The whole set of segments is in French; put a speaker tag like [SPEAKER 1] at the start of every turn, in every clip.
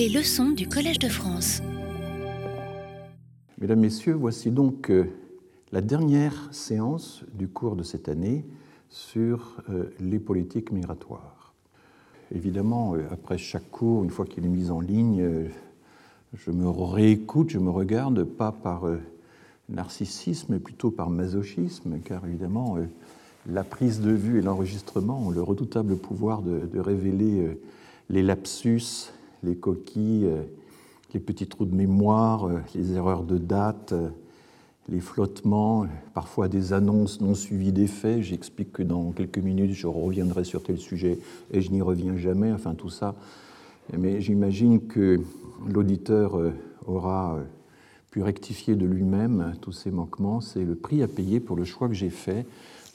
[SPEAKER 1] Les leçons du Collège de France.
[SPEAKER 2] Mesdames, Messieurs, voici donc euh, la dernière séance du cours de cette année sur euh, les politiques migratoires. Évidemment, euh, après chaque cours, une fois qu'il est mis en ligne, je me réécoute, je me regarde, pas par narcissisme, mais plutôt par masochisme, car évidemment, la prise de vue et l'enregistrement ont le redoutable pouvoir de, de révéler les lapsus, les coquilles, les petits trous de mémoire, les erreurs de date, les flottements, parfois des annonces non suivies d'effets. J'explique que dans quelques minutes, je reviendrai sur tel sujet et je n'y reviens jamais, enfin tout ça. Mais j'imagine que l'auditeur euh, aura euh, pu rectifier de lui-même tous ces manquements. C'est le prix à payer pour le choix que j'ai fait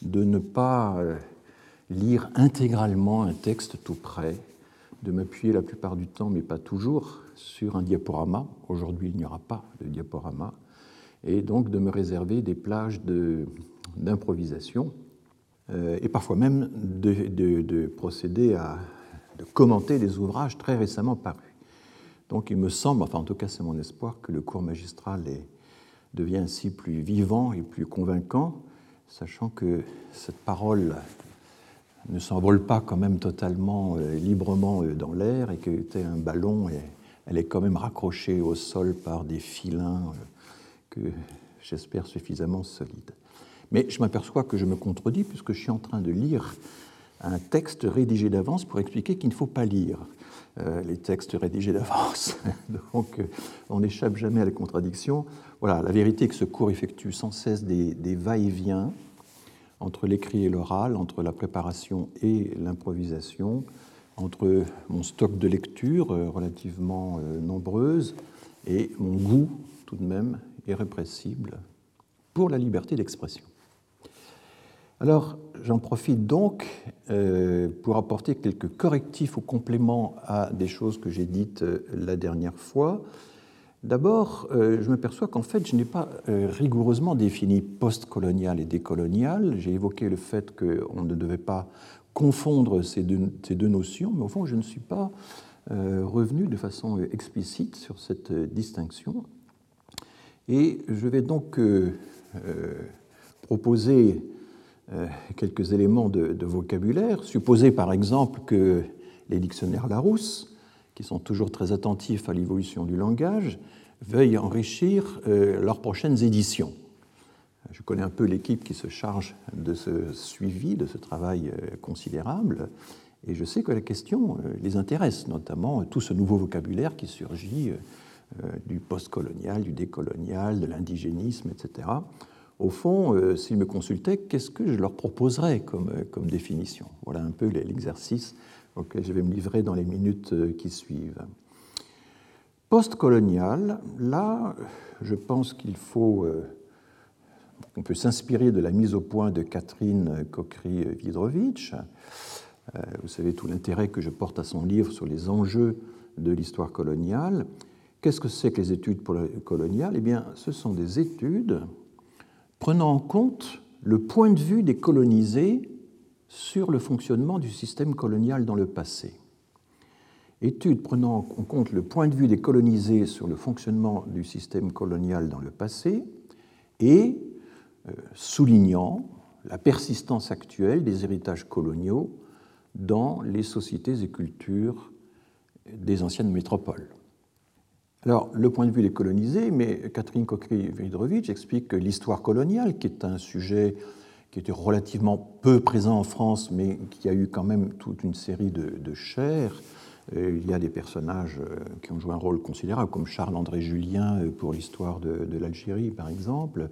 [SPEAKER 2] de ne pas euh, lire intégralement un texte tout près, de m'appuyer la plupart du temps, mais pas toujours, sur un diaporama. Aujourd'hui, il n'y aura pas de diaporama et donc de me réserver des plages d'improvisation, euh, et parfois même de, procéder à de commenter des ouvrages très récemment parus. Donc il me semble, enfin en tout cas c'est mon espoir, que le cours magistral devient ainsi plus vivant et plus convaincant, sachant que cette parole ne s'envole pas quand même totalement euh, librement euh, dans l'air et que tel un ballon, et elle est quand même raccrochée au sol par des filins que j'espère suffisamment solide. Mais je m'aperçois que je me contredis puisque je suis en train de lire un texte rédigé d'avance pour expliquer qu'il ne faut pas lire euh, les textes rédigés d'avance. Donc on n'échappe jamais à la contradiction. Voilà, la vérité est que ce cours effectue sans cesse des, des va-et-vient entre l'écrit et l'oral, entre la préparation et l'improvisation, entre mon stock de lecture euh, relativement euh, nombreuse et mon goût tout de même irrépressible pour la liberté d'expression. Alors, j'en profite donc euh, pour apporter quelques correctifs ou compléments à des choses que j'ai dites la dernière fois. D'abord, euh, je me perçois qu'en fait, je n'ai pas rigoureusement défini postcolonial et décolonial. J'ai évoqué le fait qu'on ne devait pas confondre ces deux, notions, mais au fond, je ne suis pas revenu de façon explicite sur cette distinction. Et je vais donc euh, euh, proposer euh, quelques éléments de, vocabulaire. Supposer par exemple que les dictionnaires Larousse, qui sont toujours très attentifs à l'évolution du langage, veuillent enrichir leurs prochaines éditions. Je connais un peu l'équipe qui se charge de ce suivi, de ce travail considérable, et je sais que la question les intéresse, notamment tout ce nouveau vocabulaire qui surgit euh, du postcolonial, du décolonial, de l'indigénisme, etc. Au fond, euh, s'ils me consultaient, qu'est-ce que je leur proposerais euh, comme définition? Voilà un peu l'exercice auquel je vais me livrer dans les minutes qui suivent. Postcolonial, là, je pense qu'il faut. On peut s'inspirer de la mise au point de Catherine Kokri-Vidrovitch. Vous savez tout l'intérêt que je porte à son livre sur les enjeux de l'histoire coloniale. Qu'est-ce que c'est que les études coloniales Eh bien, ce sont des études prenant en compte le point de vue des colonisés sur le fonctionnement du système colonial dans le passé. Études prenant en compte le point de vue des colonisés sur le fonctionnement du système colonial dans le passé et euh, soulignant la persistance actuelle des héritages coloniaux dans les sociétés et cultures des anciennes métropoles. Alors, le point de vue des colonisés, mais Catherine Kokri-Vidrovitch explique que l'histoire coloniale, qui est un sujet qui était relativement peu présent en France, mais qui a eu quand même toute une série de, de chaires, euh, il y a des personnages euh, qui ont joué un rôle considérable, comme Charles-André Julien euh, pour l'histoire de l'Algérie, par exemple.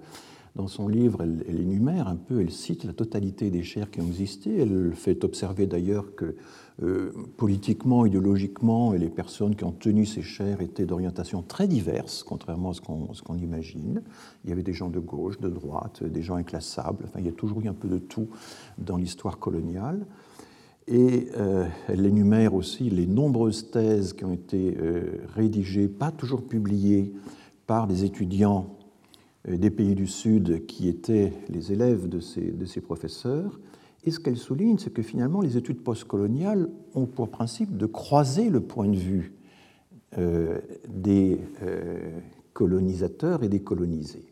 [SPEAKER 2] Dans son livre, elle, énumère un peu, elle cite la totalité des chaires qui ont existé. Elle fait observer d'ailleurs que euh, politiquement, idéologiquement, les personnes qui ont tenu ces chaires étaient d'orientation très diverses, contrairement à ce qu'on imagine. Il y avait des gens de gauche, de droite, des gens inclassables. Enfin, il y a toujours eu un peu de tout dans l'histoire coloniale. Et euh, elle énumère aussi les nombreuses thèses qui ont été euh, rédigées, pas toujours publiées, par des étudiants des pays du Sud qui étaient les élèves de ces, de professeurs. Et ce qu'elle souligne, c'est que finalement, les études postcoloniales ont pour principe de croiser le point de vue des colonisateurs et des colonisés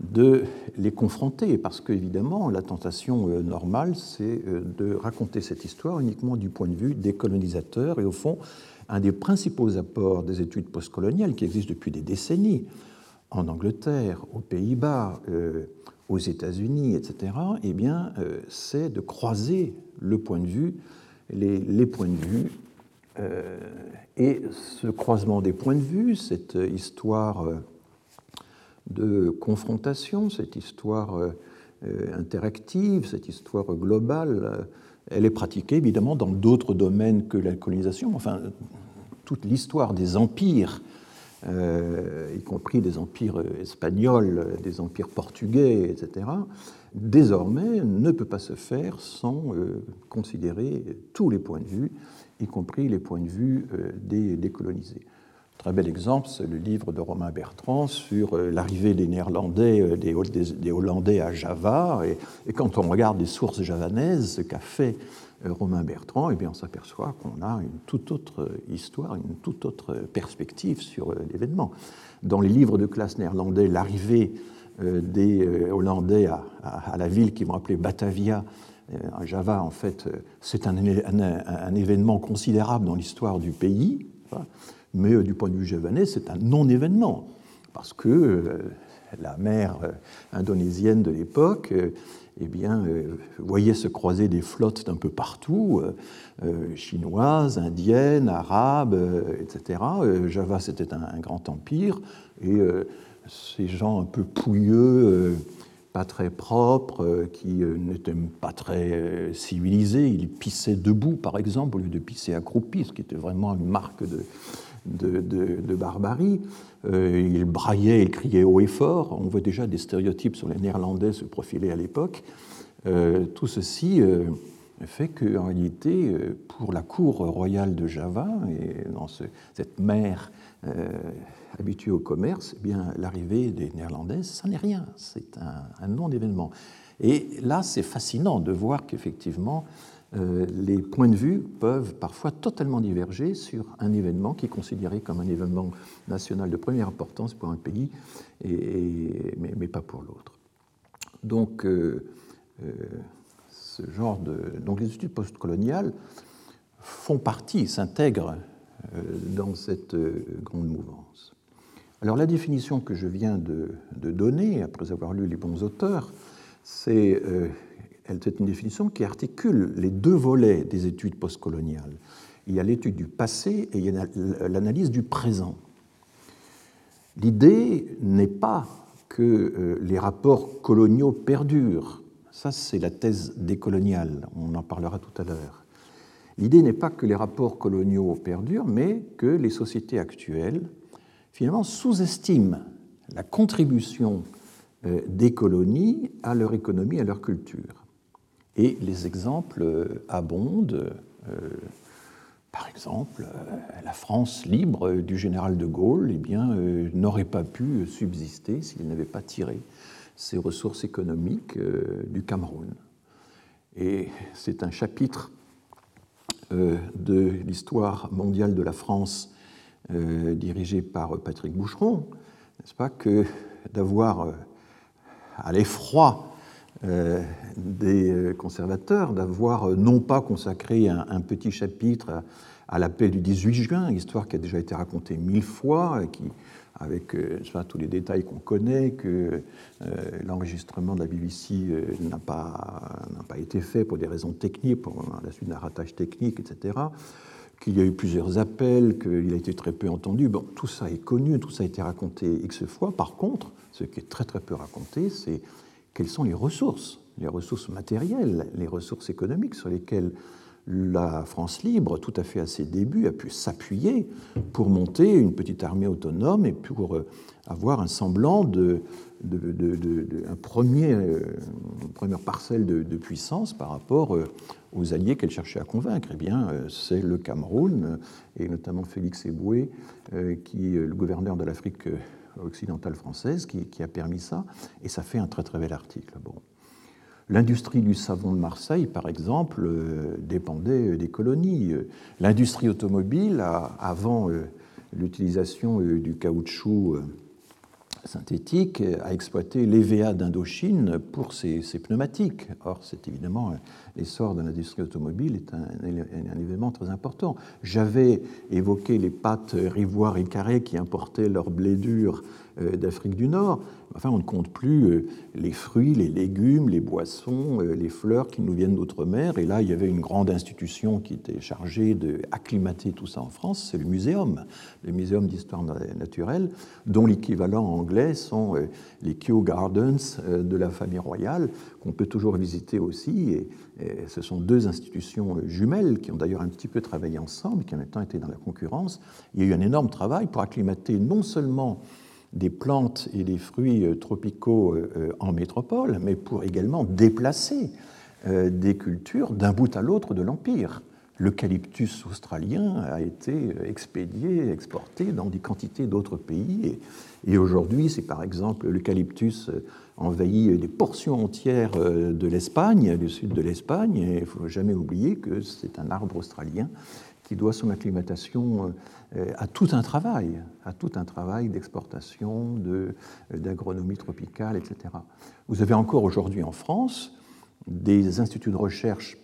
[SPEAKER 2] de les confronter, parce qu'évidemment, la tentation euh, normale, c'est euh, de raconter cette histoire uniquement du point de vue des colonisateurs, et au fond, un des principaux apports des études postcoloniales qui existent depuis des décennies, en Angleterre, aux Pays-Bas, euh, aux États-Unis, etc., eh bien, c'est de croiser le point de vue, les, points de vue, et ce croisement des points de vue, cette histoire de confrontation, cette histoire euh, euh, interactive, cette histoire globale, euh, elle est pratiquée évidemment dans d'autres domaines que la colonisation. Enfin, toute l'histoire des empires, y compris des empires espagnols, des empires portugais, etc., désormais ne peut pas se faire sans considérer tous les points de vue, y compris les points de vue des décolonisés. Très bel exemple, c'est le livre de Romain Bertrand sur euh, l'arrivée des Néerlandais, euh, des, Hollandais à Java. Et, quand on regarde les sources javanaises, ce qu'a fait euh, Romain Bertrand, eh bien, on s'aperçoit qu'on a une toute autre histoire, une toute autre perspective sur l'événement. Dans les livres de classe néerlandais, l'arrivée des Hollandais à, la ville qu'ils vont appeler Batavia, à Java, en fait, c'est un, un, événement considérable dans l'histoire du pays mais euh, du point de vue javanais, c'est un non-événement, parce que euh, la mer euh, indonésienne de l'époque eh bien, voyait se croiser des flottes d'un peu partout, chinoises, indiennes, arabes, etc. Java, c'était un, grand empire, et ces gens un peu pouilleux, pas très propres, qui n'étaient pas très civilisés, ils pissaient debout, par exemple, au lieu de pisser accroupi, ce qui était vraiment une marque de, de, barbarie. Euh, il braillait, il criait haut et fort. On voit déjà des stéréotypes sur les Néerlandais se profiler à l'époque. Euh, tout ceci euh, fait qu'en réalité, pour la cour royale de Java, et dans cette mer habituée au commerce, eh bien, l'arrivée des Néerlandais, ça n'est rien, c'est un, un non-événement. Et là, c'est fascinant de voir qu'effectivement, euh, les points de vue peuvent parfois totalement diverger sur un événement qui est considéré comme un événement national de première importance pour un pays, mais, pas pour l'autre. Donc, euh, euh, ce genre de, donc les études postcoloniales font partie, s'intègrent dans cette grande mouvance. Alors la définition que je viens de donner, après avoir lu les bons auteurs, c'est c'est une définition qui articule les deux volets des études postcoloniales. Il y a l'étude du passé et il y a l'analyse du présent. L'idée n'est pas que euh, les rapports coloniaux perdurent. Ça, c'est la thèse décoloniale. On en parlera tout à l'heure. L'idée n'est pas que les rapports coloniaux perdurent, mais que les sociétés actuelles, finalement, sous-estiment la contribution euh, des colonies à leur économie, à leur culture. Et les exemples euh, abondent. Euh, par exemple, euh, la France libre du général de Gaulle eh bien, n'aurait pas pu subsister s'il n'avait pas tiré ses ressources économiques du Cameroun. Et c'est un chapitre de l'histoire mondiale de la France dirigé par Patrick Boucheron, n'est-ce pas, que d'avoir à l'effroi des euh, conservateurs d'avoir euh, non pas consacré un, petit chapitre à, l'appel du 18 juin, histoire qui a déjà été racontée mille fois, qui, avec tous les détails qu'on connaît, que l'enregistrement de la BBC n'a pas, pas été fait pour des raisons techniques, pour la suite d'un rattache technique, etc qu'il y a eu plusieurs appels, qu'il a été très peu entendu. Bon, tout ça est connu, tout ça a été raconté X fois. Par contre, ce qui est très très peu raconté, c'est quelles sont les ressources, les ressources matérielles, les ressources économiques sur lesquelles la France libre, tout à fait à ses débuts, a pu s'appuyer pour monter une petite armée autonome et pour euh, avoir un semblant de, premier, euh, première parcelle de, puissance par rapport euh, aux alliés qu'elle cherchait à convaincre. Eh bien, c'est le Cameroun, et notamment Félix Eboué, qui est le gouverneur de l'Afrique occidentale française qui, a permis ça, et ça fait un très très bel article. Bon. L'industrie du savon de Marseille, par exemple, euh, dépendait des colonies. L'industrie automobile, avant euh, l'utilisation du caoutchouc synthétique a exploité l'EVA d'Indochine pour ses, pneumatiques. Or, c'est évidemment l'essor de l'industrie automobile est un, événement très important. J'avais évoqué les pâtes rivoire et carré qui importaient leur blé dur d'Afrique du Nord. Enfin, on ne compte plus euh, les fruits, les légumes, les boissons, euh, les fleurs qui nous viennent d'outre-mer. Et là, il y avait une grande institution qui était chargée d'acclimater tout ça en France, c'est le Muséum, le Muséum d'histoire naturelle, dont l'équivalent anglais sont les Kew Gardens de la famille royale, qu'on peut toujours visiter aussi. Et, ce sont deux institutions jumelles qui ont d'ailleurs un petit peu travaillé ensemble, qui en même temps étaient dans la concurrence. Il y a eu un énorme travail pour acclimater non seulement des plantes et des fruits euh, tropicaux euh, euh, en métropole, mais pour également déplacer des cultures d'un bout à l'autre de l'Empire. L'eucalyptus australien a été expédié, exporté dans des quantités d'autres pays. Et, aujourd'hui, c'est par exemple l'eucalyptus envahit des portions entières de l'Espagne, du sud de l'Espagne. Il ne faut jamais oublier que c'est un arbre australien qui doit son acclimatation euh, à tout un travail, à tout un travail d'exportation, euh, d'agronomie tropicale, etc. Vous avez encore aujourd'hui en France des instituts de recherche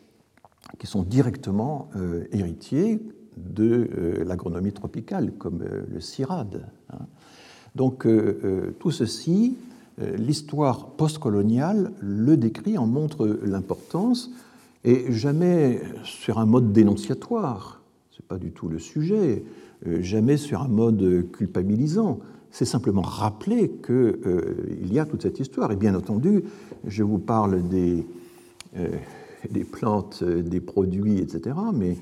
[SPEAKER 2] qui sont directement euh, héritiers de l'agronomie tropicale, comme le CIRAD. Hein. Donc tout ceci, l'histoire postcoloniale le décrit, en montre l'importance, et jamais sur un mode dénonciatoire, pas du tout le sujet, euh, jamais sur un mode culpabilisant. C'est simplement rappeler qu'il euh, y a toute cette histoire. Et bien entendu, je vous parle des, euh, des plantes, des produits, etc. Mais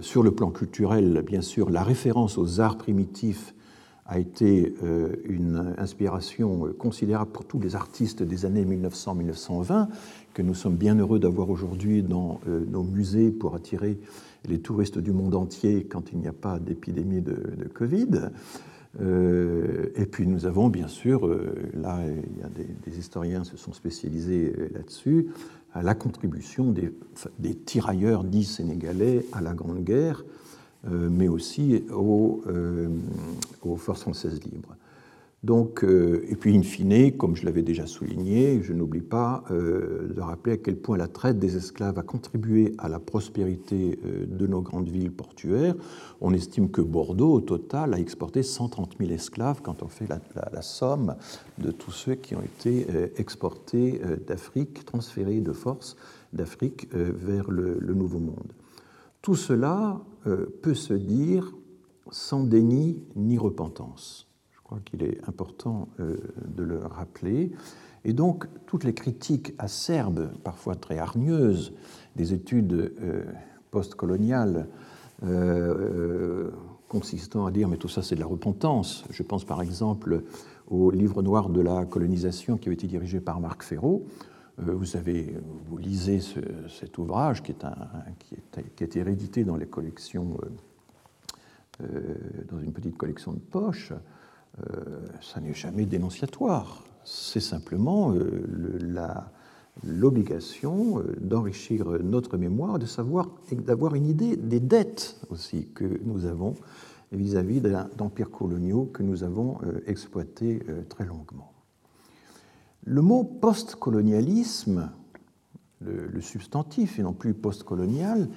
[SPEAKER 2] sur le plan culturel, bien sûr, la référence aux arts primitifs a été une inspiration considérable pour tous les artistes des années 1900-1920, que nous sommes bien heureux d'avoir aujourd'hui dans nos musées pour attirer les touristes du monde entier quand il n'y a pas d'épidémie de, Covid. Euh, et puis nous avons bien sûr, euh, là des, historiens se sont spécialisés euh, là-dessus, la contribution des, tirailleurs dits sénégalais à la Grande Guerre, mais aussi aux forces françaises libres. Donc, euh, et puis, in fine, comme je l'avais déjà souligné, je n'oublie pas euh, de rappeler à quel point la traite des esclaves a contribué à la prospérité euh, de nos grandes villes portuaires. On estime que Bordeaux, au total, a exporté 130 000 esclaves quand on fait la, somme de tous ceux qui ont été exportés d'Afrique, transférés de force d'Afrique vers le, le, Nouveau Monde. Tout cela peut se dire sans déni ni repentance qu'il est important euh, de le rappeler. Et donc, toutes les critiques acerbes, parfois très hargneuses, des études euh, postcoloniales, euh, consistant à dire mais tout ça c'est de la repentance. Je pense par exemple au livre noir de la colonisation qui avait été dirigé par Marc Ferraud. Vous, avez, vous lisez cet ouvrage qui est, un, qui, est, qui a dans les collections, dans une petite collection de poche. Euh, ça n'est jamais dénonciatoire. C'est simplement euh, l'obligation euh, d'enrichir notre mémoire, de savoir et d'avoir une idée des dettes aussi que nous avons vis-à-vis d'empires coloniaux que nous avons exploités très longuement. Le mot postcolonialisme, le, substantif et non plus postcolonial,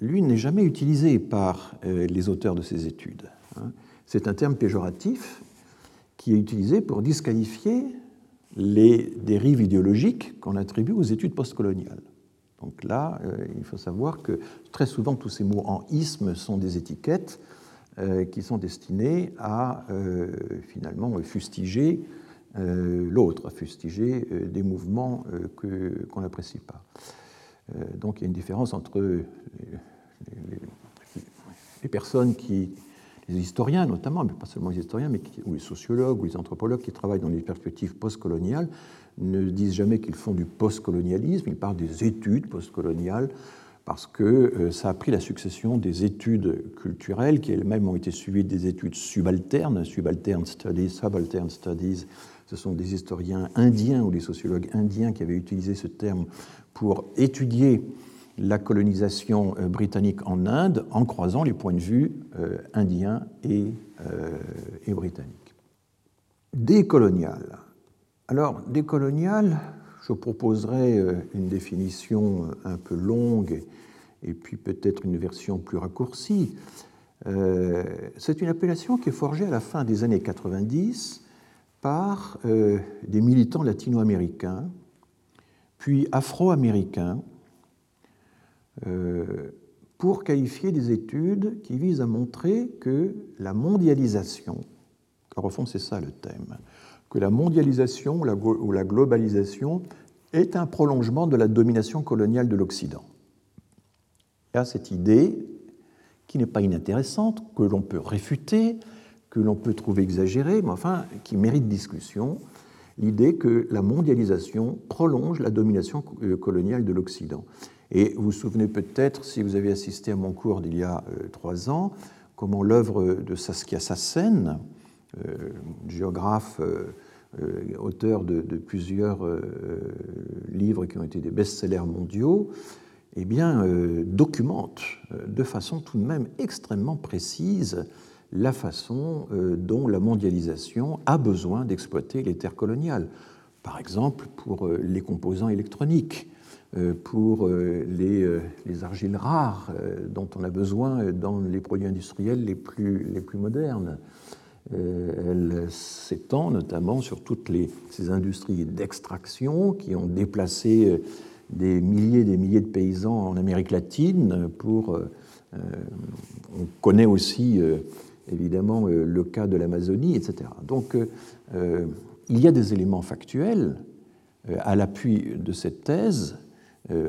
[SPEAKER 2] lui n'est jamais utilisé par les auteurs de ces études. Hein. C'est un terme péjoratif est utilisé pour disqualifier les dérives idéologiques qu'on attribue aux études postcoloniales. Donc là, euh, il faut savoir que très souvent, tous ces mots en isme sont des étiquettes euh, qui sont destinées à euh, finalement fustiger l'autre, à fustiger des mouvements qu'on n'apprécie pas. donc il y a une différence entre les personnes qui les historiens notamment, mais pas seulement les historiens, mais ou les sociologues ou les anthropologues qui travaillent dans les perspectives postcoloniales, ne disent jamais qu'ils font du postcolonialisme, ils parlent des études postcoloniales, parce que euh, ça a pris la succession des études culturelles qui elles-mêmes ont été suivies des études subalternes, subaltern studies, subaltern studies. Ce sont des historiens indiens ou des sociologues indiens qui avaient utilisé ce terme pour étudier la colonisation britannique en Inde en croisant les points de vue indiens et, et britanniques. Décolonial. Alors, décolonial, je proposerai une définition un peu longue et puis peut-être une version plus raccourcie. Euh, c'est une appellation qui est forgée à la fin des années 90 par euh, des militants latino-américains, puis afro-américains, euh, pour qualifier des études qui visent à montrer que la mondialisation, car au fond c'est ça le thème, que la mondialisation ou la globalisation est un prolongement de la domination coloniale de l'Occident. Il y a cette idée qui n'est pas inintéressante, que l'on peut réfuter, que l'on peut trouver exagérée, mais enfin qui mérite discussion, l'idée que la mondialisation prolonge la domination euh, coloniale de l'Occident. Et vous vous souvenez peut-être, si vous avez assisté à mon cours d'il y a euh, trois ans, comment l'œuvre de Saskia Sassen, euh, géographe, auteur de, plusieurs livres qui ont été des best-sellers mondiaux, eh bien, euh, documente euh, de façon tout de même extrêmement précise la façon euh, dont la mondialisation a besoin d'exploiter les terres coloniales. Par exemple, pour les composants électroniques, pour les, les argiles rares dont on a besoin dans les produits industriels les plus, les plus modernes. Elle s'étend notamment sur toutes ces industries d'extraction qui ont déplacé des milliers et des milliers de paysans en Amérique latine. Pour, euh, euh, on connaît aussi euh, évidemment le cas de l'Amazonie, etc. Donc il y a des éléments factuels à l'appui de cette thèse.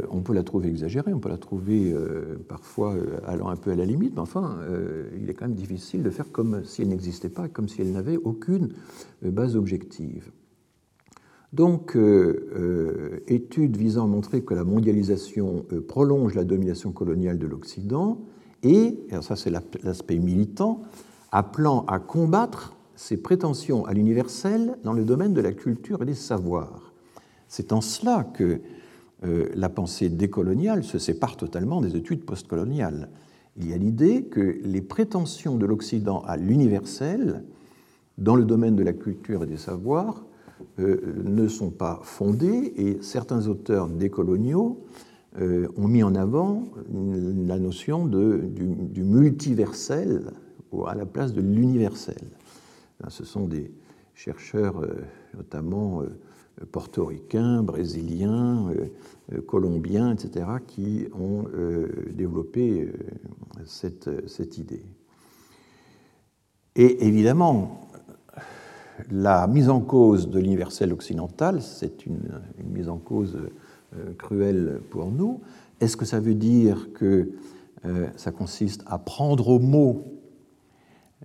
[SPEAKER 2] On peut la trouver exagérée, on peut la trouver parfois allant un peu à la limite, mais enfin, il est quand même difficile de faire comme si elle n'existait pas, comme si elle n'avait aucune base objective. Donc, euh, euh, étude visant à montrer que la mondialisation euh, prolonge la domination coloniale de l'Occident et, et ça c'est l'aspect militant, appelant à combattre ses prétentions à l'universel dans le domaine de la culture et des savoirs. C'est en cela que la pensée décoloniale se sépare totalement des études postcoloniales. Il y a l'idée que les prétentions de l'Occident à l'universel dans le domaine de la culture et des savoirs euh, ne sont pas fondées et certains auteurs décoloniaux euh, ont mis en avant la notion de, du, multiversel à la place de l'universel. Ce sont des chercheurs euh, notamment portoricains, brésiliens, colombiens, etc., qui ont développé cette, cette idée. Et évidemment, la mise en cause de l'universel occidental, c'est une, mise en cause euh, cruelle pour nous. Est-ce que ça veut dire que euh, ça consiste à prendre au mot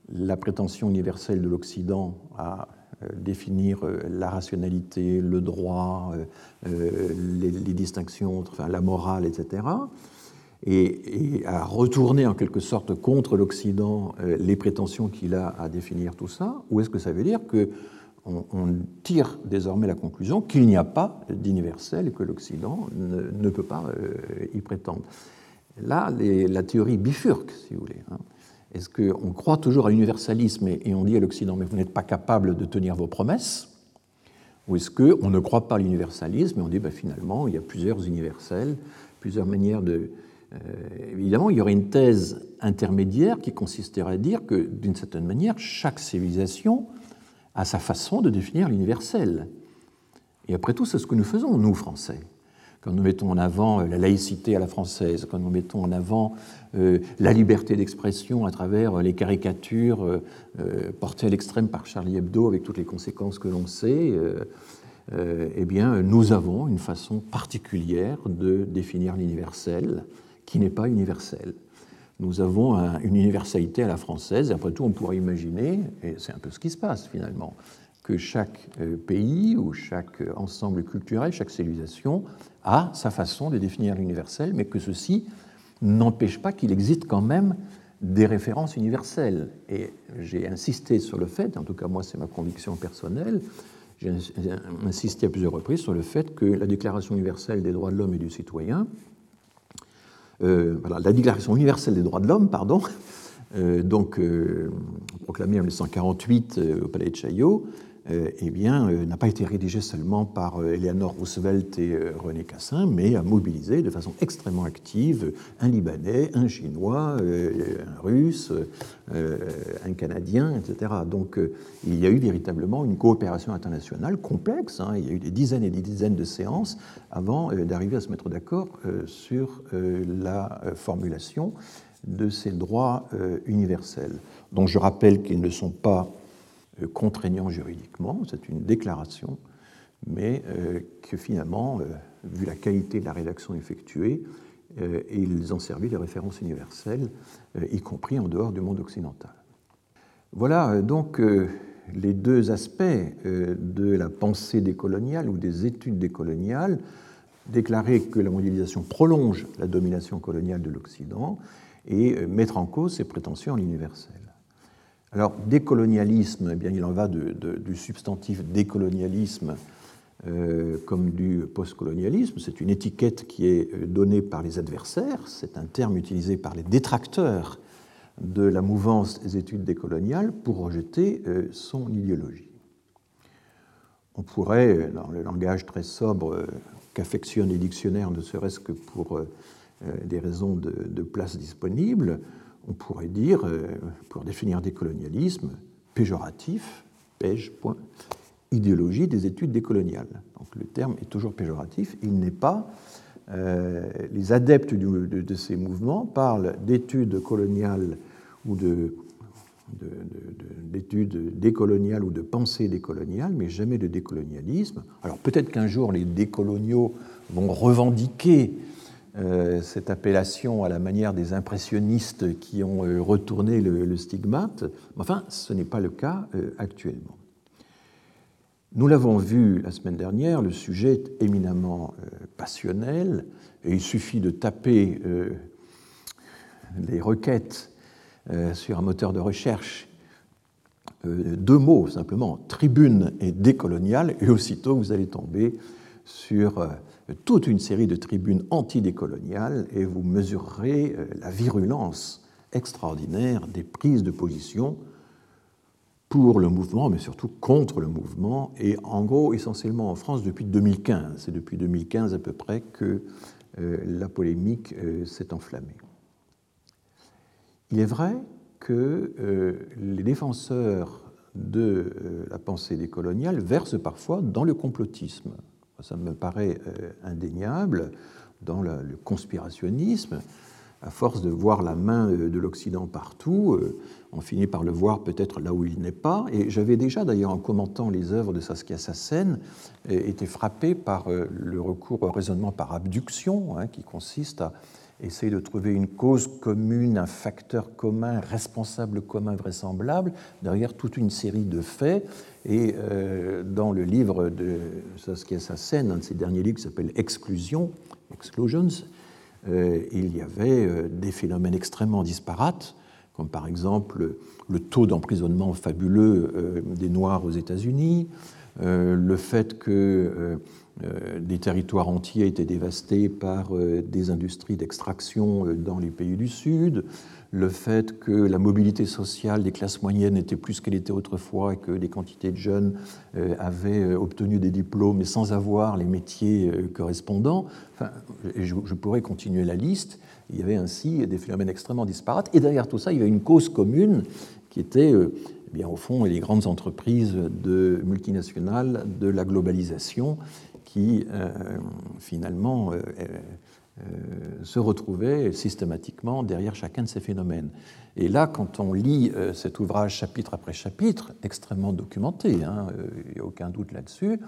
[SPEAKER 2] la prétention universelle de l'Occident à euh, définir la rationalité, le droit, les, distinctions, enfin, la morale, etc et, à retourner en quelque sorte contre l'Occident euh, les prétentions qu'il a à définir tout ça Ou est-ce que ça veut dire que on, tire désormais la conclusion qu'il n'y a pas d'universel et que l'Occident ne, peut pas euh, y prétendre? Là, la théorie bifurque, si vous voulez. Hein. Est-ce qu'on croit toujours à l'universalisme et, on dit à l'Occident, mais vous n'êtes pas capable de tenir vos promesses? Ou est-ce qu'on ne croit pas à l'universalisme et on dit, ben, finalement, il y a plusieurs universels, plusieurs manières de, euh, évidemment, il y aurait une thèse intermédiaire qui consisterait à dire que, d'une certaine manière, chaque civilisation a sa façon de définir l'universel. Et après tout, c'est ce que nous faisons, nous, Français. Quand nous mettons en avant euh, la laïcité à la française, quand nous mettons en avant euh, la liberté d'expression à travers les caricatures portées à l'extrême par Charlie Hebdo, avec toutes les conséquences que l'on sait, eh bien, nous avons une façon particulière de définir l'universel qui n'est pas universel. Nous avons une universalité à la française, et après tout, on pourrait imaginer, et c'est un peu ce qui se passe finalement, que chaque euh, pays ou chaque ensemble culturel, chaque civilisation a sa façon de définir l'universel, mais que ceci n'empêche pas qu'il existe quand même des références universelles. Et j'ai insisté sur le fait, en tout cas moi c'est ma conviction personnelle, j'ai insisté à plusieurs reprises sur le fait que la Déclaration universelle des droits de l'homme et du citoyen voilà, la Déclaration universelle des droits de l'homme, pardon, donc proclamée en 1948 au Palais de Chaillot, euh, eh bien, euh, n'a pas été rédigé seulement par euh, Eleanor Roosevelt et René Cassin, mais a mobilisé de façon extrêmement active un Libanais, un Chinois, un Russe, un Canadien, etc. Donc, il y a eu véritablement une coopération internationale complexe. Hein. Il y a eu des dizaines et des dizaines de séances avant d'arriver à se mettre d'accord sur la formulation de ces droits universels. Donc, je rappelle qu'ils ne sont pas euh, contraignant juridiquement, c'est une déclaration, mais euh, que finalement, euh, vu la qualité de la rédaction effectuée, ils ont servi de référence universelle, y compris en dehors du monde occidental. Voilà donc les deux aspects de la pensée décoloniale ou des études décoloniales, déclarer que la mondialisation prolonge la domination coloniale de l'Occident et mettre en cause ses prétentions en l'universel. Alors, décolonialisme, eh bien, il en va du substantif décolonialisme euh, comme du postcolonialisme. C'est une étiquette qui est euh, donnée par les adversaires, c'est un terme utilisé par les détracteurs de la mouvance des études décoloniales pour rejeter euh, son idéologie. On pourrait, dans le langage très sobre qu'affectionnent les dictionnaires, ne serait-ce que pour des raisons de place disponible, on pourrait dire, euh, pour définir décolonialisme, péjoratif, pège, point, idéologie des études décoloniales. Donc le terme est toujours péjoratif, il n'est pas. Euh, les adeptes de, ces mouvements parlent d'études coloniales ou de, d'études décoloniales ou de pensée décoloniale, mais jamais de décolonialisme. Alors peut-être qu'un jour les décoloniaux vont revendiquer cette appellation à la manière des impressionnistes qui ont euh, retourné le, stigmate. Enfin, ce n'est pas le cas euh, actuellement. Nous l'avons vu la semaine dernière, le sujet est éminemment passionnel et il suffit de taper les requêtes sur un moteur de recherche deux mots simplement, tribune et décolonial, et aussitôt vous allez tomber sur toute une série de tribunes antidécoloniales et vous mesurerez euh, la virulence extraordinaire des prises de position pour le mouvement, mais surtout contre le mouvement, et en gros essentiellement en France depuis 2015. C'est depuis 2015 à peu près que euh, la polémique euh, s'est enflammée. Il est vrai que les défenseurs de la pensée décoloniale versent parfois dans le complotisme ça me paraît euh, indéniable, dans le conspirationnisme, à force de voir la main euh, de l'Occident partout, euh, on finit par le voir peut-être là où il n'est pas. Et j'avais déjà, d'ailleurs, en commentant les œuvres de Saskia Sassen, été frappé par le recours au raisonnement par abduction, hein, qui consiste à essayer de trouver une cause commune, un facteur commun, responsable commun vraisemblable, derrière toute une série de faits. Et euh, dans le livre de Saskia Sassen, un de ses derniers livres qui s'appelle Exclusion, Exclusions, euh, il y avait euh, des phénomènes extrêmement disparates, comme par exemple le taux d'emprisonnement fabuleux des Noirs aux États-Unis, le fait que des territoires entiers étaient dévastés par euh, des industries d'extraction euh, dans les pays du Sud, le fait que la mobilité sociale des classes moyennes était plus qu'elle était autrefois et que des quantités de jeunes avaient obtenu des diplômes mais sans avoir les métiers correspondants. Enfin, je, pourrais continuer la liste. Il y avait ainsi des phénomènes extrêmement disparates. Et derrière tout ça, il y avait une cause commune qui était, eh bien, au fond, les grandes entreprises multinationales de la globalisation qui euh, finalement euh, euh, se retrouvaient systématiquement derrière chacun de ces phénomènes. Et là, quand on lit cet ouvrage chapitre après chapitre, extrêmement documenté, hein, il n'y a aucun doute là-dessus,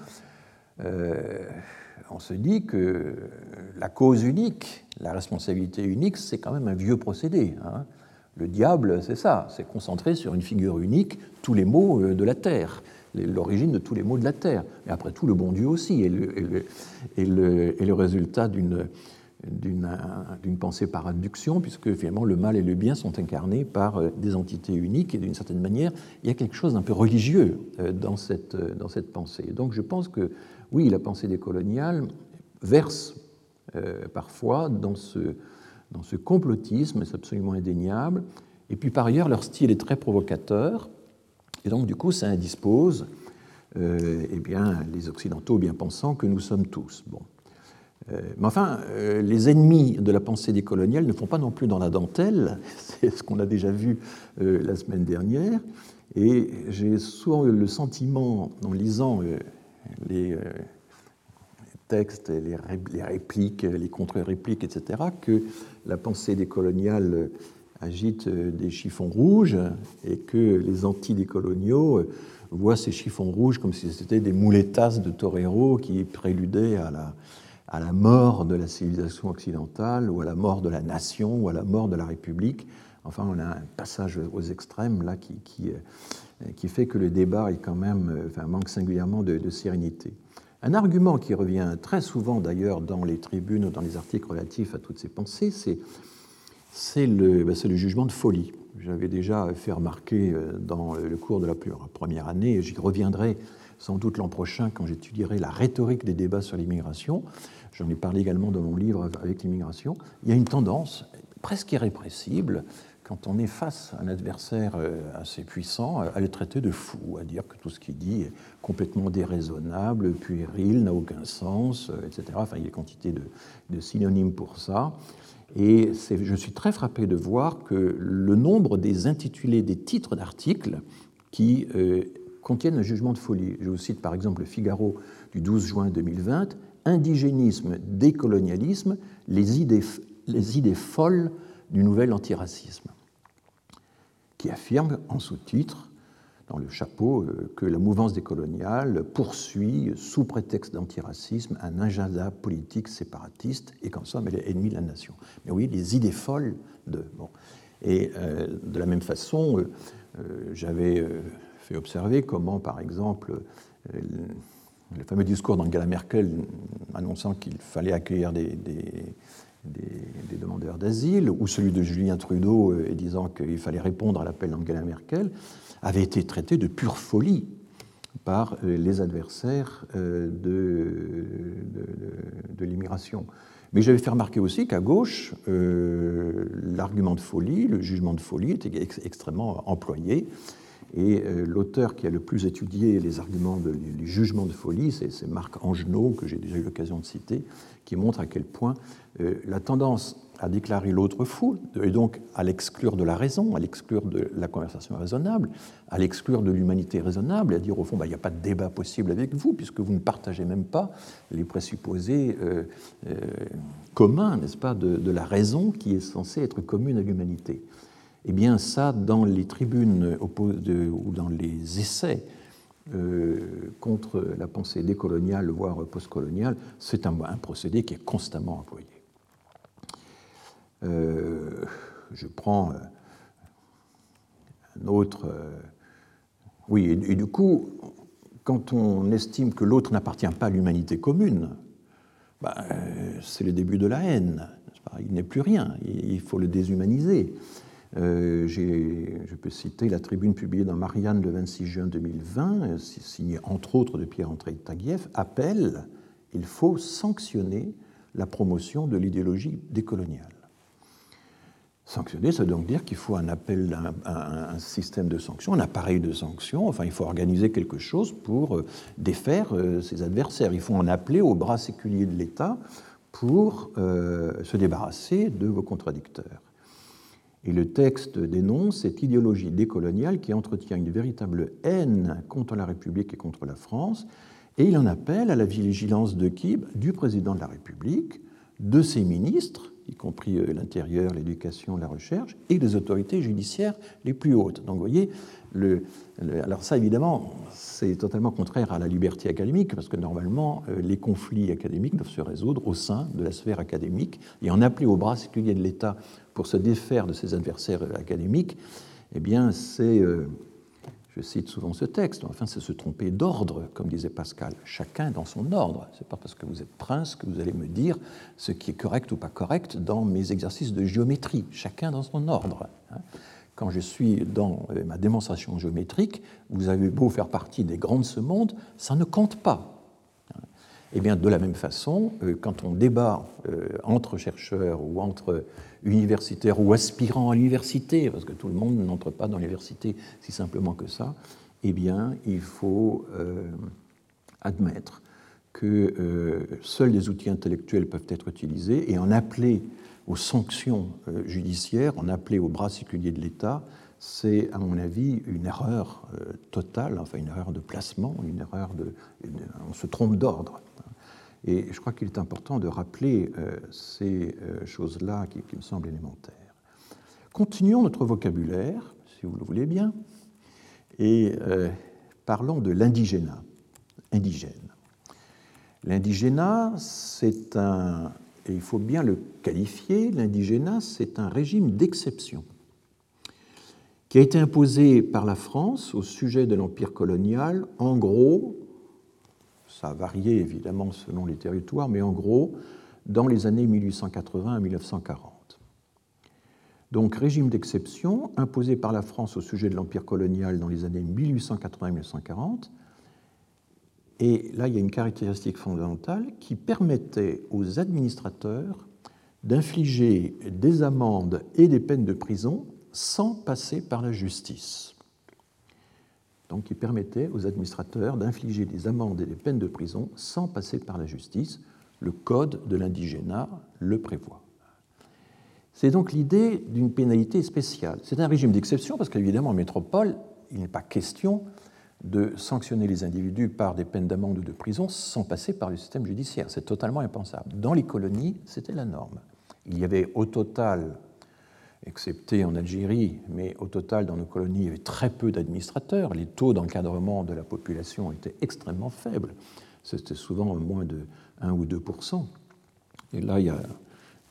[SPEAKER 2] on se dit que la cause unique, la responsabilité unique, c'est quand même un vieux procédé. Hein. Le diable, c'est ça, c'est concentrer sur une figure unique tous les maux de la terre l'origine de tous les maux de la terre. Et après tout, le bon Dieu aussi est le, le, résultat d'une d'une pensée par induction, puisque finalement le mal et le bien sont incarnés par euh, des entités uniques, et d'une certaine manière, il y a quelque chose d'un peu religieux euh, dans cette, euh, dans cette pensée. Donc je pense que, oui, la pensée décoloniale verse parfois dans ce, dans ce complotisme, c'est absolument indéniable? Et puis par ailleurs, leur style est très provocateur, et donc du coup, ça indispose euh, eh bien, les Occidentaux bien pensants que nous sommes tous. Bon. Euh, mais enfin, euh, les ennemis de la pensée décoloniale ne font pas non plus dans la dentelle, c'est ce qu'on a déjà vu la semaine dernière, et j'ai souvent eu le sentiment, en lisant les textes, les répliques, les contre-répliques, etc., que la pensée décoloniale agite des chiffons rouges et que les anti-décoloniaux voient ces chiffons rouges comme si c'était des moulettas de toreros qui préludaient à la, à la mort de la civilisation occidentale ou à la mort de la nation ou à la mort de la République. Enfin, on a un passage aux extrêmes là qui, qui, qui fait que le débat est quand même, enfin, manque singulièrement de sérénité. Un argument qui revient très souvent d'ailleurs dans les tribunes ou dans les articles relatifs à toutes ces pensées, c'est le, ben, le, jugement de folie. J'avais déjà fait remarquer euh, dans le cours de la première année, et j'y reviendrai sans doute l'an prochain quand j'étudierai la rhétorique des débats sur l'immigration. J'en ai parlé également dans mon livre avec l'immigration. Il y a une tendance presque irrépressible quand on est face à un adversaire euh, assez puissant, à le traiter de fou, à dire que tout ce qu'il dit est complètement déraisonnable, puéril, n'a aucun sens, euh, etc. Enfin, il y a quantité de, de synonymes pour ça. Et je suis très frappé de voir que le nombre des intitulés des titres d'articles qui euh, contiennent un jugement de folie. Je vous cite par exemple le Figaro du 12 juin 2020, Indigénisme, décolonialisme, les idées, les idées folles du nouvel antiracisme qui affirme en sous-titre, dans le chapeau, euh, que la mouvance décoloniale poursuit, sous prétexte d'antiracisme, un agenda politique séparatiste et qu'en somme, elle est ennemie de la nation. Mais oui, les idées folles de. Bon. Et euh, de la même façon, euh, j'avais fait observer comment, par exemple, le fameux discours d'Angela Merkel annonçant qu'il fallait accueillir des demandeurs d'asile, ou celui de Julien Trudeau euh, disant qu'il fallait répondre à l'appel d'Angela Merkel, avait été traité de pure folie par euh, les adversaires euh, de, l'immigration. Mais j'avais fait remarquer aussi qu'à gauche, l'argument de folie, le jugement de folie était extrêmement employé. Et l'auteur qui a le plus étudié les arguments, de, les jugements de folie, c'est Marc Angenot, que j'ai déjà eu l'occasion de citer, qui montre à quel point euh, la tendance à déclarer l'autre fou, et donc à l'exclure de la raison, à l'exclure de la conversation raisonnable, à l'exclure de l'humanité raisonnable, et à dire au fond, bah, il n'y a pas de débat possible avec vous, puisque vous ne partagez même pas les présupposés euh, euh, communs, n'est-ce pas, de, la raison qui est censée être commune à l'humanité. Eh bien, ça, dans les tribunes ou dans les essais euh, contre la pensée décoloniale, voire postcoloniale, c'est un, procédé qui est constamment employé. Euh, je prends euh, un autre. oui, et, du coup, quand on estime que l'autre n'appartient pas à l'humanité commune, bah, c'est le début de la haine. Il n'est plus rien, il faut le déshumaniser. Euh, je peux citer la tribune publiée dans Marianne le 26 juin 2020, euh, signée entre autres de Pierre-André Taguieff, appelle il faut sanctionner la promotion de l'idéologie décoloniale. Sanctionner, ça veut donc dire qu'il faut un appel, un, un, système de sanctions, un appareil de sanctions, enfin il faut organiser quelque chose pour euh, défaire ses adversaires. Il faut en appeler au bras séculier de l'État pour se débarrasser de vos contradicteurs. Et le texte dénonce cette idéologie décoloniale qui entretient une véritable haine contre la République et contre la France, et il en appelle à la vigilance de qui? Du président de la République, de ses ministres, y compris euh, l'intérieur, l'éducation, la recherche, et des autorités judiciaires les plus hautes. Donc vous voyez, le, alors ça évidemment, c'est totalement contraire à la liberté académique, parce que normalement, euh, les conflits académiques doivent se résoudre au sein de la sphère académique, et en appeler au bras séculier de l'État pour se défaire de ses adversaires académiques, eh bien, c'est, euh, je cite souvent ce texte, enfin, c'est se tromper d'ordre, comme disait Pascal. Chacun dans son ordre. C'est pas parce que vous êtes prince que vous allez me dire ce qui est correct ou pas correct dans mes exercices de géométrie. Chacun dans son ordre. Hein. Quand je suis dans euh, ma démonstration géométrique, vous avez beau faire partie des grands de ce monde, ça ne compte pas. Eh de la même façon, quand on débat entre chercheurs ou entre universitaires ou aspirants à l'université, parce que tout le monde n'entre pas dans l'université si simplement que ça, eh bien, il faut admettre que seuls des outils intellectuels peuvent être utilisés et en appeler aux sanctions euh, judiciaires, en appeler au bras séculier de l'État, c'est, à mon avis, une erreur euh, totale, enfin une erreur de placement, une erreur de. on se trompe d'ordre. Et je crois qu'il est important de rappeler euh, ces choses-là qui, me semblent élémentaires. Continuons notre vocabulaire, si vous le voulez bien, et parlons de l'indigénat, indigène. L'indigénat, c'est un, et il faut bien le qualifier, l'indigénat, c'est un régime d'exception qui a été imposé par la France au sujet de l'empire colonial, en gros, ça a varié évidemment selon les territoires, mais en gros, dans les années 1880 à 1940. Donc régime d'exception imposé par la France au sujet de l'empire colonial dans les années 1880 1940, et là, il y a une caractéristique fondamentale qui permettait aux administrateurs d'infliger des amendes et des peines de prison sans passer par la justice. Donc, il permettait aux administrateurs d'infliger des amendes et des peines de prison sans passer par la justice. Le Code de l'indigénat le prévoit. C'est donc l'idée d'une pénalité spéciale. C'est un régime d'exception parce qu'évidemment, en métropole, il n'est pas question de sanctionner les individus par des peines d'amende ou de prison sans passer par le système judiciaire. C'est totalement impensable. Dans les colonies, c'était la norme. Il y avait au total, excepté en Algérie, mais au total dans nos colonies, il y avait très peu d'administrateurs. Les taux d'encadrement de la population étaient extrêmement faibles. C'était souvent moins de 1 ou 2% Et là, il y a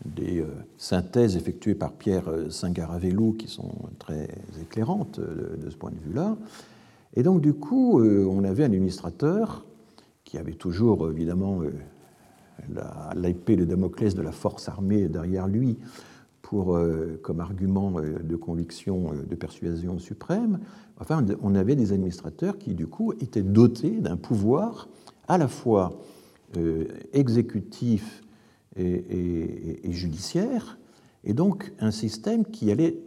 [SPEAKER 2] des euh, synthèses effectuées par Pierre euh, Singaravelou qui sont très éclairantes euh, de ce point de vue-là. Et donc, du coup, on avait un administrateur qui avait toujours, évidemment, l'épée de Damoclès de la force armée derrière lui euh, comme argument de conviction, de persuasion suprême. Enfin, on avait des administrateurs qui, du coup, étaient dotés d'un pouvoir à la fois exécutif et, judiciaire, et donc un système qui allait,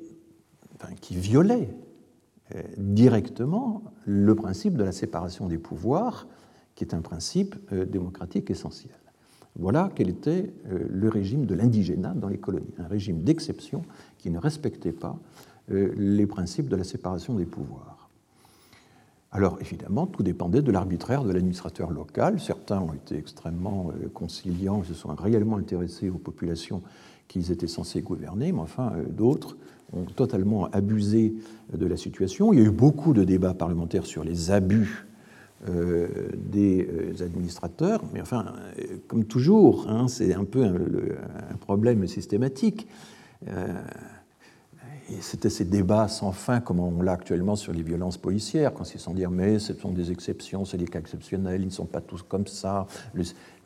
[SPEAKER 2] qui violait euh, directement le principe de la séparation des pouvoirs, qui est un principe euh, démocratique essentiel. Voilà quel était euh, le régime de l'indigénat dans les colonies, un régime d'exception qui ne respectait pas les principes de la séparation des pouvoirs. Alors évidemment, tout dépendait de l'arbitraire de l'administrateur local. Certains ont été extrêmement conciliants, se sont réellement intéressés aux populations qu'ils étaient censés gouverner, mais enfin d'autres ont totalement abusé de la situation. Il y a eu beaucoup de débats parlementaires sur les abus euh, des euh, administrateurs, mais enfin, euh, comme toujours, hein, c'est un peu un, problème systématique. C'était ces débats sans fin, comme on l'a actuellement sur les violences policières, consistant à dire mais ce sont des exceptions, c'est des cas exceptionnels, ils ne sont pas tous comme ça.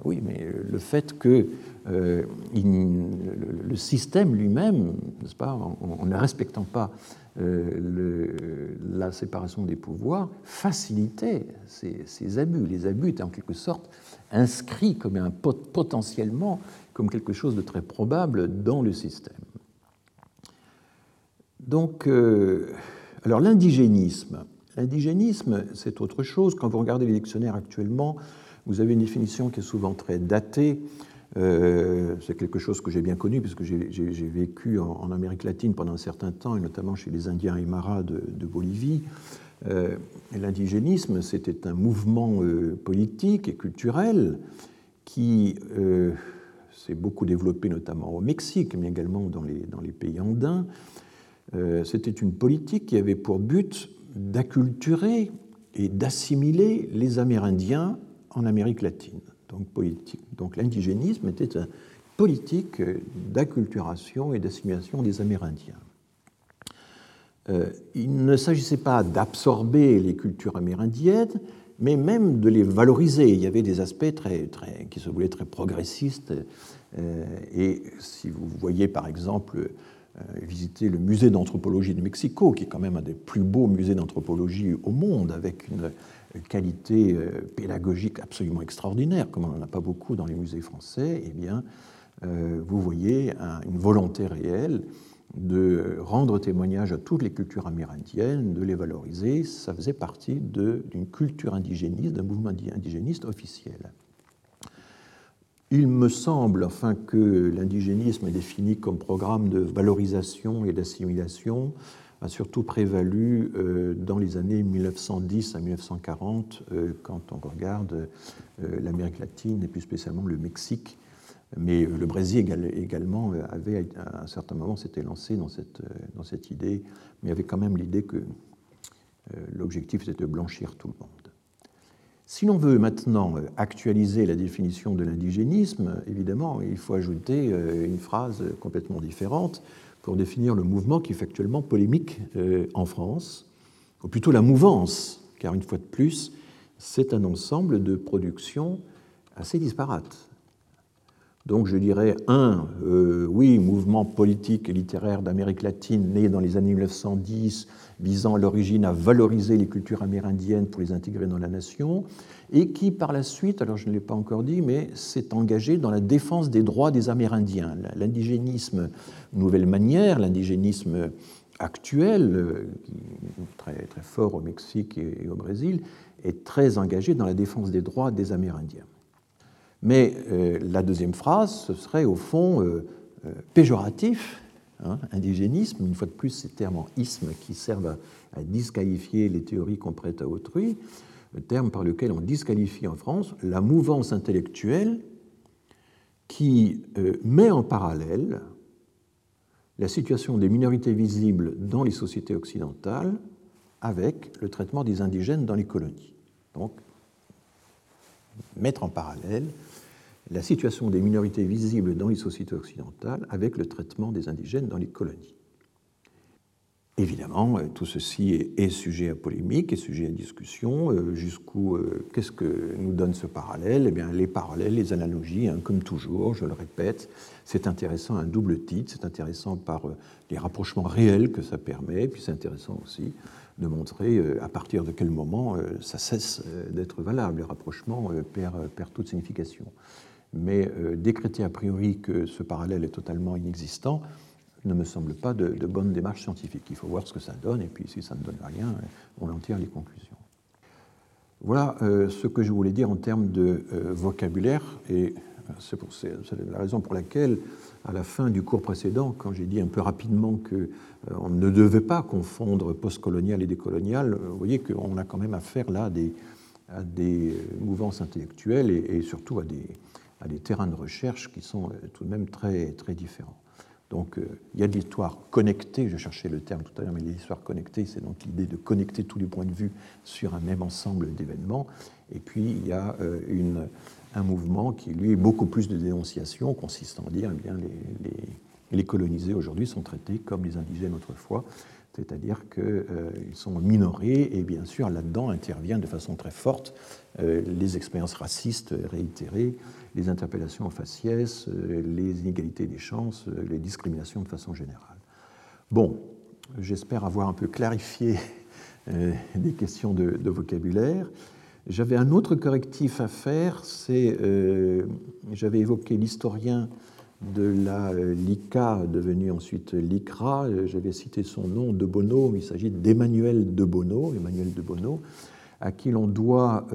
[SPEAKER 2] Oui, mais le fait que euh, le, système lui-même, n'est-ce pas, en, ne respectant pas euh, la séparation des pouvoirs, facilitait ces, abus. Les abus étaient en quelque sorte inscrits potentiellement comme quelque chose de très probable dans le système. Donc, euh, alors l'indigénisme. L'indigénisme, c'est autre chose. Quand vous regardez les dictionnaires actuellement, vous avez une définition qui est souvent très datée. Euh, c'est quelque chose que j'ai bien connu puisque j'ai vécu en, Amérique latine pendant un certain temps, et notamment chez les Indiens Aymara de, de Bolivie. Euh, l'indigénisme, c'était un mouvement politique et culturel qui s'est beaucoup développé notamment au Mexique, mais également dans les, pays andins, euh, c'était une politique qui avait pour but d'acculturer et d'assimiler les Amérindiens en Amérique latine. Donc, Donc l'indigénisme était une politique d'acculturation et d'assimilation des Amérindiens. Euh, il ne s'agissait pas d'absorber les cultures amérindiennes, mais même de les valoriser. Il y avait des aspects très, très, qui se voulaient très progressistes. Euh, et si vous voyez par exemple visité le musée d'anthropologie de Mexico, qui est quand même un des plus beaux musées d'anthropologie au monde, avec une qualité pédagogique absolument extraordinaire, comme on n'en a pas beaucoup dans les musées français, eh bien, vous voyez une volonté réelle de rendre témoignage à toutes les cultures amérindiennes, de les valoriser. Ça faisait partie d'une culture indigéniste, d'un mouvement indigéniste officiel. Il me semble enfin que l'indigénisme est défini comme programme de valorisation et d'assimilation a surtout prévalu euh, dans les années 1910 à 1940 euh, quand on regarde euh, l'Amérique latine et plus spécialement le Mexique mais le Brésil également avait, à un certain moment, s'était lancé dans cette, dans cette idée, mais avait quand même l'idée que l'objectif était de blanchir tout le monde. Si l'on veut maintenant actualiser la définition de l'indigénisme, évidemment, il faut ajouter une phrase complètement différente pour définir le mouvement qui est actuellement polémique en France, ou plutôt la mouvance, car une fois de plus, c'est un ensemble de productions assez disparates. Donc je dirais, un, euh, oui, mouvement politique et littéraire d'Amérique latine né dans les années 1910, visant à l'origine à valoriser les cultures amérindiennes pour les intégrer dans la nation, et qui par la suite, alors je ne l'ai pas encore dit, mais s'est engagé dans la défense des droits des Amérindiens. L'indigénisme, nouvelle manière, l'indigénisme actuel, euh, très, très fort au Mexique et au Brésil, est très engagé dans la défense des droits des Amérindiens. Mais euh, la deuxième phrase, ce serait au fond euh, péjoratif, hein, indigénisme, une fois de plus ces termes en isme qui servent à, disqualifier les théories qu'on prête à autrui, le terme par lequel on disqualifie en France la mouvance intellectuelle qui met en parallèle la situation des minorités visibles dans les sociétés occidentales avec le traitement des indigènes dans les colonies. Donc, mettre en parallèle la situation des minorités visibles dans les sociétés occidentales avec le traitement des indigènes dans les colonies. Évidemment, euh, tout ceci est, sujet à polémique, est sujet à discussion. Euh, jusqu'où, euh, qu'est-ce que nous donne ce parallèle? Eh bien, les parallèles, les analogies, hein, comme toujours, je le répète, c'est intéressant un double titre. C'est intéressant par les rapprochements réels que ça permet, puis c'est intéressant aussi de montrer à partir de quel moment ça cesse d'être valable. Le rapprochement perd, perd toute signification mais décréter a priori que ce parallèle est totalement inexistant ne me semble pas de, bonne démarche scientifique. Il faut voir ce que ça donne, et puis si ça ne donne rien, on en tire les conclusions. Voilà euh, ce que je voulais dire en termes de euh, vocabulaire, et c'est la raison pour laquelle, à la fin du cours précédent, quand j'ai dit un peu rapidement qu'on ne devait pas confondre postcolonial et décolonial, vous voyez qu'on a quand même affaire là à des, à des mouvances intellectuelles et surtout à des, à des terrains de recherche qui sont euh, tout de même très, très différents. Donc euh, il y a de l'histoire connectée, je cherchais le terme tout à l'heure, mais l'histoire connectée, c'est donc l'idée de connecter tous les points de vue sur un même ensemble d'événements. Et puis il y a euh, un mouvement qui, lui, est beaucoup plus de dénonciation, consistant à dire eh les, colonisés aujourd'hui sont traités comme les indigènes autrefois, c'est-à-dire qu'ils sont minorés, et bien sûr là-dedans interviennent de façon très forte les expériences racistes réitérées, les interpellations aux faciès, euh, les inégalités des chances, euh, les discriminations de façon générale. Bon, j'espère avoir un peu clarifié euh, des questions de, vocabulaire. J'avais un autre correctif à faire, c'est, j'avais évoqué l'historien de la LICA, devenu ensuite l'ICRA, j'avais cité son nom, De Bono, il s'agit d'Emmanuel De Bono, Emmanuel De Bono, à qui l'on doit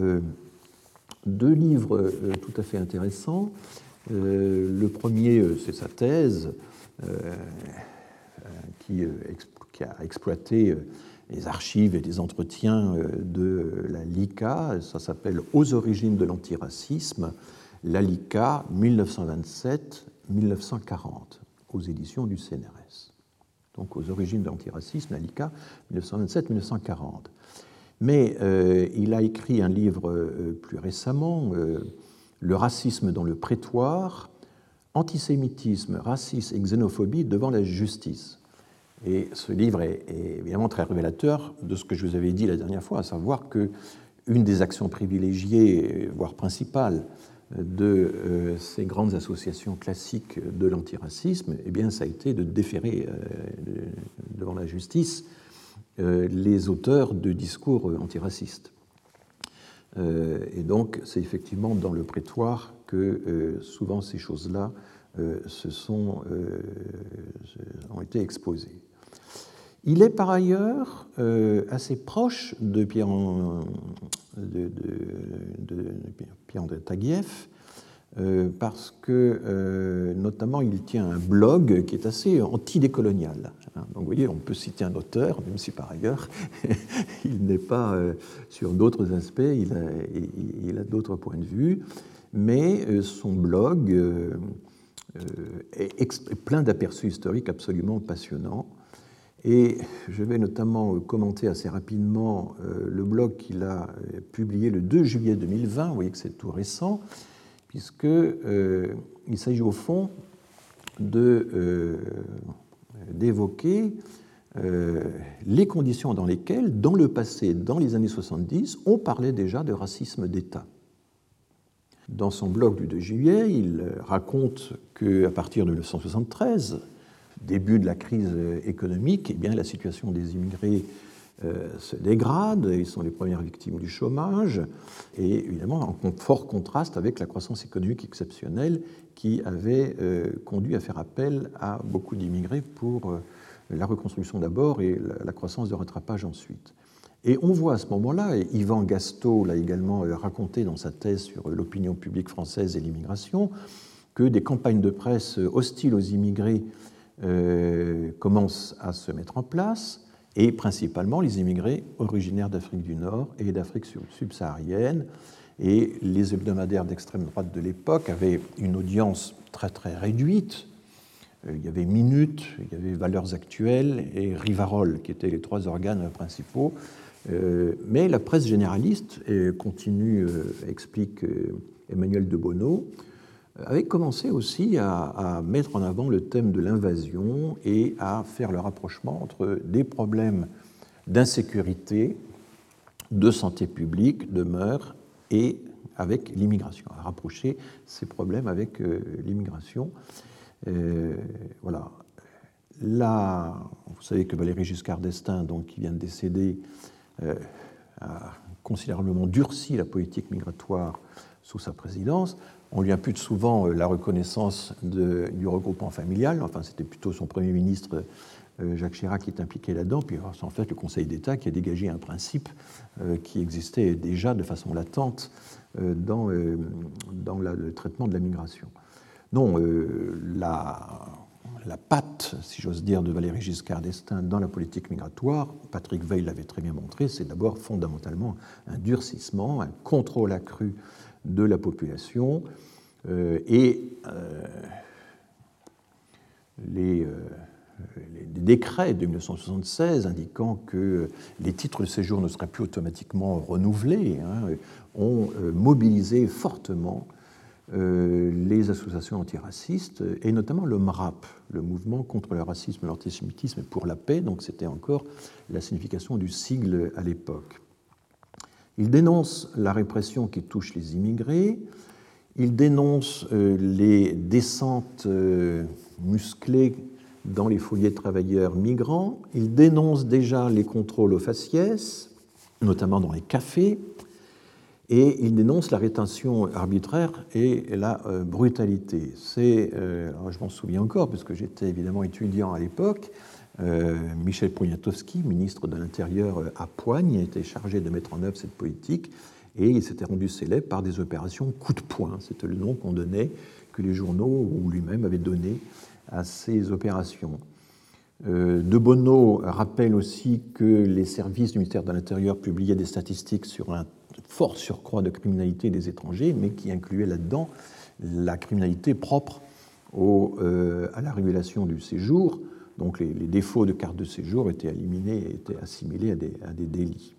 [SPEAKER 2] deux livres euh, tout à fait intéressants. Euh, le premier, euh, c'est sa thèse qui, a exploité les archives et les entretiens de la LICA. Ça s'appelle Aux origines de l'antiracisme, la LICA 1927-1940, aux éditions du CNRS. Donc aux origines de l'antiracisme, la LICA 1927-1940. Mais euh, il a écrit un livre euh, plus récemment, euh, Le racisme dans le prétoire, antisémitisme, racisme et xénophobie devant la justice. Et ce livre est, évidemment très révélateur de ce que je vous avais dit la dernière fois, à savoir que une des actions privilégiées, voire principales, de ces grandes associations classiques de l'antiracisme, eh bien, ça a été de déférer devant la justice les auteurs de discours antiracistes. et donc, c'est effectivement dans le prétoire que souvent ces choses-là ont été exposées. Il est par ailleurs assez proche de Pierre, de, Taguieff, euh, parce que euh, notamment il tient un blog qui est assez antidécolonial. Hein. Donc vous voyez, on peut citer un auteur, même si par ailleurs il n'est pas euh, sur d'autres aspects, il a, il a d'autres points de vue, mais son blog est plein d'aperçus historiques absolument passionnants. Et je vais notamment commenter assez rapidement euh, le blog qu'il a euh, publié le 2 juillet 2020, vous voyez que c'est tout récent, puisqu'il euh, s'agit au fond d'évoquer les conditions dans lesquelles, dans le passé, dans les années 70, on parlait déjà de racisme d'État. Dans son blog du 2 juillet, il raconte qu'à partir de 1973, début de la crise économique, eh bien, la situation des immigrés euh, se dégrade, ils sont les premières victimes du chômage, et évidemment en fort contraste avec la croissance économique exceptionnelle qui avait euh, conduit à faire appel à beaucoup d'immigrés pour euh, la reconstruction d'abord et la, croissance de rattrapage ensuite. Et on voit à ce moment-là, et Yvan Gasto l'a également raconté dans sa thèse sur l'opinion publique française et l'immigration, que des campagnes de presse hostiles aux immigrés euh, commencent à se mettre en place, et principalement les immigrés originaires d'Afrique du Nord et d'Afrique subsaharienne. Et les hebdomadaires d'extrême droite de l'époque avaient une audience très très réduite. Euh, il y avait Minute, il y avait Valeurs Actuelles et Rivarol, qui étaient les trois organes principaux. Euh, mais la presse généraliste, continue, explique Emmanuel de Bono, avait commencé aussi à, mettre en avant le thème de l'invasion et à faire le rapprochement entre des problèmes d'insécurité, de santé publique, de mœurs et avec l'immigration, à rapprocher ces problèmes avec euh, l'immigration. Euh, voilà. Là, vous savez que Valéry Giscard d'Estaing, donc, qui vient de décéder, euh, a considérablement durci la politique migratoire sous sa présidence. On lui impute souvent euh, la reconnaissance du regroupement familial. Enfin, c'était plutôt son Premier ministre euh, Jacques Chirac qui est impliqué là-dedans. Puis c'est en fait le Conseil d'État qui a dégagé un principe euh, qui existait déjà de façon latente dans, dans le traitement de la migration. Non, la, la patte, si j'ose dire, de Valéry Giscard d'Estaing dans la politique migratoire, Patrick Veil l'avait très bien montré, c'est d'abord fondamentalement un durcissement, un contrôle accru de la population euh, et euh, les, euh, les, décrets de 1976 indiquant que les titres de séjour ne seraient plus automatiquement renouvelés hein, ont mobilisé fortement les associations antiracistes et notamment le MRAP, le mouvement contre le racisme et l'antisémitisme pour la paix, donc c'était encore la signification du sigle à l'époque. Il dénonce la répression qui touche les immigrés, il dénonce euh, les descentes euh, musclées dans les foyers de travailleurs migrants, il dénonce déjà les contrôles aux faciès, notamment dans les cafés, et il dénonce la rétention arbitraire et la euh, brutalité. C'est, je m'en souviens encore, parce que j'étais évidemment étudiant à l'époque, Michel Poniatowski, ministre de l'Intérieur euh, à Poigne, a été chargé de mettre en œuvre cette politique et il s'était rendu célèbre par des opérations coup de poing. C'était le nom qu'on donnait, que les journaux ou lui-même avaient donné à ces opérations. Euh, de Bono rappelle aussi que les services du ministère de l'Intérieur publiaient des statistiques sur un fort surcroît de criminalité des étrangers, mais qui incluait là-dedans la criminalité propre à la régulation du séjour, donc les, défauts de carte de séjour étaient éliminés et étaient assimilés à des, délits.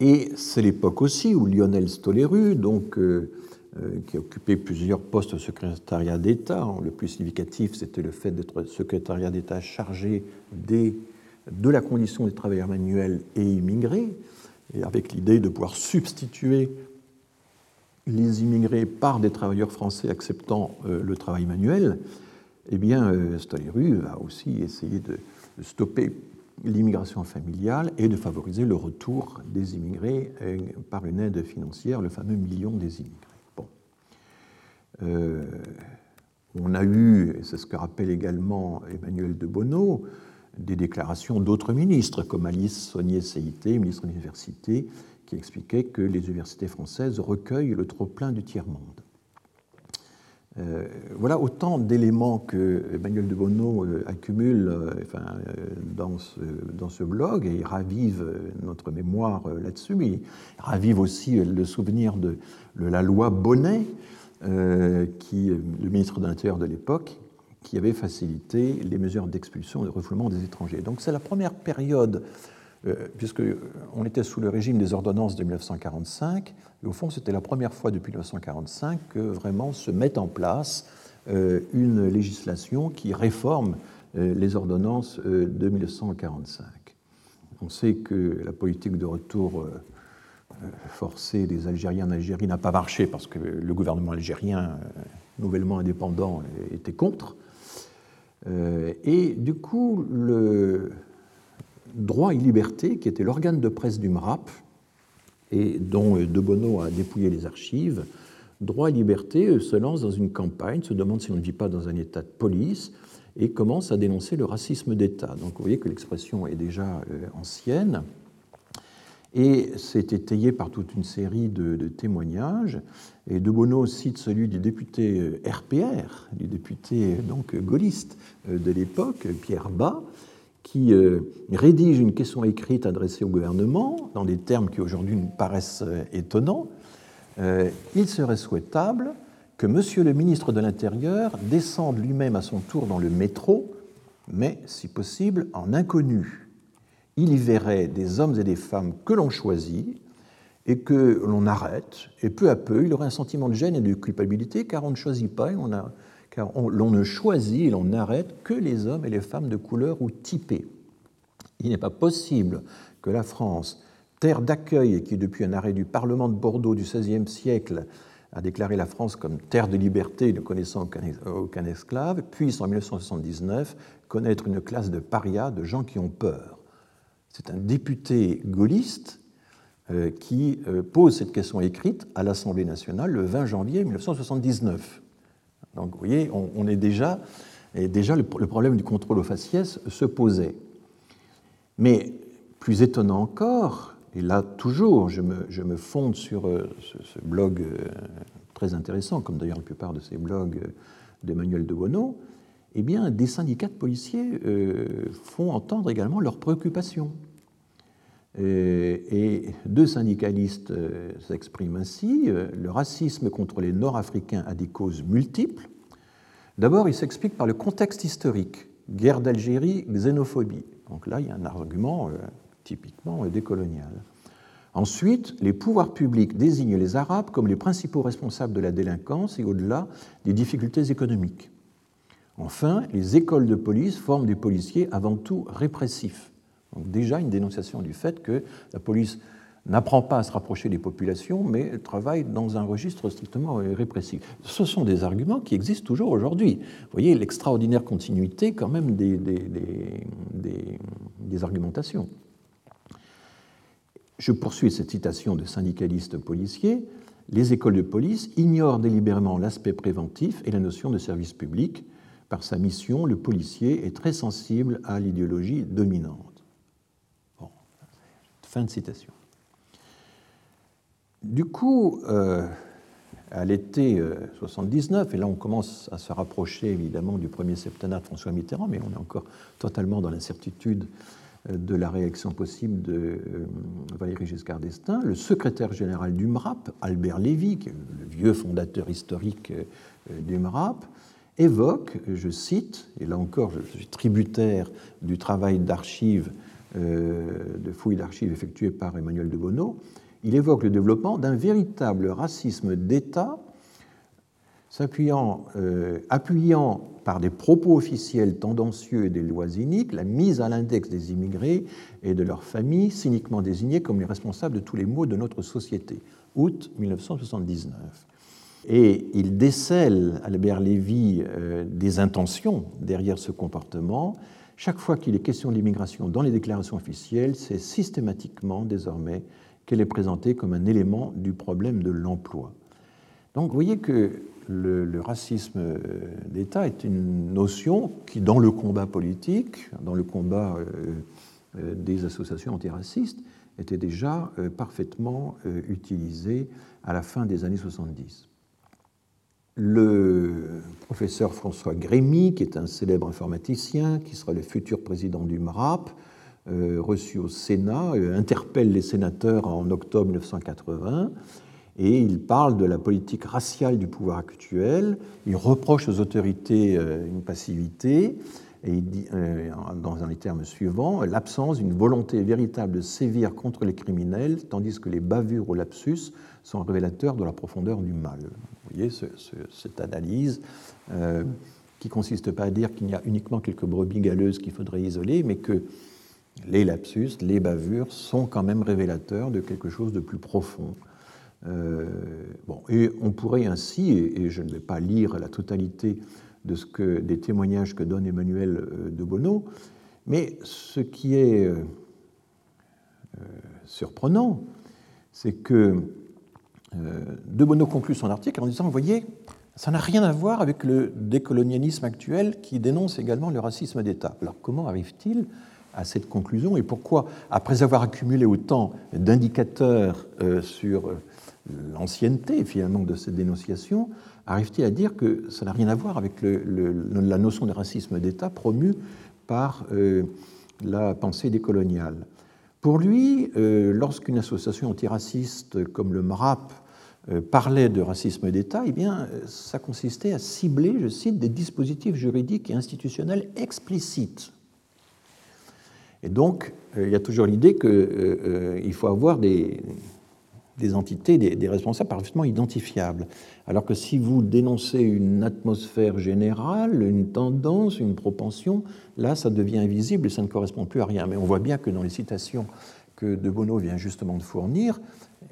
[SPEAKER 2] Et c'est l'époque aussi où Lionel Stoléru, donc, euh, euh, qui a occupé plusieurs postes au secrétariat d'État, le plus significatif c'était le fait d'être secrétariat d'État chargé de la condition des travailleurs manuels et immigrés, et avec l'idée de pouvoir substituer les immigrés par des travailleurs français acceptant le travail manuel, eh bien, Stoléru a aussi essayé de stopper l'immigration familiale et de favoriser le retour des immigrés par une aide financière, le fameux million des immigrés. Bon. on a eu, et c'est ce que rappelle également Emmanuel de Bonneau, des déclarations d'autres ministres, comme Alice Saunier-Seité, ministre de l'Université, qui expliquait que les universités françaises recueillent le trop-plein du tiers-monde. Euh, voilà autant d'éléments que Emmanuel de Bonneau euh, accumule euh, dans, ce, dans, ce, blog et il ravive notre mémoire là-dessus, mais il ravive aussi le souvenir de, la loi Bonnet, qui, le ministre de l'Intérieur de l'époque, qui avait facilité les mesures d'expulsion et de refoulement des étrangers. Donc c'est la première période, puisqu'on était sous le régime des ordonnances de 1945, au fond c'était la première fois depuis 1945 que vraiment se met en place euh, une législation qui réforme euh, les ordonnances de 1945. On sait que la politique de retour forcé des Algériens en Algérie n'a pas marché parce que le gouvernement algérien, nouvellement indépendant, était contre. Euh, et du coup, le droit et liberté, qui était l'organe de presse du MRAP, et dont euh, De Bono a dépouillé les archives, droit et liberté euh, se lance dans une campagne, se demande si on ne vit pas dans un état de police, et commence à dénoncer le racisme d'État. Donc vous voyez que l'expression est déjà ancienne. Et c'est étayé par toute une série de, témoignages. Et De Bono cite celui du député RPR, euh, du député donc gaulliste euh, de l'époque, Pierre Bas, qui euh, rédige une question écrite adressée au gouvernement dans des termes qui aujourd'hui nous paraissent étonnants. il serait souhaitable que Monsieur le ministre de l'Intérieur descende lui-même à son tour dans le métro, mais si possible en inconnu il y verrait des hommes et des femmes que l'on choisit et que l'on arrête, et peu à peu, il aurait un sentiment de gêne et de culpabilité, car on ne choisit pas, on a, car l'on ne choisit et l'on n'arrête que les hommes et les femmes de couleur ou typés. Il n'est pas possible que la France, terre d'accueil qui, depuis un arrêt du Parlement de Bordeaux du XVIe siècle, a déclaré la France comme terre de liberté ne connaissant aucun, aucun esclave, puisse en 1979 connaître une classe de parias, de gens qui ont peur. C'est un député gaulliste euh, qui euh, pose cette question écrite à l'Assemblée nationale le 20 janvier 1979. Donc vous voyez, on, est déjà, et déjà le, problème du contrôle au faciès se posait. Mais plus étonnant encore, et là toujours je me, fonde sur euh, ce, blog très intéressant, comme d'ailleurs la plupart de ces blogs d'Emmanuel de Bono, eh bien, des syndicats de policiers euh, font entendre également leurs préoccupations. Euh, et deux syndicalistes euh, s'expriment ainsi. Le racisme contre les Nord-Africains a des causes multiples. D'abord, il s'explique par le contexte historique. Guerre d'Algérie, xénophobie. Donc là, il y a un argument typiquement décolonial. Ensuite, les pouvoirs publics désignent les Arabes comme les principaux responsables de la délinquance et au-delà des difficultés économiques. Enfin, les écoles de police forment des policiers avant tout répressifs. Donc déjà une dénonciation du fait que la police n'apprend pas à se rapprocher des populations, mais travaille dans un registre strictement répressif. Ce sont des arguments qui existent toujours aujourd'hui. Vous voyez l'extraordinaire continuité quand même des, des, argumentations. Je poursuis cette citation de syndicalistes policiers. Les écoles de police ignorent délibérément l'aspect préventif et la notion de service public par sa mission, le policier est très sensible à l'idéologie dominante. Fin de citation. Du coup, euh, à l'été 79, euh, et là on commence à se rapprocher évidemment du premier septennat de François Mitterrand, mais on est encore totalement dans l'incertitude euh, de la réaction possible de Valéry Giscard d'Estaing, le secrétaire général du MRAP, Albert Lévy, qui est le vieux fondateur historique du MRAP, évoque, je cite, et là encore je suis tributaire du travail d'archives, de fouilles d'archives effectuées par Emmanuel de Bono, il évoque le développement d'un véritable racisme d'État euh, appuyant par des propos officiels tendancieux et des lois iniques la mise à l'index des immigrés et de leurs familles, cyniquement désignés comme les responsables de tous les maux de notre société. Août 1979. Et il décèle, Albert Lévy, euh, des intentions derrière ce comportement. Chaque fois qu'il est question de l'immigration dans les déclarations officielles, c'est systématiquement désormais qu'elle est présentée comme un élément du problème de l'emploi. Donc vous voyez que le, racisme euh, d'État est une notion qui, dans le combat politique, dans le combat euh, euh, des associations antiracistes, était déjà parfaitement utilisée à la fin des années 70. Le professeur François Grémy, qui est un célèbre informaticien, qui sera le futur président du MRAP, reçu au Sénat, interpelle les sénateurs en octobre 1980 et il parle de la politique raciale du pouvoir actuel, il reproche aux autorités euh, une passivité, et il dit, euh, dans les termes suivants, l'absence d'une volonté véritable de sévir contre les criminels, tandis que les bavures ou lapsus sont révélateurs de la profondeur du mal. Vous voyez cette analyse euh, qui consiste pas à dire qu'il y a uniquement quelques brebis galeuses qu'il faudrait isoler, mais que les lapsus, les bavures sont quand même révélateurs de quelque chose de plus profond. Euh, bon, et on pourrait ainsi, et, je ne vais pas lire la totalité de ce que, des témoignages que donne Emmanuel euh, de Bono, mais ce qui est euh, surprenant, c'est que de Bono conclut son article en disant, vous voyez, ça n'a rien à voir avec le décolonialisme actuel qui dénonce également le racisme d'État. Alors comment arrive-t-il à cette conclusion et pourquoi, après avoir accumulé autant d'indicateurs sur l'ancienneté finalement de cette dénonciation, arrive-t-il à dire que ça n'a rien à voir avec la notion de racisme d'État promue par euh, la pensée décoloniale? Pour lui, euh, lorsqu'une association antiraciste comme le MRAP euh, parlait de racisme d'État, eh bien, ça consistait à cibler, je cite, des dispositifs juridiques et institutionnels explicites. Et donc, il y a toujours l'idée qu'il faut avoir des, des entités, des, responsables parfaitement identifiables. Alors que si vous dénoncez une atmosphère générale, une tendance, une propension, là, ça devient invisible et ça ne correspond plus à rien. Mais on voit bien que dans les citations que De Bono vient justement de fournir,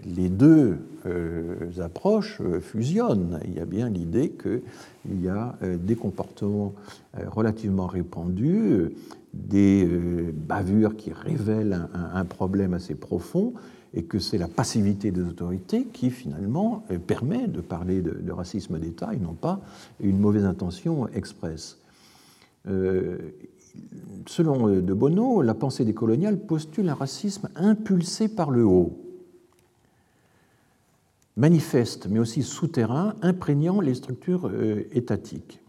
[SPEAKER 2] les deux euh, approches euh, fusionnent. Il y a bien l'idée qu'il y a euh, des comportements relativement répandus, des bavures qui révèlent un problème assez profond, et que c'est la passivité des autorités qui finalement permet de parler de, racisme d'État et non pas une mauvaise intention expresse. Selon De Bono, la pensée décoloniale postule un racisme impulsé par le haut, manifeste mais aussi souterrain, imprégnant les structures étatiques.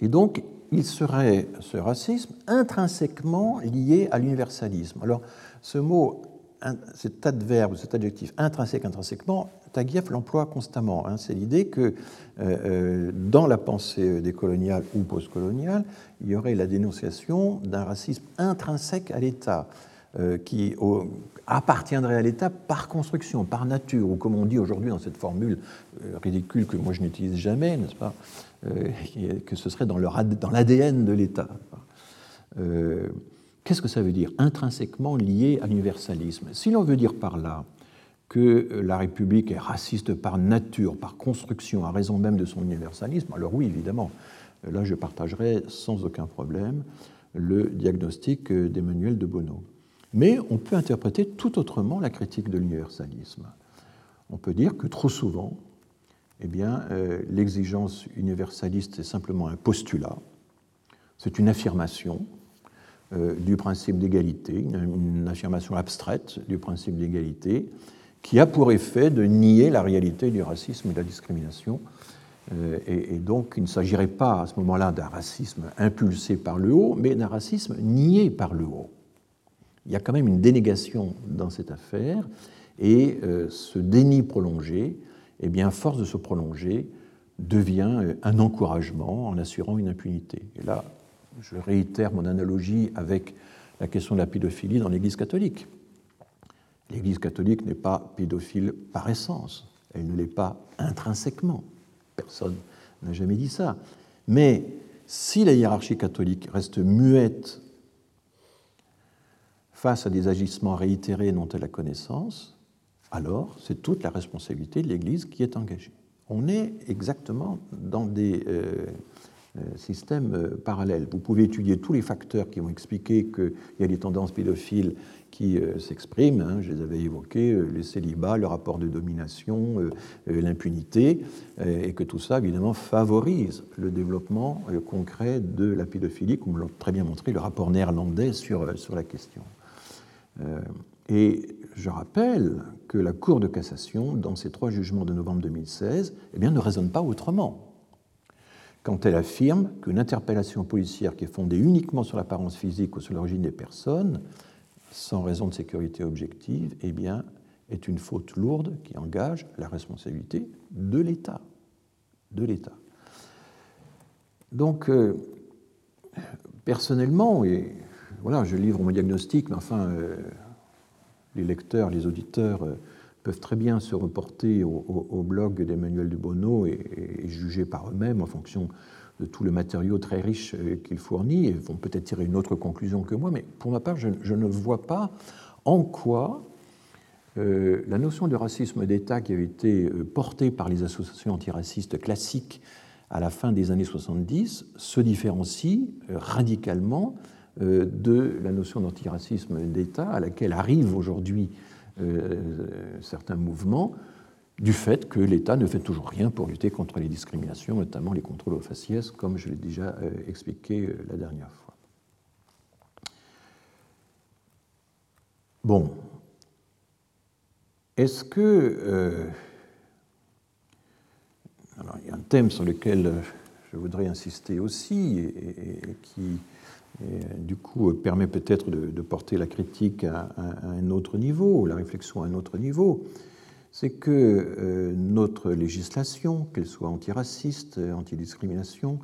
[SPEAKER 2] Et donc, il serait ce racisme intrinsèquement lié à l'universalisme. Alors, ce mot cet adverbe, cet adjectif intrinsèque, intrinsèquement, Taguieff l'emploie constamment. Hein. C'est l'idée que euh, euh, dans la pensée décoloniale ou postcoloniale, il y aurait la dénonciation d'un racisme intrinsèque à l'État, euh, qui appartiendrait à l'État par construction, par nature, ou comme on dit aujourd'hui dans cette formule ridicule que moi je n'utilise jamais, n'est-ce pas, que ce serait dans l'ADN de l'État. Qu'est-ce que ça veut dire Intrinsèquement lié à l'universalisme? Si l'on veut dire par là que la République est raciste par nature, par construction, à raison même de son universalisme, alors oui, évidemment, là je partagerai sans aucun problème le diagnostic d'Emmanuel de Bono. Mais on peut interpréter tout autrement la critique de l'universalisme. On peut dire que trop souvent, eh bien, euh, l'exigence universaliste est simplement un postulat, c'est une affirmation, euh, du principe d'égalité, une, affirmation abstraite du principe d'égalité, qui a pour effet de nier la réalité du racisme et de la discrimination. Euh, et, donc, il ne s'agirait pas à ce moment-là d'un racisme impulsé par le haut, mais d'un racisme nié par le haut. Il y a quand même une dénégation dans cette affaire, et euh, ce déni prolongé, eh bien, force de se prolonger, devient un encouragement en assurant une impunité. Et là, je réitère mon analogie avec la question de la pédophilie dans l'Église catholique. L'Église catholique n'est pas pédophile par essence, elle ne l'est pas intrinsèquement. Personne n'a jamais dit ça. Mais si la hiérarchie catholique reste muette face à des agissements réitérés dont elle a connaissance, alors c'est toute la responsabilité de l'Église qui est engagée. On est exactement dans des euh, euh, systèmes euh, parallèles. Vous pouvez étudier tous les facteurs qui vont expliquer qu'il y a des tendances pédophiles qui s'expriment, hein, je les avais évoqués, les célibats, le rapport de domination, l'impunité, et que tout ça, évidemment, favorise le développement concret de la pédophilie, comme l'a très bien montré le rapport néerlandais sur, sur la question. Et je rappelle que la Cour de cassation, dans ses trois jugements de novembre 2016, eh bien, ne raisonne pas autrement. Quand elle affirme qu'une interpellation policière qui est fondée uniquement sur l'apparence physique ou sur l'origine des personnes, sans raison de sécurité objective, eh bien, est une faute lourde qui engage la responsabilité de l'État. De l'État. Donc, euh, personnellement, et voilà, je livre mon diagnostic, mais enfin, euh, les lecteurs, les auditeurs euh, peuvent très bien se reporter au, blog d'Emmanuel de Bono et, juger par eux-mêmes en fonction de tout le matériau très riche euh, qu'il fournit et vont peut-être tirer une autre conclusion que moi, mais pour ma part, je, ne vois pas en quoi la notion de racisme d'État qui avait été portée par les associations antiracistes classiques à la fin des années 70 se différencie radicalement de la notion d'antiracisme d'État à laquelle arrivent aujourd'hui euh, certains mouvements du fait que l'État ne fait toujours rien pour lutter contre les discriminations, notamment les contrôles aux faciès, comme je l'ai déjà euh, expliqué la dernière fois. Bon, est-ce que... alors, il y a un thème sur lequel je voudrais insister aussi et qui et, euh, du coup, euh, permet peut-être de, porter la critique à, un autre niveau, la réflexion à un autre niveau, c'est que euh, notre législation, qu'elle soit antiraciste, antidiscrimination,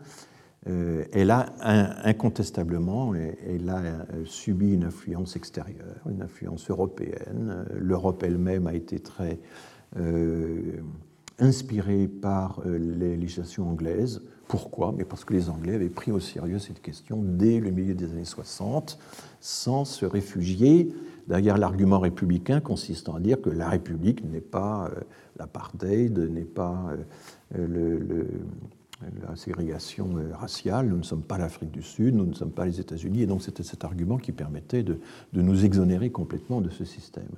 [SPEAKER 2] elle a incontestablement elle a subi une influence extérieure, une influence européenne. L'Europe elle-même a été très inspirée par les législations anglaises pourquoi Mais parce que les Anglais avaient pris au sérieux cette question dès le milieu des années 60, sans se réfugier derrière l'argument républicain consistant à dire que la République n'est pas euh, l'apartheid, n'est pas euh, la ségrégation euh, raciale, nous ne sommes pas l'Afrique du Sud, nous ne sommes pas les États-Unis, et donc c'était cet argument qui permettait de, de nous exonérer complètement de ce système.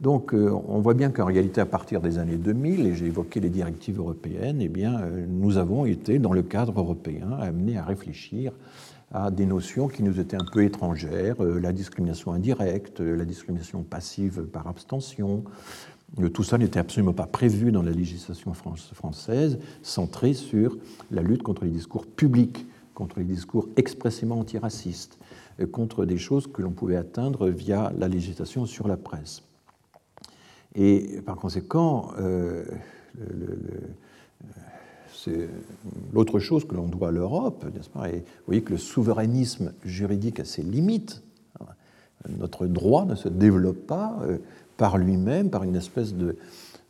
[SPEAKER 2] Donc euh, on voit bien qu'en réalité, à partir des années 2000, et j'ai évoqué les directives européennes, eh bien, euh, nous avons été, dans le cadre européen, amenés à réfléchir à des notions qui nous étaient un peu étrangères, euh, la discrimination indirecte, la discrimination passive par abstention. Tout ça n'était absolument pas prévu dans la législation française, centrée sur la lutte contre les discours publics, contre les discours expressément antiracistes, contre des choses que l'on pouvait atteindre via la législation sur la presse. Et par conséquent, euh, c'est l'autre chose que l'on doit à l'Europe, n'est-ce pas? Et vous voyez que le souverainisme juridique a ses limites. Notre droit ne se développe pas euh, par lui-même, par une espèce de,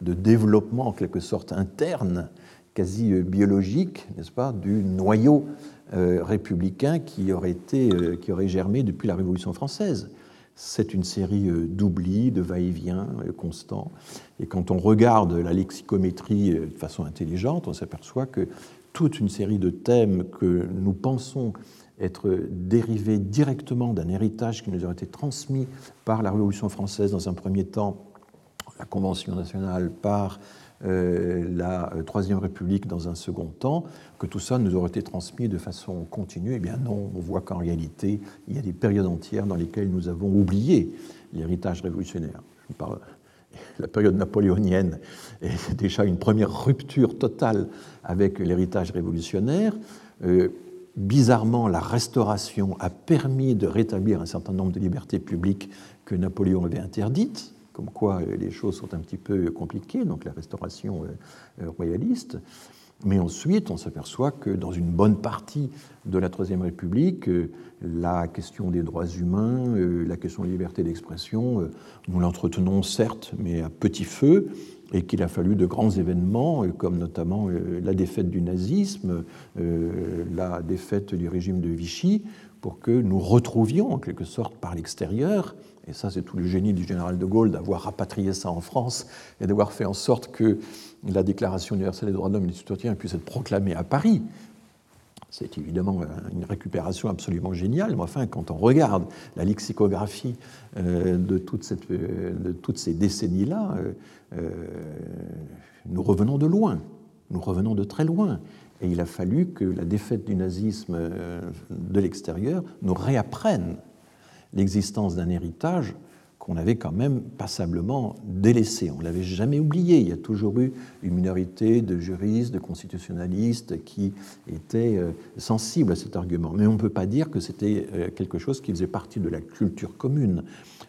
[SPEAKER 2] développement en quelque sorte interne, quasi euh, biologique, n'est-ce pas, du noyau républicain qui aurait, été, qui aurait germé depuis la Révolution française c'est une série euh, d'oublis, de va-et-vient euh, constants. Et quand on regarde la lexicométrie euh, de façon intelligente, on s'aperçoit que toute une série de thèmes que nous pensons être dérivés directement d'un héritage qui nous aurait été transmis par la Révolution française dans un premier temps, la Convention nationale, par la euh, Troisième République dans un second temps, que tout ça nous aurait été transmis de façon continue. Eh bien non, on voit qu'en réalité, il y a des périodes entières dans lesquelles nous avons oublié l'héritage révolutionnaire. Je parle la période napoléonienne est déjà une première rupture totale avec l'héritage révolutionnaire. Euh, bizarrement, la restauration a permis de rétablir un certain nombre de libertés publiques que Napoléon avait interdites comme quoi euh, les choses sont un petit peu compliquées, donc la restauration euh, euh, royaliste. Mais ensuite, on s'aperçoit que dans une bonne partie de la Troisième République, la question des droits humains, la question de la liberté d'expression, nous l'entretenons certes, mais à petit feu, et qu'il a fallu de grands événements, comme notamment la défaite du nazisme, la défaite du régime de Vichy, pour que nous retrouvions en quelque sorte par l'extérieur, et ça c'est tout le génie du général de Gaulle d'avoir rapatrié ça en France et d'avoir fait en sorte que la Déclaration universelle des droits de l'homme et des citoyens puisse être proclamée à Paris. C'est évidemment une récupération absolument géniale, mais enfin, quand on regarde la lexicographie euh, de, euh, de toutes ces décennies-là, euh, nous revenons de loin, nous revenons de très loin. Et il a fallu que la défaite du nazisme de l'extérieur nous réapprenne l'existence d'un héritage qu'on avait quand même passablement délaissé. On ne l'avait jamais oublié. Il y a toujours eu une minorité de juristes, de constitutionnalistes qui étaient euh, sensibles à cet argument. Mais on ne peut pas dire que c'était euh, quelque chose qui faisait partie de la culture commune,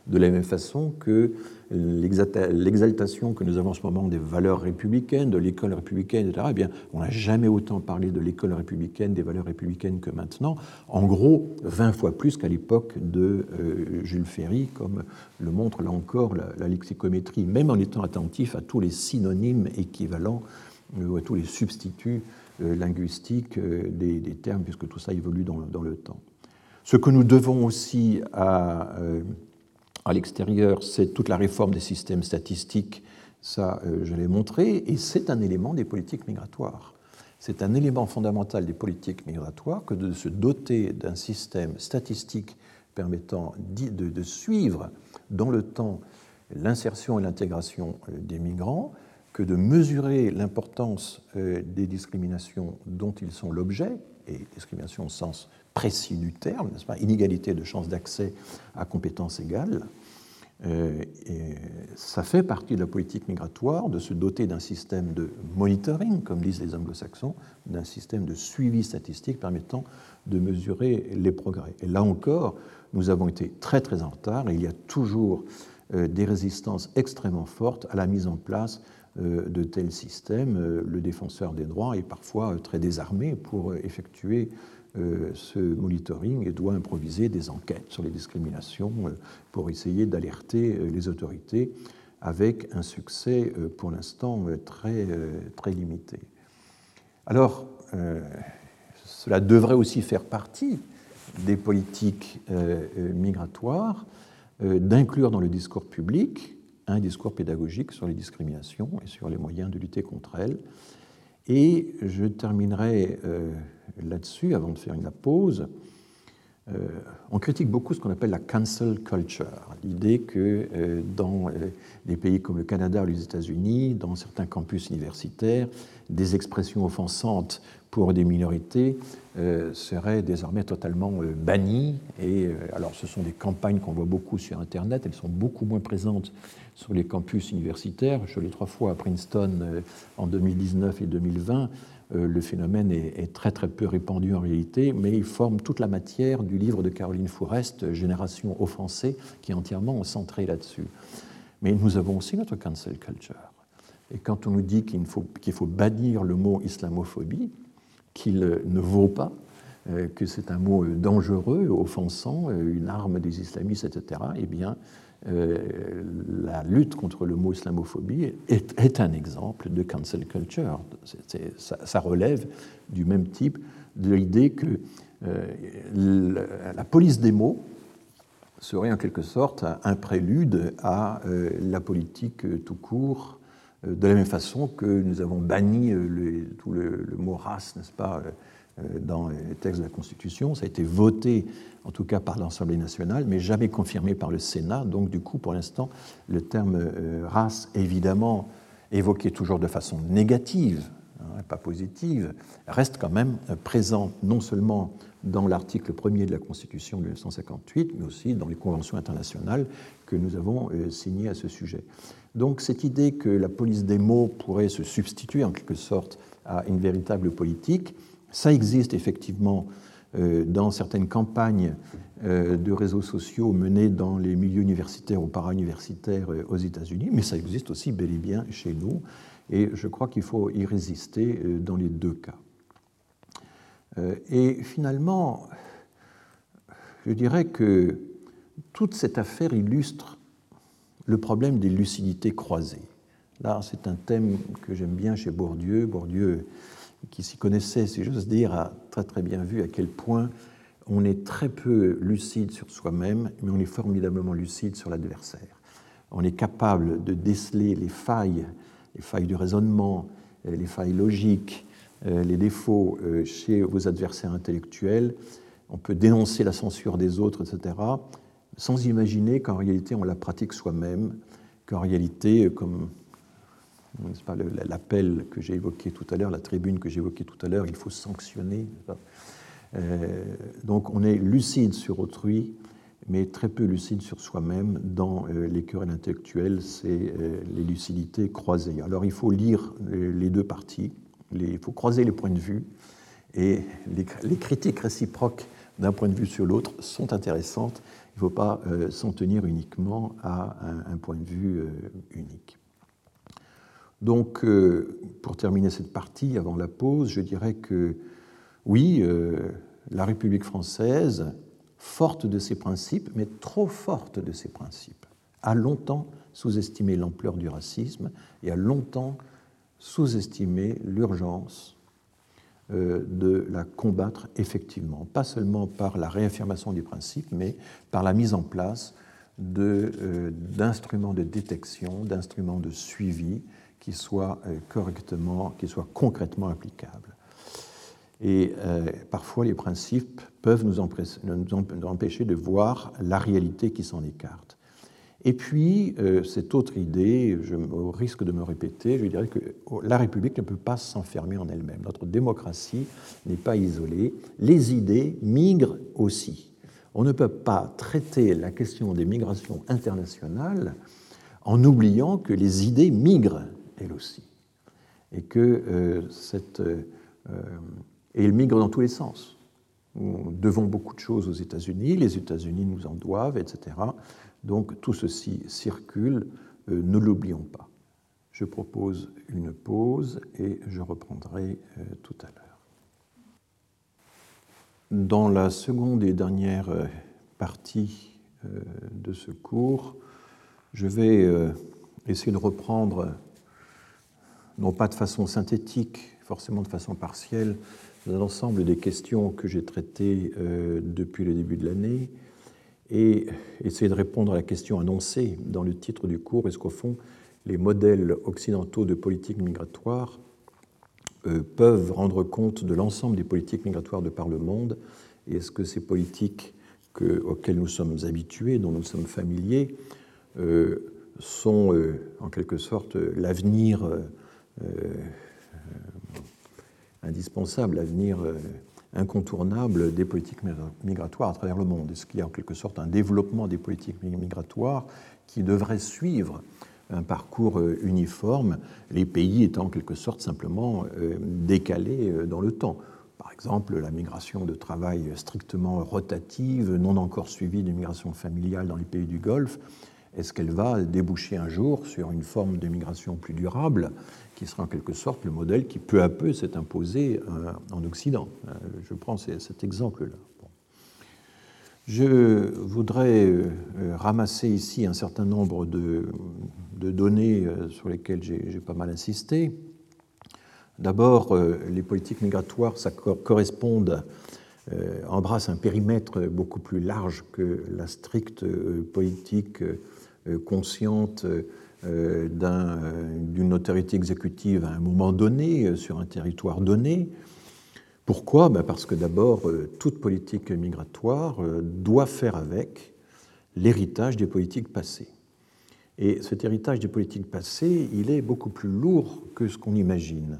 [SPEAKER 2] de la même façon que l'exaltation que nous avons en ce moment des valeurs républicaines, de l'école républicaine, etc., eh bien, on n'a jamais autant parlé de l'école républicaine, des valeurs républicaines que maintenant. En gros, 20 fois plus qu'à l'époque de euh, Jules Ferry, comme le montre là encore la, lexicométrie, même en étant attentif à tous les synonymes équivalents euh, ou à tous les substituts euh, linguistiques des, termes, puisque tout ça évolue dans, dans, le temps. Ce que nous devons aussi à à l'extérieur, c'est toute la réforme des systèmes statistiques, ça euh, je l'ai montré, et c'est un élément des politiques migratoires. C'est un élément fondamental des politiques migratoires que de se doter d'un système statistique permettant de, suivre dans le temps l'insertion et l'intégration euh, des migrants, que de mesurer l'importance euh, des discriminations dont ils sont l'objet, et discrimination au sens précis du terme, n'est-ce pas, inégalité de chances d'accès à compétences égales. Euh, ça fait partie de la politique migratoire de se doter d'un système de monitoring, comme disent les anglo-saxons, d'un système de suivi statistique permettant de mesurer les progrès. Et là encore, nous avons été très très en retard et il y a toujours euh, des résistances extrêmement fortes à la mise en place euh, de tels systèmes. Le défenseur des droits est parfois très désarmé pour effectuer ce monitoring et doit improviser des enquêtes sur les discriminations euh, pour essayer d'alerter euh, les autorités avec un succès pour l'instant très, très limité. Alors, cela devrait aussi faire partie des politiques migratoires d'inclure dans le discours public un discours pédagogique sur les discriminations et sur les moyens de lutter contre elles. Et je terminerai là-dessus, avant de faire une pause, euh, on critique beaucoup ce qu'on appelle la cancel culture, l'idée que euh, dans euh, des pays comme le Canada ou les États-Unis, dans certains campus universitaires, des expressions offensantes pour des minorités seraient désormais totalement bannies. Et alors, ce sont des campagnes qu'on voit beaucoup sur Internet, elles sont beaucoup moins présentes sur les campus universitaires. Je l'ai trois fois à Princeton en 2019 et 2020. Euh, le phénomène est, très très peu répandu en réalité, mais il forme toute la matière du livre de Caroline Fourest, Génération offensée, qui est entièrement centré là-dessus. Mais nous avons aussi notre cancel culture. Et quand on nous dit qu'il faut, qu'il faut bannir le mot islamophobie, qu'il ne vaut pas, euh, que c'est un mot dangereux, offensant, euh, une arme des islamistes, etc., eh bien, euh, la lutte contre le mot islamophobie est, un exemple de cancel culture. ça, relève du même type de l'idée que euh, la police des mots serait en quelque sorte un prélude à euh, la politique tout court, de la même façon que nous avons banni tout le, le, mot race, n'est-ce pas, dans les textes de la Constitution. Ça a été voté en tout cas par l'Assemblée nationale, mais jamais confirmé par le Sénat. Donc du coup, pour l'instant, le terme euh, race, évidemment évoqué toujours de façon négative, hein, pas positive, reste quand même euh, présent non seulement dans l'article 1er de la Constitution de 1958, mais aussi dans les conventions internationales que nous avons euh, signées à ce sujet. Donc cette idée que la police des mots pourrait se substituer en quelque sorte à une véritable politique, ça existe effectivement euh, dans certaines campagnes euh, de réseaux sociaux menées dans les milieux universitaires ou para-universitaires euh, aux États-Unis, mais ça existe aussi bel et bien chez nous, et je crois qu'il faut y résister dans les deux cas. Et finalement, je dirais que toute cette affaire illustre le problème des lucidités croisées. Là, c'est un thème que j'aime bien chez Bourdieu. Bourdieu, qui s'y connaissait, si j'ose dire, a très très bien vu à quel point on est très peu lucide sur soi-même, mais on est formidablement lucide sur l'adversaire. On est capable de déceler les failles, les failles du raisonnement, les failles logiques, euh, les défauts euh, chez vos adversaires intellectuels. On peut dénoncer la censure des autres, etc., sans imaginer qu'en réalité on la pratique soi-même, qu'en réalité, comme l'appel que j'ai évoqué tout à l'heure, la tribune que j'ai évoquée tout à l'heure, il faut sanctionner. Euh, donc on est lucide sur autrui, mais très peu lucide sur soi-même. Dans euh, les querelles intellectuelles, c'est euh, les lucidités croisées. Alors il faut lire les deux parties, il faut croiser les points de vue, et les, critiques réciproques d'un point de vue sur l'autre sont intéressantes. Il ne faut pas s'en tenir uniquement à un point de vue unique. Donc, euh, pour terminer cette partie, avant la pause, je dirais que oui, euh, la République française, forte de ses principes, mais trop forte de ses principes, a longtemps sous-estimé l'ampleur du racisme et a longtemps sous-estimé l'urgence euh, de la combattre effectivement, pas seulement par la réaffirmation du principe, mais par la mise en place d'instruments de, de détection, d'instruments de suivi, qui soit euh, correctement, qui soit concrètement applicable. Et euh, parfois, les principes peuvent nous, empêcher de voir la réalité qui s'en écarte. Et puis, euh, cette autre idée, je, au risque de me répéter, je dirais que la République ne peut pas s'enfermer en elle-même. Notre démocratie n'est pas isolée. Les idées migrent aussi. On ne peut pas traiter la question des migrations internationales en oubliant que les idées migrent elle aussi. Et que euh, cette. Euh, et elle migre dans tous les sens. Nous devons beaucoup de choses aux États-Unis, les États-Unis nous en doivent, etc. Donc tout ceci circule, euh, ne l'oublions pas. Je propose une pause et je reprendrai tout à l'heure. Dans la seconde et dernière partie de ce cours, je vais essayer de reprendre non pas de façon synthétique, forcément de façon partielle, l'ensemble des questions que j'ai traitées euh, depuis le début de l'année. Et essayer de répondre à la question annoncée dans le titre du cours, est-ce qu'au fond, les modèles occidentaux de politique migratoire euh, peuvent rendre compte de l'ensemble des politiques migratoires de par le monde? Et est-ce que ces politiques auxquelles nous sommes habitués, dont nous sommes familiers, euh, sont en quelque sorte l'avenir indispensable, l'avenir euh, incontournable des politiques migratoires à travers le monde. Est-ce qu'il y a en quelque sorte un développement des politiques migratoires qui devrait suivre un parcours euh, uniforme, les pays étant en quelque sorte simplement décalés dans le temps? Par exemple la migration de travail strictement rotative, non encore suivie d'une migration familiale dans les pays du Golfe, est-ce qu'elle va déboucher un jour sur une forme de migration plus durable? Qui sera en quelque sorte le modèle qui peu à peu s'est imposé euh, en Occident. Euh, je prends cet exemple-là. Je voudrais euh, ramasser ici un certain nombre de, données sur lesquelles j'ai pas mal insisté. D'abord, les politiques migratoires correspondent, embrassent un périmètre beaucoup plus large que la stricte politique consciente euh, euh, d'une autorité exécutive à un moment donné, euh, sur un territoire donné. Pourquoi? Ben, Parce que d'abord, toute politique migratoire doit faire avec l'héritage des politiques passées. Et cet héritage des politiques passées, il est beaucoup plus lourd que ce qu'on imagine.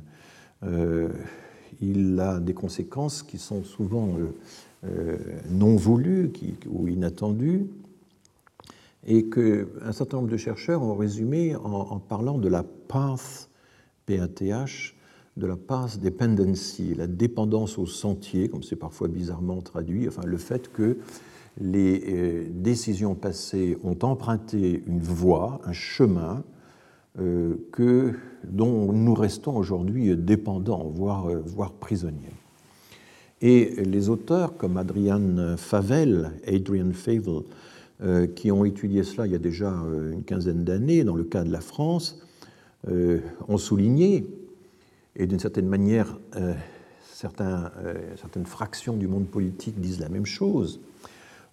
[SPEAKER 2] il a des conséquences qui sont souvent non voulues ou inattendues, et qu'un certain nombre de chercheurs ont résumé en, parlant de la path, PATH, de la path dependency, la dépendance au sentier, comme c'est parfois bizarrement traduit, enfin le fait que les euh, décisions passées ont emprunté une voie, un chemin, euh, que, dont nous restons aujourd'hui dépendants, voire, euh, voire prisonniers. Et les auteurs comme Adrian Favel, Adrian Favel, qui ont étudié cela il y a déjà euh, une quinzaine d'années dans le cas de la France, ont souligné, et d'une certaine manière, certains, certaines fractions du monde politique disent la même chose,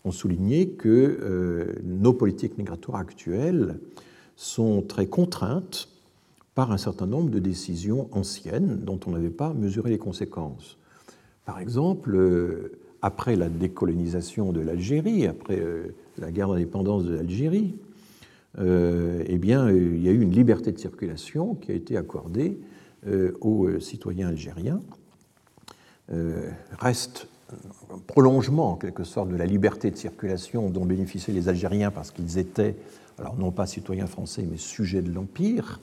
[SPEAKER 2] ont souligné que nos politiques migratoires actuelles sont très contraintes par un certain nombre de décisions anciennes dont on n'avait pas mesuré les conséquences. Par exemple, euh, après la décolonisation de l'Algérie, après euh, la guerre d'indépendance de l'Algérie, euh, eh bien, il y a eu une liberté de circulation qui a été accordée aux citoyens algériens. reste un prolongement, en quelque sorte, de la liberté de circulation dont bénéficiaient les Algériens parce qu'ils étaient, alors non pas citoyens français, mais sujets de l'Empire.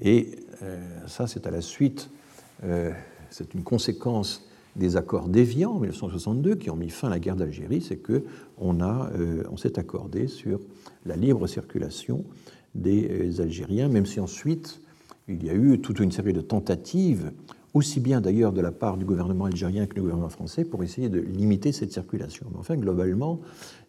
[SPEAKER 2] Et euh, ça, c'est à la suite, euh, c'est une conséquence des accords d'Évian en 1962 qui ont mis fin à la guerre d'Algérie, c'est qu'on euh, s'est accordé sur la libre circulation des Algériens, même si ensuite il y a eu toute une série de tentatives, aussi bien d'ailleurs de la part du gouvernement algérien que du gouvernement français, pour essayer de limiter cette circulation. Mais enfin, globalement,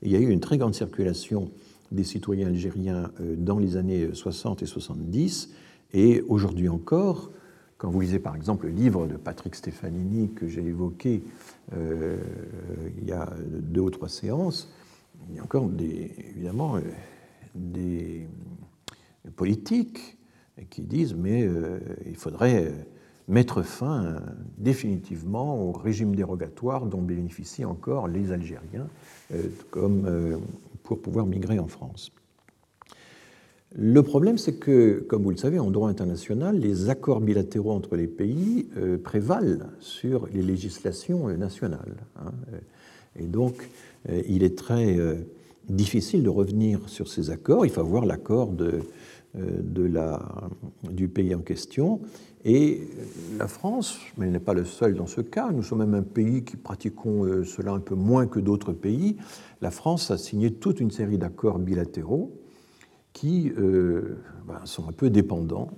[SPEAKER 2] il y a eu une très grande circulation des citoyens algériens dans les années 60 et 70, et aujourd'hui encore, quand vous lisez par exemple le livre de Patrick Stefanini que j'ai évoqué euh, il y a deux ou trois séances, il y a encore des, évidemment euh, des politiques qui disent mais euh, il faudrait mettre fin définitivement au régime dérogatoire dont bénéficient encore les Algériens comme, pour pouvoir migrer en France. Le problème, c'est que, comme vous le savez, en droit international, les accords bilatéraux entre les pays euh, prévalent sur les législations euh, nationales. Hein. Et donc, euh, il est très difficile de revenir sur ces accords. Il faut avoir l'accord du pays en question. Et la France, mais elle n'est pas le seul dans ce cas, nous sommes même un pays qui pratiquons cela un peu moins que d'autres pays. La France a signé toute une série d'accords bilatéraux qui euh, ben, sont un peu dépendants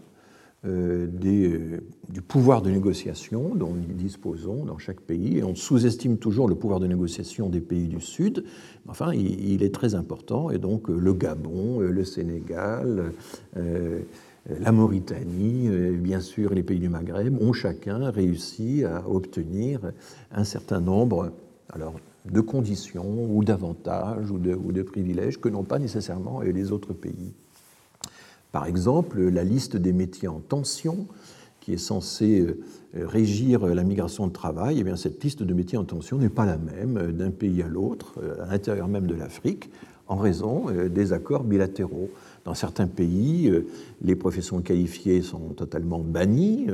[SPEAKER 2] euh, des, du pouvoir de négociation dont nous disposons dans chaque pays. Et on sous-estime toujours le pouvoir de négociation des pays du Sud. Enfin, il, est très important. Et donc, euh, le Gabon, le Sénégal, la Mauritanie, bien sûr, les pays du Maghreb ont chacun réussi à obtenir un certain nombre. De conditions ou d'avantages ou de, privilèges que n'ont pas nécessairement les autres pays. Par exemple, la liste des métiers en tension, qui est censée euh, régir la migration de travail, eh cette liste de métiers en tension n'est pas la même d'un pays à l'autre, euh, à l'intérieur même de l'Afrique, en raison euh, des accords bilatéraux. Dans certains pays, les professions qualifiées sont totalement bannies,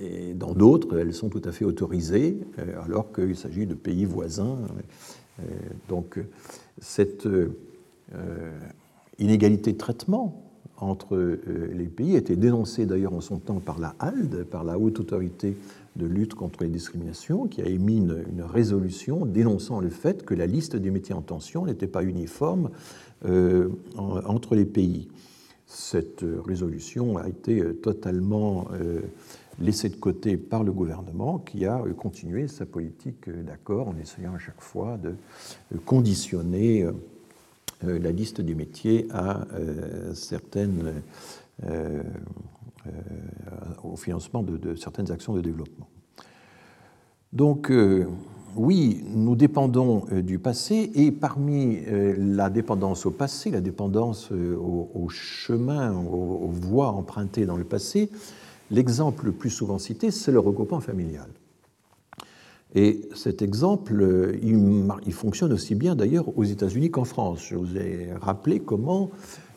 [SPEAKER 2] et dans d'autres, elles sont tout à fait autorisées, alors qu'il s'agit de pays voisins. Donc, cette inégalité de traitement entre les pays était dénoncée d'ailleurs en son temps par la HALD, par la Haute Autorité de lutte contre les discriminations, qui a émis une, résolution dénonçant le fait que la liste des métiers en tension n'était pas uniforme euh, entre les pays. Cette résolution a été euh, totalement euh, laissée de côté par le gouvernement qui a continué sa politique d'accord en essayant à chaque fois de conditionner la liste des métiers à certaines, au financement de, certaines actions de développement. Donc, oui, nous dépendons euh, du passé et parmi euh, la dépendance au passé, la dépendance euh, au chemin, aux voies empruntées dans le passé, l'exemple le plus souvent cité, c'est le regroupement familial. Et cet exemple, il, fonctionne aussi bien d'ailleurs aux États-Unis qu'en France. Je vous ai rappelé comment,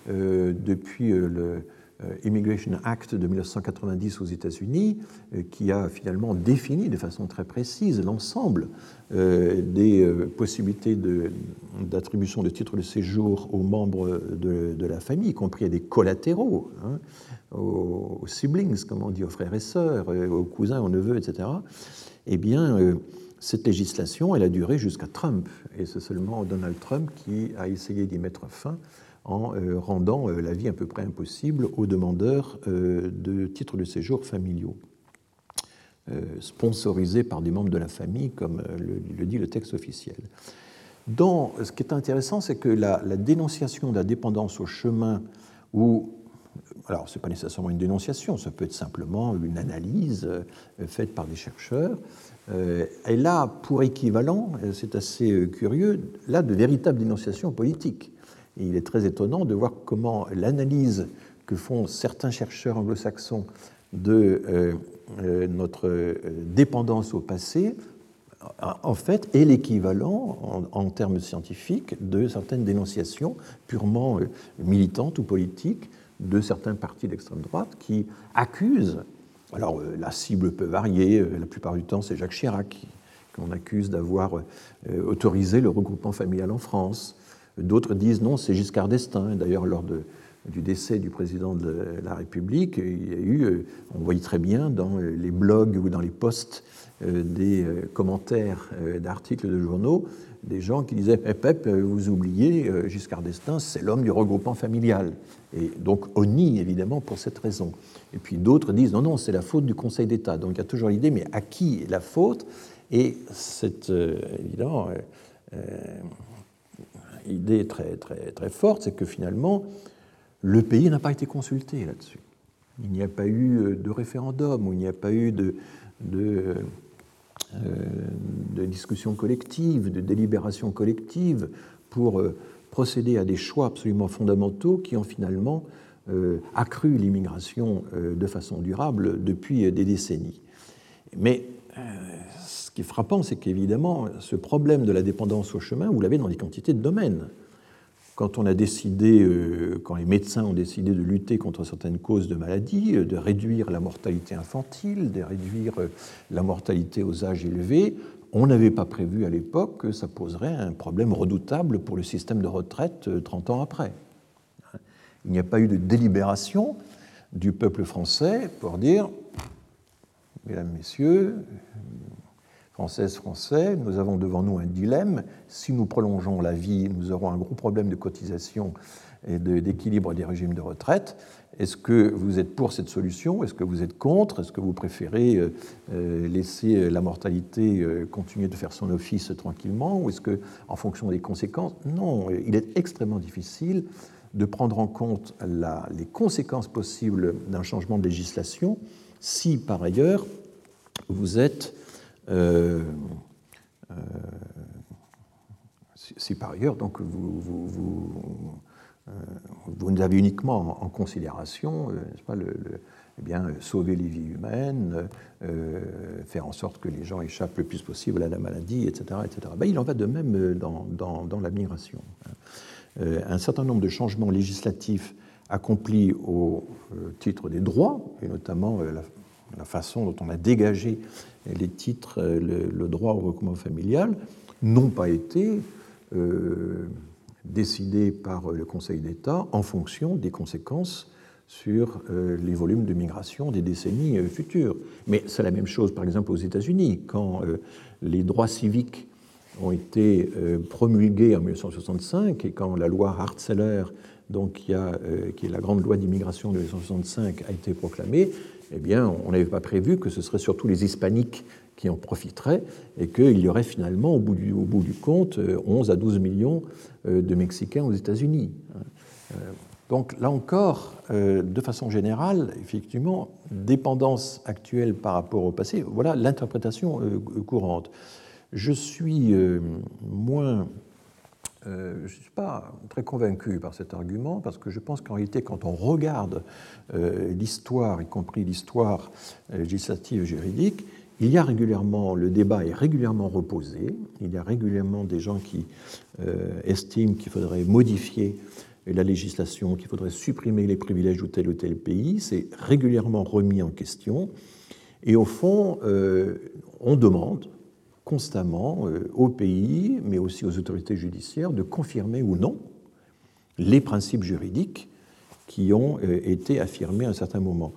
[SPEAKER 2] depuis le, Immigration Act de 1990 aux États-Unis, euh, qui a finalement défini de façon très précise l'ensemble euh, des possibilités d'attribution de, titres de séjour aux membres de, la famille, y compris à des collatéraux, hein, aux, siblings, comme on dit, aux frères et sœurs, aux cousins, aux neveux, etc. Eh bien, cette législation, elle a duré jusqu'à Trump, et c'est seulement Donald Trump qui a essayé d'y mettre fin en euh, rendant euh, la vie à peu près impossible aux demandeurs euh, de titres de séjour familiaux, sponsorisés par des membres de la famille, comme le, dit le texte officiel. Dans, ce qui est intéressant, c'est que la, dénonciation de la dépendance au chemin ou alors ce n'est pas nécessairement une dénonciation, ça peut être simplement une analyse faite par des chercheurs. Elle a pour équivalent, c'est assez curieux, là de véritables dénonciations politiques. Il est très étonnant de voir comment l'analyse que font certains chercheurs anglo-saxons de notre dépendance au passé en fait, est l'équivalent, en, termes scientifiques, de certaines dénonciations purement euh, militantes ou politiques de certains partis d'extrême droite qui accusent, alors euh, la cible peut varier, euh, la plupart du temps c'est Jacques Chirac qu'on accuse d'avoir autorisé le regroupement familial en France. D'autres disent non, c'est Giscard d'Estaing. D'ailleurs, lors du décès du président de la République, il y a eu, on voyait très bien dans les blogs ou dans les posts euh, des euh, commentaires euh, d'articles de journaux, des gens qui disaient eh, Pep, vous oubliez, Giscard d'Estaing, c'est l'homme du regroupement familial. Et donc on nie évidemment pour cette raison. Et puis d'autres disent non, non, c'est la faute du Conseil d'État. Donc il y a toujours l'idée, mais à qui est la faute? Et cette évidemment idée très, très, très forte, c'est que finalement, le pays n'a pas été consulté là-dessus. Il n'y a pas eu de référendum, ou il n'y a pas eu de, de euh, de discussion collective, de délibération collective, pour euh, procéder à des choix absolument fondamentaux qui ont finalement euh, accru l'immigration de façon durable depuis des décennies. Mais qui est frappant, c'est qu'évidemment, ce problème de la dépendance au chemin, vous l'avez dans des quantités de domaines quand on a décidé, euh, quand les médecins ont décidé de lutter contre certaines causes de maladies, euh, de réduire la mortalité infantile, de réduire euh, la mortalité aux âges élevés, on n'avait pas prévu à l'époque que ça poserait un problème redoutable pour le système de retraite 30 ans après. Il n'y a pas eu de délibération du peuple français pour dire, mesdames, messieurs, Françaises, Français, nous avons devant nous un dilemme. Si nous prolongeons la vie, nous aurons un gros problème de cotisation et d'équilibre des régimes de retraite. Est-ce que vous êtes pour cette solution? Est-ce que vous êtes contre? Est-ce que vous préférez euh, euh, laisser la mortalité euh, continuer de faire son office tranquillement? Ou est-ce que, en fonction des conséquences? Non, il est extrêmement difficile de prendre en compte les conséquences possibles d'un changement de législation si, par ailleurs, vous êtes euh, euh, si, par ailleurs donc, vous, vous, vous, euh, vous avez uniquement en, considération pas, le, eh bien, sauver les vies humaines, faire en sorte que les gens échappent le plus possible à la maladie, etc. etc. Ben, il en va de même dans, dans, dans la migration. un certain nombre de changements législatifs accomplis au titre des droits, et notamment la, la façon dont on a dégagé les titres, euh, le, droit au recoupement familial, n'ont pas été euh, décidés par le Conseil d'État en fonction des conséquences sur euh, les volumes de migration des décennies futures. Mais c'est la même chose, par exemple, aux États-Unis, quand les droits civiques ont été promulgués en 1965 et quand la loi Hart-Celler, donc qui est la grande loi d'immigration de 1965, a été proclamée, eh bien, on n'avait pas prévu que ce serait surtout les hispaniques qui en profiteraient et qu'il y aurait finalement, au bout, du, au bout, du, compte, 11 à 12 millions euh, de Mexicains aux États-Unis. Euh, donc là encore, euh, de façon générale, effectivement, dépendance actuelle par rapport au passé, voilà l'interprétation courante. Je suis moins euh, je ne suis pas très convaincu par cet argument parce que je pense qu'en réalité, quand on regarde euh, l'histoire, y compris l'histoire euh, législative et juridique, il y a régulièrement, le débat est régulièrement reposé, il y a régulièrement des gens qui estiment qu'il faudrait modifier la législation, qu'il faudrait supprimer les privilèges de tel ou tel pays, c'est régulièrement remis en question. Et au fond, on demande, constamment euh, au pays, mais aussi aux autorités judiciaires, de confirmer ou non les principes juridiques qui ont euh, été affirmés à un certain moment.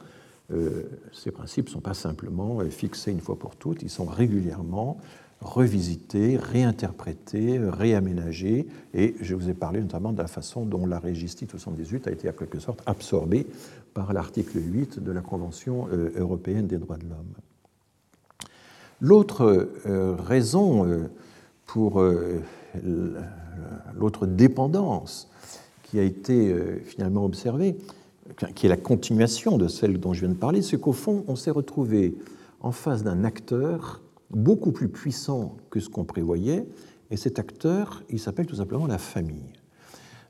[SPEAKER 2] Euh, ces principes ne sont pas simplement fixés une fois pour toutes, ils sont régulièrement revisités, réinterprétés, réaménagés, et je vous ai parlé notamment de la façon dont la Régistie 78 a été en quelque sorte absorbée par l'article 8 de la Convention européenne des droits de l'homme. L'autre euh, raison euh, pour euh, l'autre dépendance qui a été finalement observée, qui est la continuation de celle dont je viens de parler, c'est qu'au fond, on s'est retrouvé en face d'un acteur beaucoup plus puissant que ce qu'on prévoyait, et cet acteur, il s'appelle tout simplement la famille.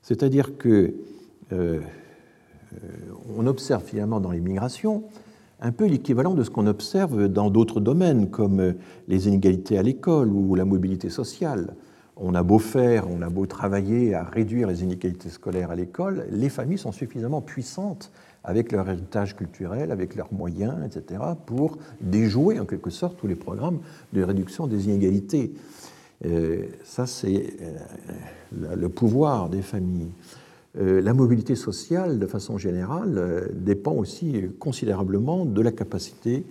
[SPEAKER 2] C'est-à-dire que on observe finalement dans les migrations un peu l'équivalent de ce qu'on observe dans d'autres domaines, comme les inégalités à l'école ou la mobilité sociale. On a beau faire, on a beau travailler à réduire les inégalités scolaires à l'école, les familles sont suffisamment puissantes avec leur héritage culturel, avec leurs moyens, etc., pour déjouer en quelque sorte tous les programmes de réduction des inégalités. Euh, ça, c'est euh, le pouvoir des familles. Euh, la mobilité sociale, de façon générale, dépend aussi considérablement de la capacité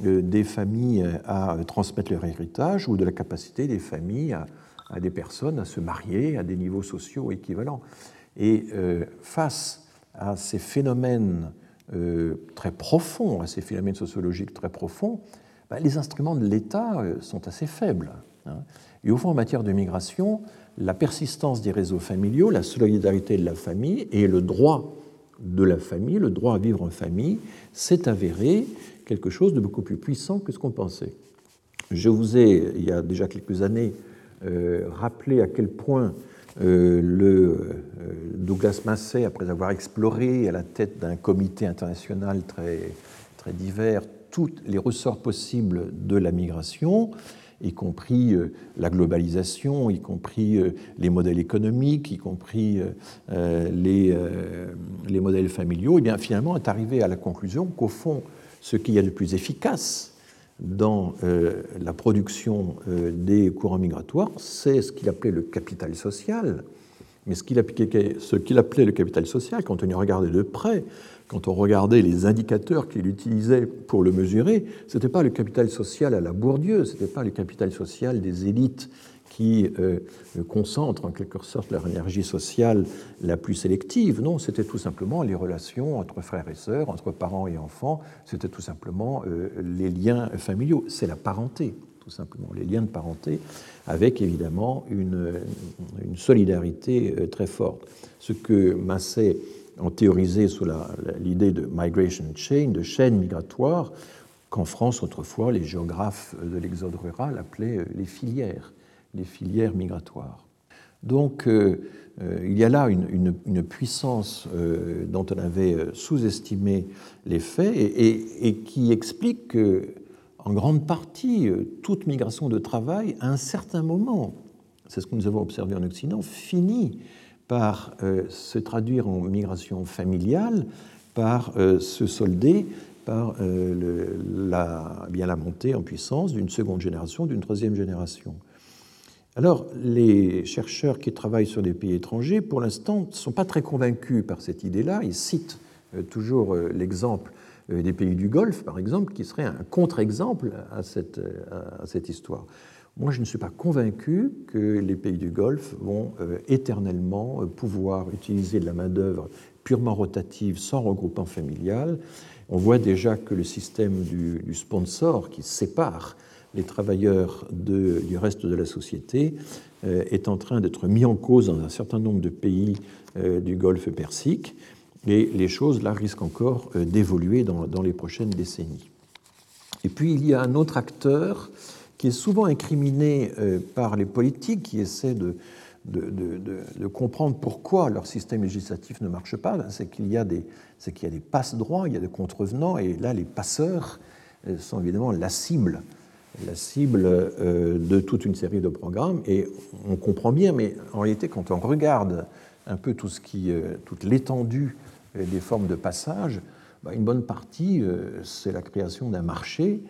[SPEAKER 2] des familles à transmettre leur héritage ou de la capacité des familles à, des personnes à se marier à des niveaux sociaux équivalents. Et face à ces phénomènes très profonds, à ces phénomènes sociologiques très profonds, ben, les instruments de l'État sont assez faibles. Hein. Et au fond, en matière de migration, la persistance des réseaux familiaux, la solidarité de la famille et le droit de la famille, le droit à vivre en famille, s'est avéré quelque chose de beaucoup plus puissant que ce qu'on pensait. Je vous ai, il y a déjà quelques années, euh, rappelé à quel point euh, le euh, Douglas Massey, après avoir exploré à la tête d'un comité international très, très divers tous les ressorts possibles de la migration, y compris euh, la globalisation, y compris euh, les modèles économiques, y compris euh, les, les modèles familiaux, et eh bien finalement est arrivé à la conclusion qu'au fond, ce qu'il y a de plus efficace dans la production des courants migratoires, c'est ce qu'il appelait le capital social. Mais ce qu'il appelait le capital social, quand on y regardait de près, quand on regardait les indicateurs qu'il utilisait pour le mesurer, ce n'était pas le capital social à la Bourdieu, ce n'était pas le capital social des élites qui euh, concentrent en quelque sorte leur énergie sociale la plus sélective. Non, c'était tout simplement les relations entre frères et sœurs, entre parents et enfants, c'était tout simplement euh, les liens familiaux, c'est la parenté, tout simplement, les liens de parenté, avec évidemment une, solidarité euh, très forte. Ce que Massé ont théorisé sous l'idée de migration chain, de chaîne migratoire, qu'en France, autrefois, les géographes de l'exode rural appelaient euh, les filières, les filières migratoires. Donc, euh, euh, il y a là une, puissance dont on avait sous-estimé les faits et, et, qui explique que, en grande partie, toute migration de travail, à un certain moment, c'est ce que nous avons observé en Occident, finit par euh, se traduire en migration familiale, par euh, se solder par euh, la, bien la montée en puissance d'une seconde génération, d'une troisième génération. Alors, les chercheurs qui travaillent sur des pays étrangers, pour l'instant, ne sont pas très convaincus par cette idée-là. Ils citent toujours l'exemple des pays du Golfe, par exemple, qui serait un contre-exemple à cette, à cette histoire. Moi, je ne suis pas convaincu que les pays du Golfe vont euh, éternellement euh, pouvoir utiliser de la main-d'œuvre purement rotative sans regroupement familial. On voit déjà que le système du, sponsor qui sépare les travailleurs du reste de la société euh, est en train d'être mis en cause dans un certain nombre de pays du Golfe Persique et les choses là risquent encore d'évoluer dans, dans, les prochaines décennies. Et puis il y a un autre acteur qui est souvent incriminé euh, par les politiques qui essaient de, de, comprendre pourquoi leur système législatif ne marche pas, ben, c'est qu'il y a des, qu'il des passe-droits, il y a des contrevenants, et là, les passeurs euh, sont évidemment la cible, la cible euh, de toute une série de programmes, et on comprend bien, mais en réalité, quand on regarde un peu tout ce qui, toute l'étendue des formes de passage, ben, une bonne partie, c'est la création d'un marché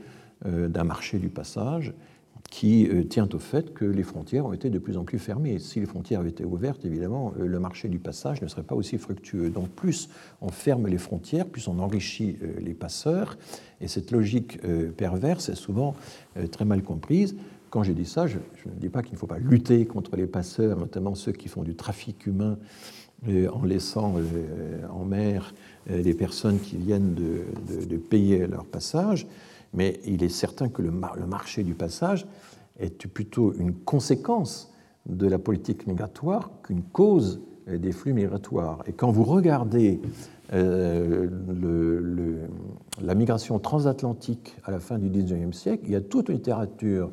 [SPEAKER 2] d'un marché du passage qui euh, tient au fait que les frontières ont été de plus en plus fermées. Si les frontières avaient été ouvertes, évidemment, euh, le marché du passage ne serait pas aussi fructueux. Donc plus on ferme les frontières, plus on enrichit les passeurs, et cette logique perverse est souvent très mal comprise. Quand j'ai dit ça, je, ne dis pas qu'il ne faut pas lutter contre les passeurs, notamment ceux qui font du trafic humain en laissant en mer des personnes qui viennent de payer leur passage mais il est certain que le, marché du passage est plutôt une conséquence de la politique migratoire qu'une cause des flux migratoires. Et quand vous regardez euh, la migration transatlantique à la fin du XIXe siècle, il y a toute une littérature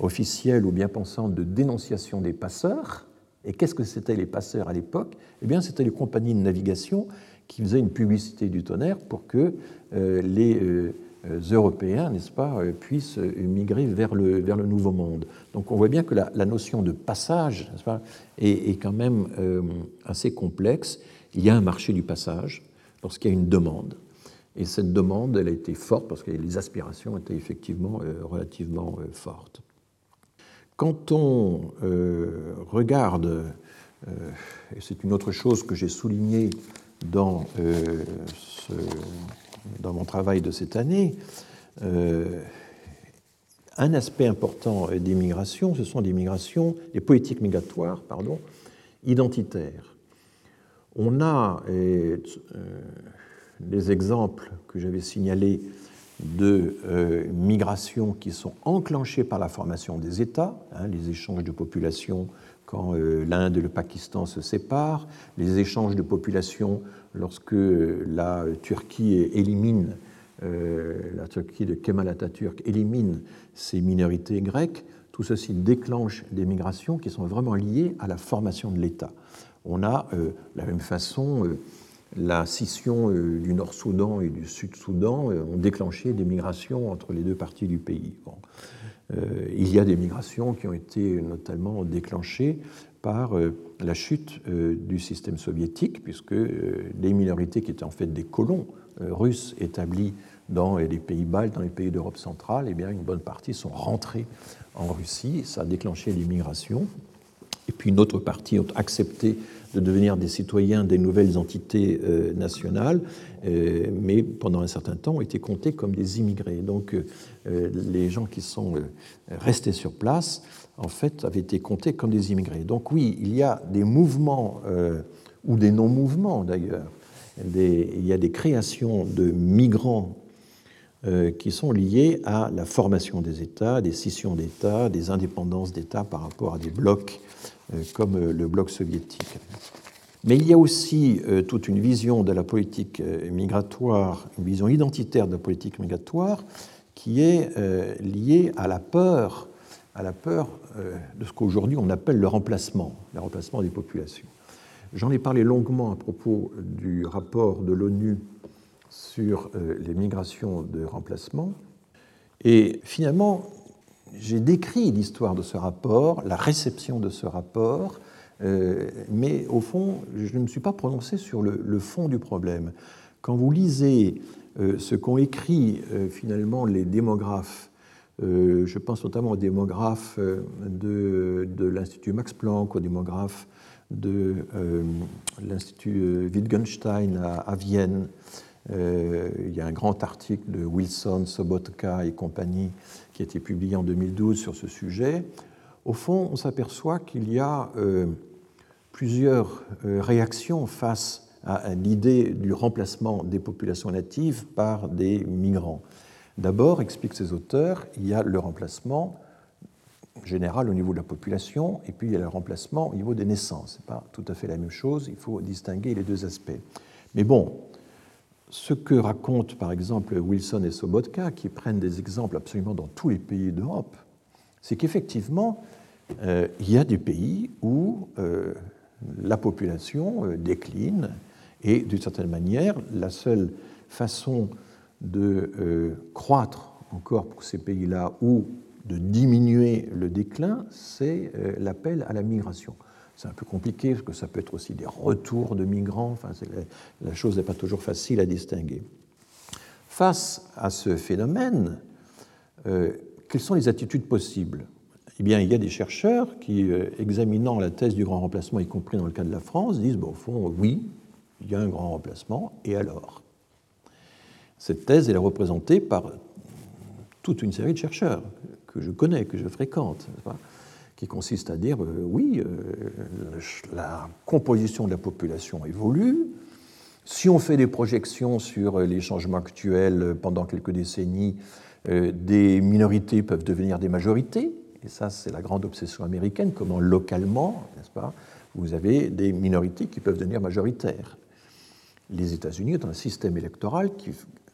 [SPEAKER 2] officielle ou bien pensante de dénonciation des passeurs. Et qu'est-ce que c'était les passeurs à l'époque? Eh bien, c'était les compagnies de navigation qui faisaient une publicité du tonnerre pour que euh, les euh, Européens, n'est-ce pas, puissent migrer vers le, vers le Nouveau Monde. Donc on voit bien que la, notion de passage pas, est, est, quand même assez complexe. Il y a un marché du passage, lorsqu'il y a une demande. Et cette demande, elle a été forte parce que les aspirations étaient effectivement euh, relativement euh, fortes. Quand on euh, regarde, et c'est une autre chose que j'ai soulignée dans, dans mon travail de cette année, un aspect important des migrations, ce sont des migrations, des politiques migratoires, pardon, identitaires. On a euh, des exemples que j'avais signalés de euh, migrations qui sont enclenchées par la formation des États, hein, les échanges de population quand euh, l'Inde et le Pakistan se séparent, les échanges de population lorsque la Turquie élimine, la Turquie de Kemal Atatürk élimine ces minorités grecques, tout ceci déclenche des migrations qui sont vraiment liées à la formation de l'État on a de euh, la même façon euh, la scission euh, du Nord-Soudan et du Sud-Soudan ont déclenché des migrations entre les deux parties du pays. il y a des migrations qui ont été notamment déclenchées par la chute du système soviétique, puisque les minorités qui étaient en fait des colons russes établis dans les pays baltes, dans les pays d'Europe centrale, eh bien, une bonne partie sont rentrés en Russie. Ça a déclenché des migrations et puis une autre partie ont accepté de devenir des citoyens des nouvelles entités euh, nationales, euh, mais pendant un certain temps ont été comptés comme des immigrés. Donc euh, les gens qui sont restés sur place, en fait, avaient été comptés comme des immigrés. Donc oui, il y a des mouvements, ou des non-mouvements d'ailleurs, il y a des créations de migrants qui sont liées à la formation des États, des scissions d'États, des indépendances d'États par rapport à des blocs euh, comme euh, le bloc soviétique. Mais il y a aussi euh, toute une vision de la politique migratoire, une vision identitaire de la politique migratoire qui est liée à la peur, à la peur de ce qu'aujourd'hui on appelle le remplacement, le remplacement des populations. J'en ai parlé longuement à propos du rapport de l'ONU sur les migrations de remplacement. Et finalement, j'ai décrit l'histoire de ce rapport, la réception de ce rapport, euh, mais au fond, je ne me suis pas prononcé sur le, fond du problème. Quand vous lisez euh, ce qu'ont écrit euh, finalement les démographes, je pense notamment aux démographes de, de l'Institut Max Planck, aux démographes de l'Institut Wittgenstein à, Vienne, il y a un grand article de Wilson, Sobotka et compagnie qui a été publié en 2012 sur ce sujet, au fond, on s'aperçoit qu'il y a euh, plusieurs euh, réactions face à, l'idée du remplacement des populations natives par des migrants. D'abord, expliquent ces auteurs, il y a le remplacement général au niveau de la population, et puis il y a le remplacement au niveau des naissances. Ce n'est pas tout à fait la même chose, il faut distinguer les deux aspects. Mais bon, ce que racontent par exemple Wilson et Sobotka, qui prennent des exemples absolument dans tous les pays d'Europe, c'est qu'effectivement, euh, il y a des pays où euh, la population euh, décline et d'une certaine manière, la seule façon de croître encore pour ces pays-là ou de diminuer le déclin, c'est l'appel à la migration. C'est un peu compliqué parce que ça peut être aussi des retours de migrants. Enfin, la, chose n'est pas toujours facile à distinguer. Face à ce phénomène, euh, quelles sont les attitudes possibles? Eh bien, il y a des chercheurs qui, euh, examinant la thèse du grand remplacement, y compris dans le cas de la France, disent bon, au fond, oui, il y a un grand remplacement, et alors? Cette thèse est représentée par toute une série de chercheurs que je connais, que je fréquente qui consiste à dire euh, oui, euh, la composition de la population évolue. Si on fait des projections sur les changements actuels pendant quelques décennies, euh, des minorités peuvent devenir des majorités. Et ça, c'est la grande obsession américaine, comment localement, n'est-ce pas, vous avez des minorités qui peuvent devenir majoritaires. les États-Unis ont un système électoral qui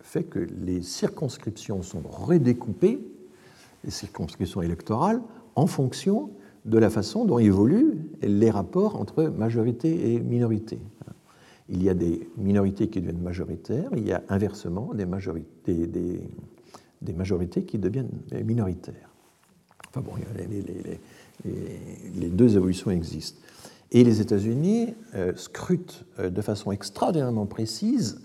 [SPEAKER 2] fait que les circonscriptions sont redécoupées, les circonscriptions électorales, en fonction de la façon dont évoluent les rapports entre majorité et minorité. Il y a des minorités qui deviennent majoritaires, il y a inversement des majorités, des, des majorités qui deviennent minoritaires. Enfin bon, les, les, deux évolutions existent. Et les États-Unis euh, scrutent euh, de façon extraordinairement précise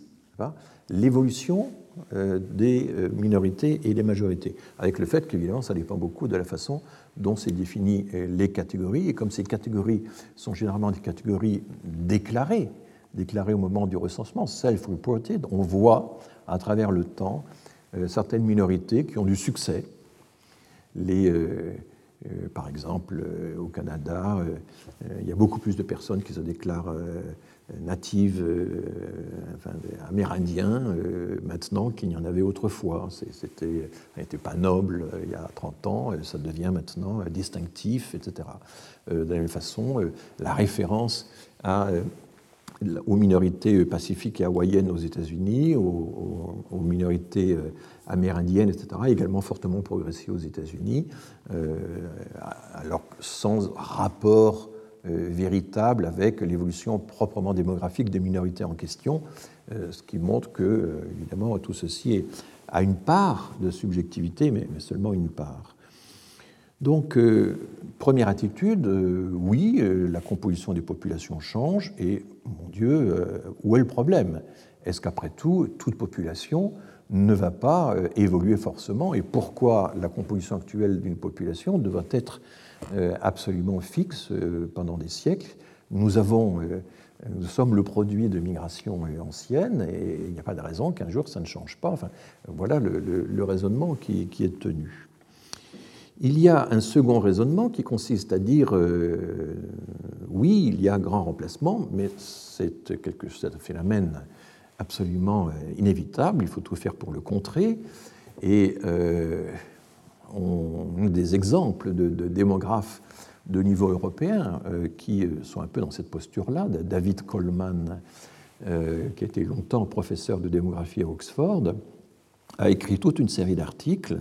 [SPEAKER 2] l'évolution euh, des minorités et des majorités, avec le fait qu'évidemment ça dépend beaucoup de la façon dont c'est défini les catégories, et comme ces catégories sont généralement des catégories déclarées, déclarées au moment du recensement, self-reported, on voit à travers le temps euh, certaines minorités qui ont du succès. Les, euh, euh, par exemple, au Canada, il y a beaucoup plus de personnes qui se déclarent natives, enfin, amérindiens, maintenant qu'il n'y en avait autrefois. C'était, n'était pas noble il y a 30 ans, ça devient maintenant distinctif, etc. de la même façon, la référence aux minorités pacifiques et hawaïennes aux États-Unis, aux, minorités euh, amérindiennes, etc., également fortement progressé aux États-Unis, euh, alors sans rapport euh, véritable avec l'évolution proprement démographique des minorités en question, ce qui montre que, évidemment, tout ceci a une part de subjectivité, mais seulement une part. Donc, euh, première attitude, euh, oui, euh, la composition des populations change, et mon Dieu, où est le problème? Est-ce qu'après tout, toute population ne va pas évoluer forcément? Et pourquoi la composition actuelle d'une population devrait être absolument fixe pendant des siècles Nous avons nous sommes le produit de migrations anciennes et il n'y a pas de raison qu'un jour ça ne change pas. Enfin, voilà le, raisonnement qui, est tenu. Il y a un second raisonnement qui consiste à dire euh, oui, il y a un grand remplacement, mais c'est un phénomène absolument euh, inévitable, il faut tout faire pour le contrer. Et euh, on des exemples de, démographes de niveau européen qui sont un peu dans cette posture-là. David Coleman, qui était longtemps professeur de démographie à Oxford, a écrit toute une série d'articles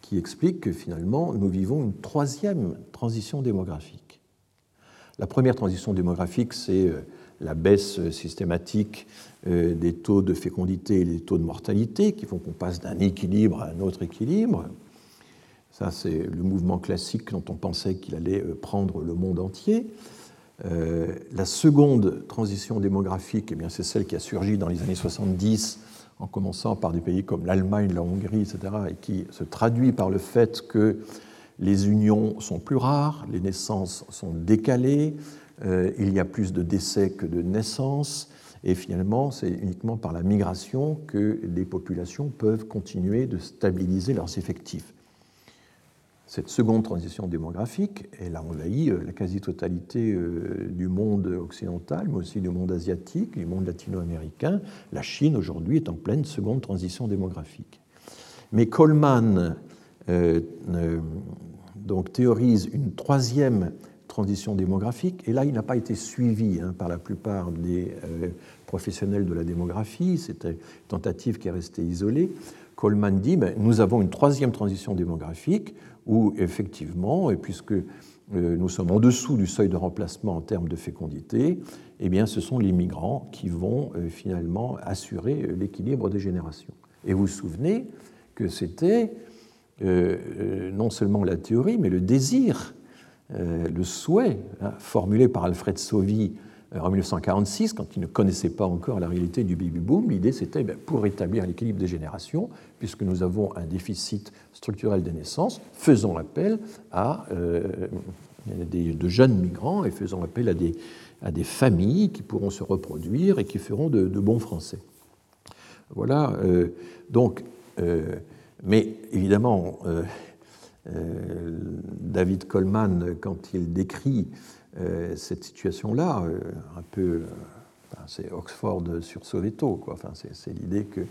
[SPEAKER 2] qui explique que finalement nous vivons une troisième transition démographique. La première transition démographique, c'est euh, la baisse systématique euh, des taux de fécondité et des taux de mortalité qui font qu'on passe d'un équilibre à un autre équilibre. Ça, c'est le mouvement classique dont on pensait qu'il allait euh, prendre le monde entier. la seconde transition démographique, eh c'est celle qui a surgi dans les années 70 en commençant par des pays comme l'Allemagne, la Hongrie, etc., et qui se traduit par le fait que les unions sont plus rares, les naissances sont décalées, euh, il y a plus de décès que de naissances, et finalement, c'est uniquement par la migration que les populations peuvent continuer de stabiliser leurs effectifs. Cette seconde transition démographique, elle a envahi euh, la quasi-totalité euh, du monde occidental, mais aussi du monde asiatique, du monde latino-américain. La Chine, aujourd'hui, est en pleine seconde transition démographique. Mais Coleman euh, donc, théorise une troisième transition démographique, et là, il n'a pas été suivi hein, par la plupart des professionnels de la démographie, c'était une tentative qui est restée isolée. Coleman dit, ben, nous avons une troisième transition démographique, où effectivement, et puisque euh, nous sommes en dessous du seuil de remplacement en termes de fécondité, eh bien, ce sont les migrants qui vont euh, finalement assurer euh, l'équilibre des générations. Et vous vous souvenez que c'était non seulement la théorie, mais le désir, le souhait hein, formulé par Alfred Sauvy en 1946, quand il ne connaissait pas encore la réalité du baby-boom, l'idée c'était ben, pour rétablir l'équilibre des générations, puisque nous avons un déficit structurel des naissances, faisons appel à euh, de jeunes migrants et faisons appel à des, à des familles qui pourront se reproduire et qui feront de, bons Français. Voilà, euh, donc, euh, mais évidemment, David Coleman, quand il décrit euh, cette situation-là, euh, un peu, euh, c'est Oxford sur Soweto, quoi. Enfin, c'est l'idée que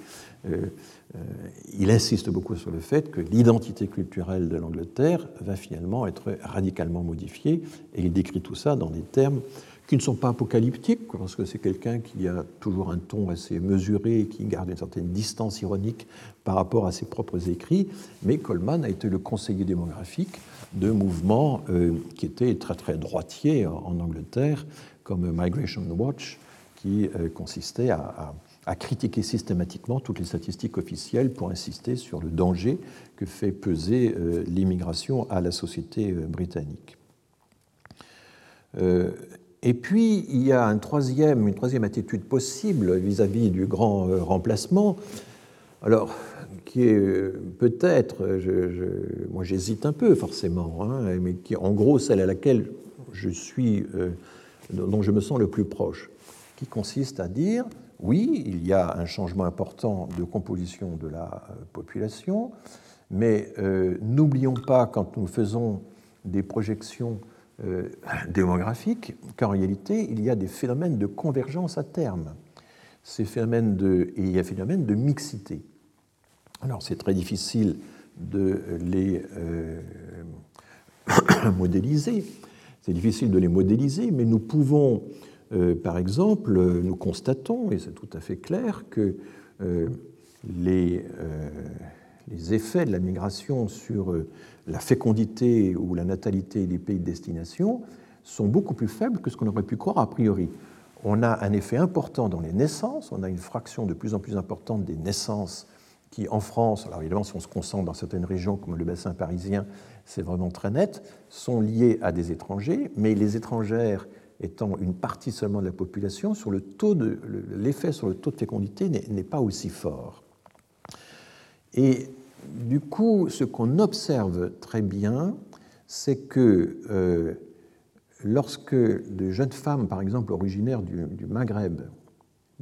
[SPEAKER 2] il insiste beaucoup sur le fait que l'identité culturelle de l'Angleterre va finalement être radicalement modifiée, et il décrit tout ça dans des termes qui ne sont pas apocalyptiques, parce que c'est quelqu'un qui a toujours un ton assez mesuré et qui garde une certaine distance ironique par rapport à ses propres écrits, mais Coleman a été le conseiller démographique de mouvements euh, qui étaient très très droitiers en Angleterre, comme Migration Watch, qui euh, consistait à, critiquer systématiquement toutes les statistiques officielles pour insister sur le danger que fait peser euh, l'immigration à la société britannique. Et puis, il y a une troisième attitude possible vis-à-vis du grand remplacement, alors, qui est euh, peut-être, je, moi j'hésite un peu forcément, hein, mais qui est en gros celle à laquelle je suis, euh, dont je me sens le plus proche, qui consiste à dire, oui, il y a un changement important de composition de la population, mais n'oublions pas, quand nous faisons des projections euh, démographique qu'en réalité, il y a des phénomènes de convergence à terme. Ces phénomènes de, et il y a phénomènes de mixité. Alors, c'est très difficile de les euh, modéliser. C'est difficile de les modéliser, mais nous pouvons, euh, par exemple, nous constatons, et c'est tout à fait clair, que les, les effets de la migration sur la fécondité ou la natalité des pays de destination sont beaucoup plus faibles que ce qu'on aurait pu croire a priori. On a un effet important dans les naissances, on a une fraction de plus en plus importante des naissances qui, en France, alors évidemment, si on se concentre dans certaines régions comme le bassin parisien, c'est vraiment très net, sont liées à des étrangers, mais les étrangères étant une partie seulement de la population, sur le taux de, l'effet sur le taux de fécondité n'est pas aussi fort. Et du coup, ce qu'on observe très bien, c'est que euh, lorsque de jeunes femmes, par exemple originaires du, Maghreb,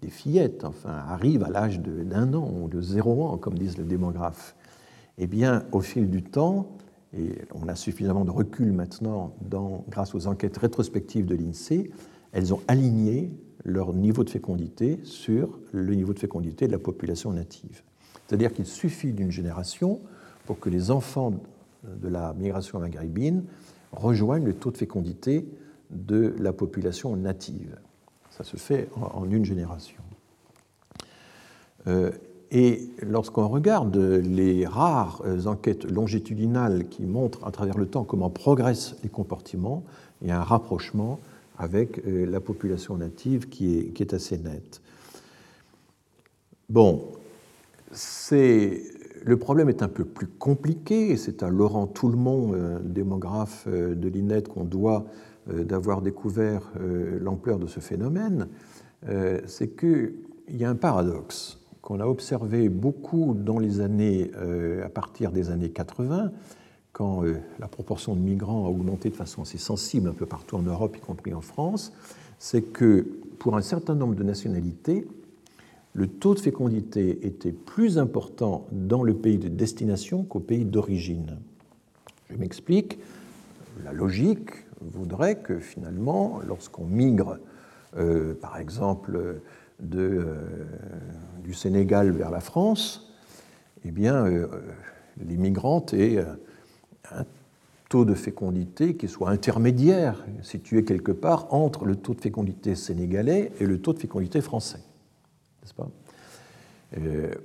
[SPEAKER 2] des fillettes, enfin, arrivent à l'âge d'un an ou de zéro an, comme disent les démographes, eh bien, au fil du temps, et on a suffisamment de recul maintenant grâce aux enquêtes rétrospectives de l'INSEE, elles ont aligné leur niveau de fécondité sur le niveau de fécondité de la population native. C'est-à-dire qu'il suffit d'une génération pour que les enfants de la migration maghrébine rejoignent le taux de fécondité de la population native. Ça se fait en une génération. Euh, et lorsqu'on regarde les rares enquêtes longitudinales qui montrent à travers le temps comment progressent les comportements, il y a un rapprochement avec euh, la population native qui est, qui est assez net. Bon, le problème est un peu plus compliqué, c'est à Laurent Toulmont, euh, démographe euh, de l'INET, qu'on doit euh, d'avoir découvert l'ampleur de ce phénomène, c'est qu'il y a un paradoxe qu'on a observé beaucoup dans les années, à partir des années 80, quand la proportion de migrants a augmenté de façon assez sensible un peu partout en Europe, y compris en France, c'est que pour un certain nombre de nationalités, le taux de fécondité était plus important dans le pays de destination qu'au pays d'origine. Je m'explique. La logique voudrait que finalement, lorsqu'on migre, euh, par exemple, euh, du Sénégal vers la France, eh bien, euh, les migrantes aient un taux de fécondité qui soit intermédiaire, situé quelque part entre le taux de fécondité sénégalais et le taux de fécondité français. N'est-ce pas?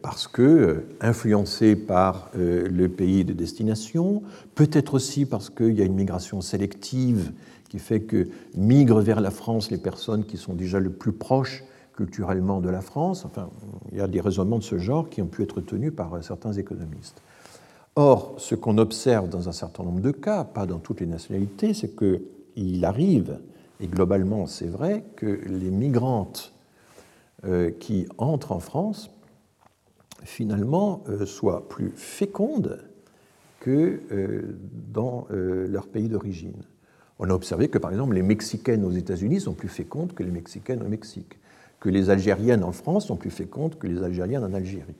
[SPEAKER 2] Parce que, euh, influencé par euh, le pays de destination, peut-être aussi parce qu'il y a une migration sélective qui fait que migrent vers la France les personnes qui sont déjà le plus proches culturellement de la France. Enfin, il y a des raisonnements de ce genre qui ont pu être tenus par certains économistes. Or, ce qu'on observe dans un certain nombre de cas, pas dans toutes les nationalités, c'est qu'il arrive, et globalement c'est vrai, que les migrantes euh, qui entrent en France, finalement, euh, soient plus fécondes que euh, dans leur pays d'origine. On a observé que, par exemple, les Mexicaines aux États-Unis sont plus fécondes que les Mexicaines au Mexique, que les Algériennes en France sont plus fécondes que les Algériennes en Algérie.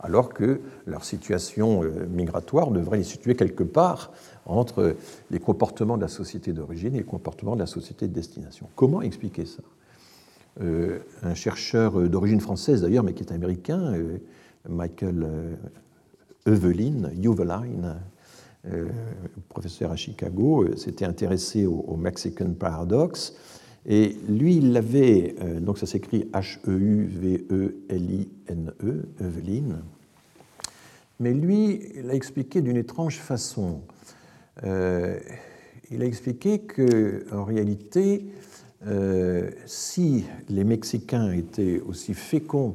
[SPEAKER 2] alors que leur situation migratoire devrait les situer quelque part entre les comportements de la société d'origine et les comportements de la société de destination. Comment expliquer ça? euh, un chercheur d'origine française d'ailleurs, mais qui est américain, euh, Michael euh, professeur à Chicago, s'était intéressé au, Mexican Paradox Et lui, il l'avait, euh, donc ça s'écrit H-E-U-V-E-L-I-N-E, Eveline. Mais lui, il a expliqué d'une étrange façon. Euh, il a expliqué que, en réalité, euh, si les Mexicains étaient aussi féconds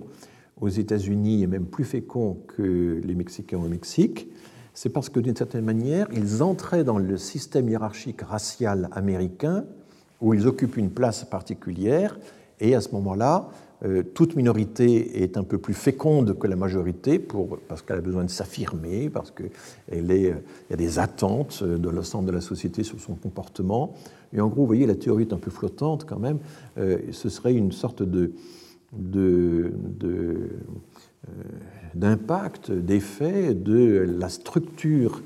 [SPEAKER 2] aux États-Unis et même plus féconds que les Mexicains au Mexique, c'est parce que d'une certaine manière, ils entraient dans le système hiérarchique racial américain où ils occupent une place particulière et à ce moment-là, toute minorité est un peu plus féconde que la majorité parce qu'elle a besoin de s'affirmer, parce qu'il y a des attentes de l'ensemble de la société sur son comportement. Et en gros, vous voyez, la théorie est un peu flottante quand même. Euh, ce serait une sorte de, euh, d'impact, d'effet de la structure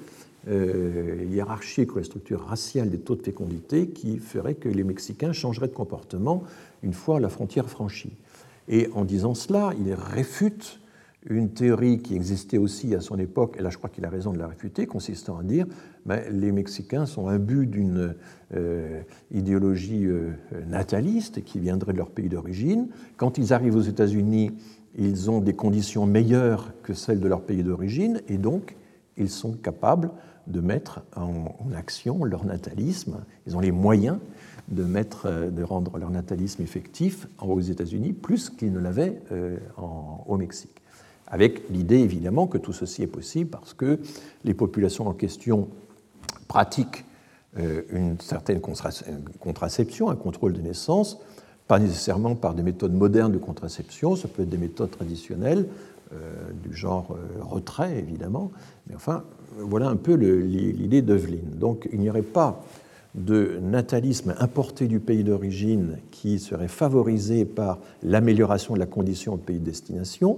[SPEAKER 2] euh, hiérarchique ou la structure raciale des taux de fécondité qui ferait que les Mexicains changeraient de comportement une fois la frontière franchie. Et en disant cela, il réfute une théorie qui existait aussi à son époque, et là je crois qu'il a raison de la réfuter, consistant à dire ben, les Mexicains sont imbus d'une euh, idéologie nataliste qui viendrait de leur pays d'origine. Quand ils arrivent aux États-Unis, ils ont des conditions meilleures que celles de leur pays d'origine et donc ils sont capables de mettre en, action leur natalisme. Ils ont les moyens de, mettre, de rendre leur natalisme effectif aux États-Unis plus qu'ils ne l'avaient euh, au Mexique. Avec l'idée évidemment que tout ceci est possible parce que les populations en question pratiquent euh, une certaine contraception, un contrôle de naissance, pas nécessairement par des méthodes modernes de contraception, ça peut être des méthodes traditionnelles, euh, du genre euh, retrait évidemment, mais enfin, voilà un peu l'idée d'Evelyn. Donc il n'y aurait pas de natalisme importé du pays d'origine qui serait favorisé par l'amélioration de la condition au pays de destination,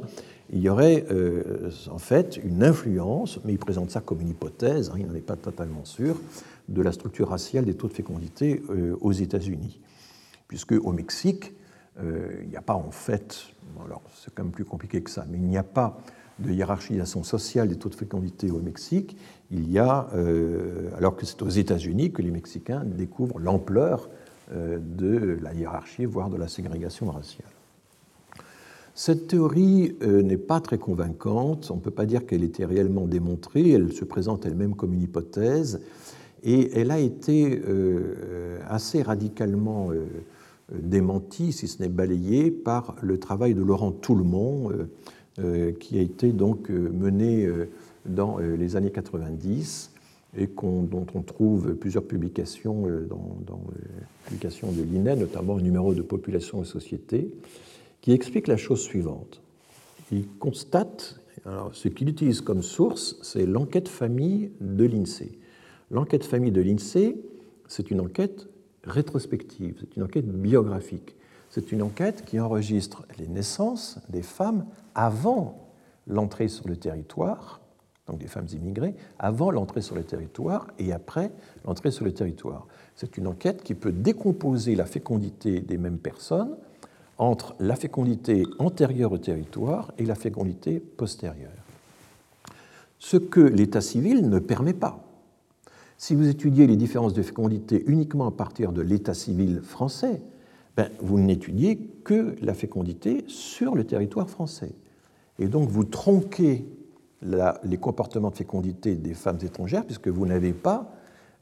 [SPEAKER 2] il y aurait euh, en fait une influence, mais il présente ça comme une hypothèse, hein, il n'en est pas totalement sûr, de la structure raciale des taux de fécondité aux États-Unis puisque au Mexique, euh, il n'y a pas en fait, alors c'est quand même plus compliqué que ça, mais il n'y a pas de hiérarchisation sociale des taux de fécondité au Mexique. Il y a, euh, alors que c'est aux États-Unis que les Mexicains découvrent l'ampleur euh, de la hiérarchie, voire de la ségrégation raciale. Cette théorie n'est pas très convaincante, on ne peut pas dire qu'elle était réellement démontrée, elle se présente elle-même comme une hypothèse, et elle a été assez radicalement démenti, si ce n'est balayé, par le travail de Laurent Toulmont, euh, euh, qui a été donc euh, mené dans les années 90 et dont on trouve plusieurs publications dans, dans les publications de l'INE, notamment un numéro de Population et Société, qui explique la chose suivante. Il constate, alors ce qu'il utilise comme source, c'est l'enquête famille de l'INSEE. L'enquête famille de l'INSEE, c'est une enquête rétrospective, c'est une enquête biographique. C'est une enquête qui enregistre les naissances des femmes avant l'entrée sur le territoire, donc des femmes immigrées, avant l'entrée sur le territoire et après l'entrée sur le territoire. C'est une enquête qui peut décomposer la fécondité des mêmes personnes entre la fécondité antérieure au territoire et la fécondité postérieure. Ce que l'état civil ne permet pas. Si vous étudiez les différences de fécondité uniquement à partir de l'état civil français, ben, vous n'étudiez que la fécondité sur le territoire français. Et donc vous tronquez les comportements de fécondité des femmes étrangères puisque vous n'avez pas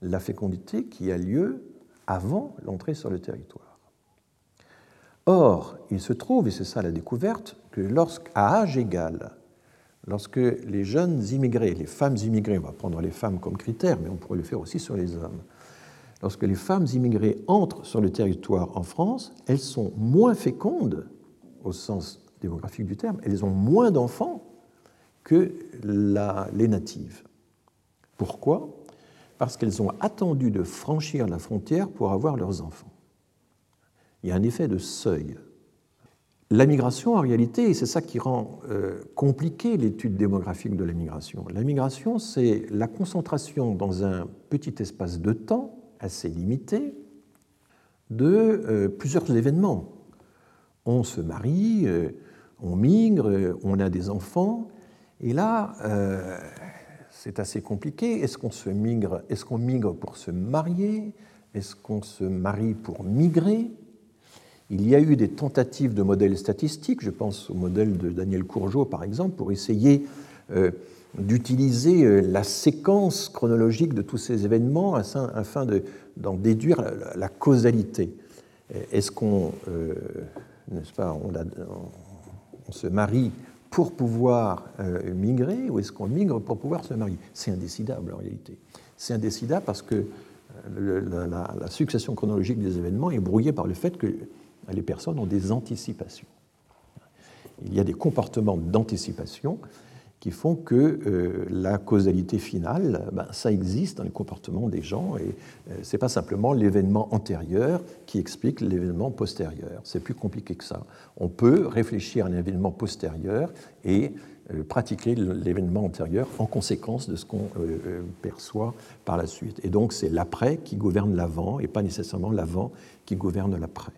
[SPEAKER 2] la fécondité qui a lieu avant l'entrée sur le territoire. Or, il se trouve, et c'est ça la découverte, que lorsqu'à âge égal, lorsque les jeunes immigrés, les femmes immigrées, on va prendre les femmes comme critère, mais on pourrait le faire aussi sur les hommes, lorsque les femmes immigrées entrent sur le territoire en France, elles sont moins fécondes au sens démographique du terme, elles ont moins d'enfants que les natives. Pourquoi? Parce qu'elles ont attendu de franchir la frontière pour avoir leurs enfants. Il y a un effet de seuil la migration, en réalité, c'est ça qui rend euh, compliqué l'étude démographique de la migration. La migration, c'est la concentration dans un petit espace de temps assez limité de euh, plusieurs événements. On se marie, euh, on migre, on a des enfants, et là, c'est assez compliqué. Est-ce qu'on se migre Est-ce qu'on migre pour se marier? Est-ce qu'on se marie pour migrer? Il y a eu des tentatives de modèles statistiques, je pense au modèle de Daniel Courgeot par exemple, pour essayer euh, d'utiliser euh, la séquence chronologique de tous ces événements afin d'en déduire la, causalité. Est-ce qu'on, euh, n'est-ce pas, on, se marie pour pouvoir migrer ou est-ce qu'on migre pour pouvoir se marier? C'est indécidable en réalité. C'est indécidable parce que la, succession chronologique des événements est brouillée par le fait que les personnes ont des anticipations. Il y a des comportements d'anticipation qui font que euh, la causalité finale, ben, ça existe dans les comportements des gens et euh, ce n'est pas simplement l'événement antérieur qui explique l'événement postérieur. C'est plus compliqué que ça. On peut réfléchir à un événement postérieur et euh, pratiquer l'événement antérieur en conséquence de ce qu'on euh, perçoit par la suite. Et donc c'est l'après qui gouverne l'avant et pas nécessairement l'avant qui gouverne l'après.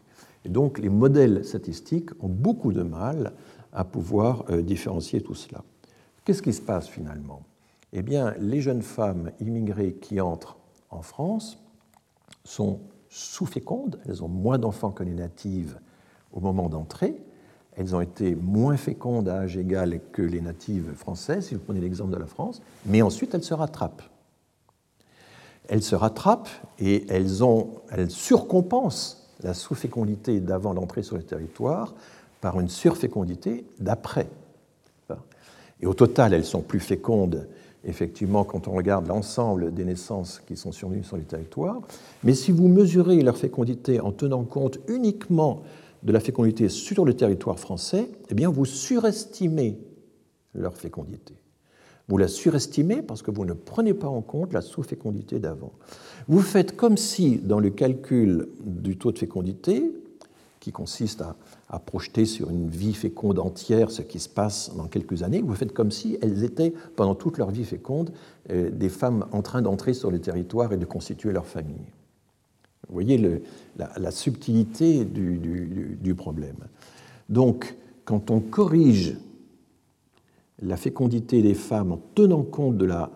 [SPEAKER 2] Et donc les modèles statistiques ont beaucoup de mal à pouvoir différencier tout cela. Qu'est-ce qui se passe finalement? Eh bien, les jeunes femmes immigrées qui entrent en France sont sous-fécondes, elles ont moins d'enfants que les natives au moment d'entrée, elles ont été moins fécondes à âge égal que les natives françaises, si vous prenez l'exemple de la France, mais ensuite elles se rattrapent. Elles se rattrapent et elles, ont, elles surcompensent la sous-fécondité d'avant l'entrée sur le territoire par une surfécondité d'après. Et au total, elles sont plus fécondes, effectivement, quand on regarde l'ensemble des naissances qui sont survenues sur le territoire. Mais si vous mesurez leur fécondité en tenant compte uniquement de la fécondité sur le territoire français, eh bien vous surestimez leur fécondité. Vous la surestimez parce que vous ne prenez pas en compte la sous-fécondité d'avant. Vous faites comme si, dans le calcul du taux de fécondité, qui consiste à, projeter sur une vie féconde entière ce qui se passe dans quelques années, vous faites comme si elles étaient, pendant toute leur vie féconde, euh, des femmes en train d'entrer sur le territoire et de constituer leur famille. Vous voyez la, subtilité du, problème. Donc, quand on corrige la fécondité des femmes en tenant compte de la,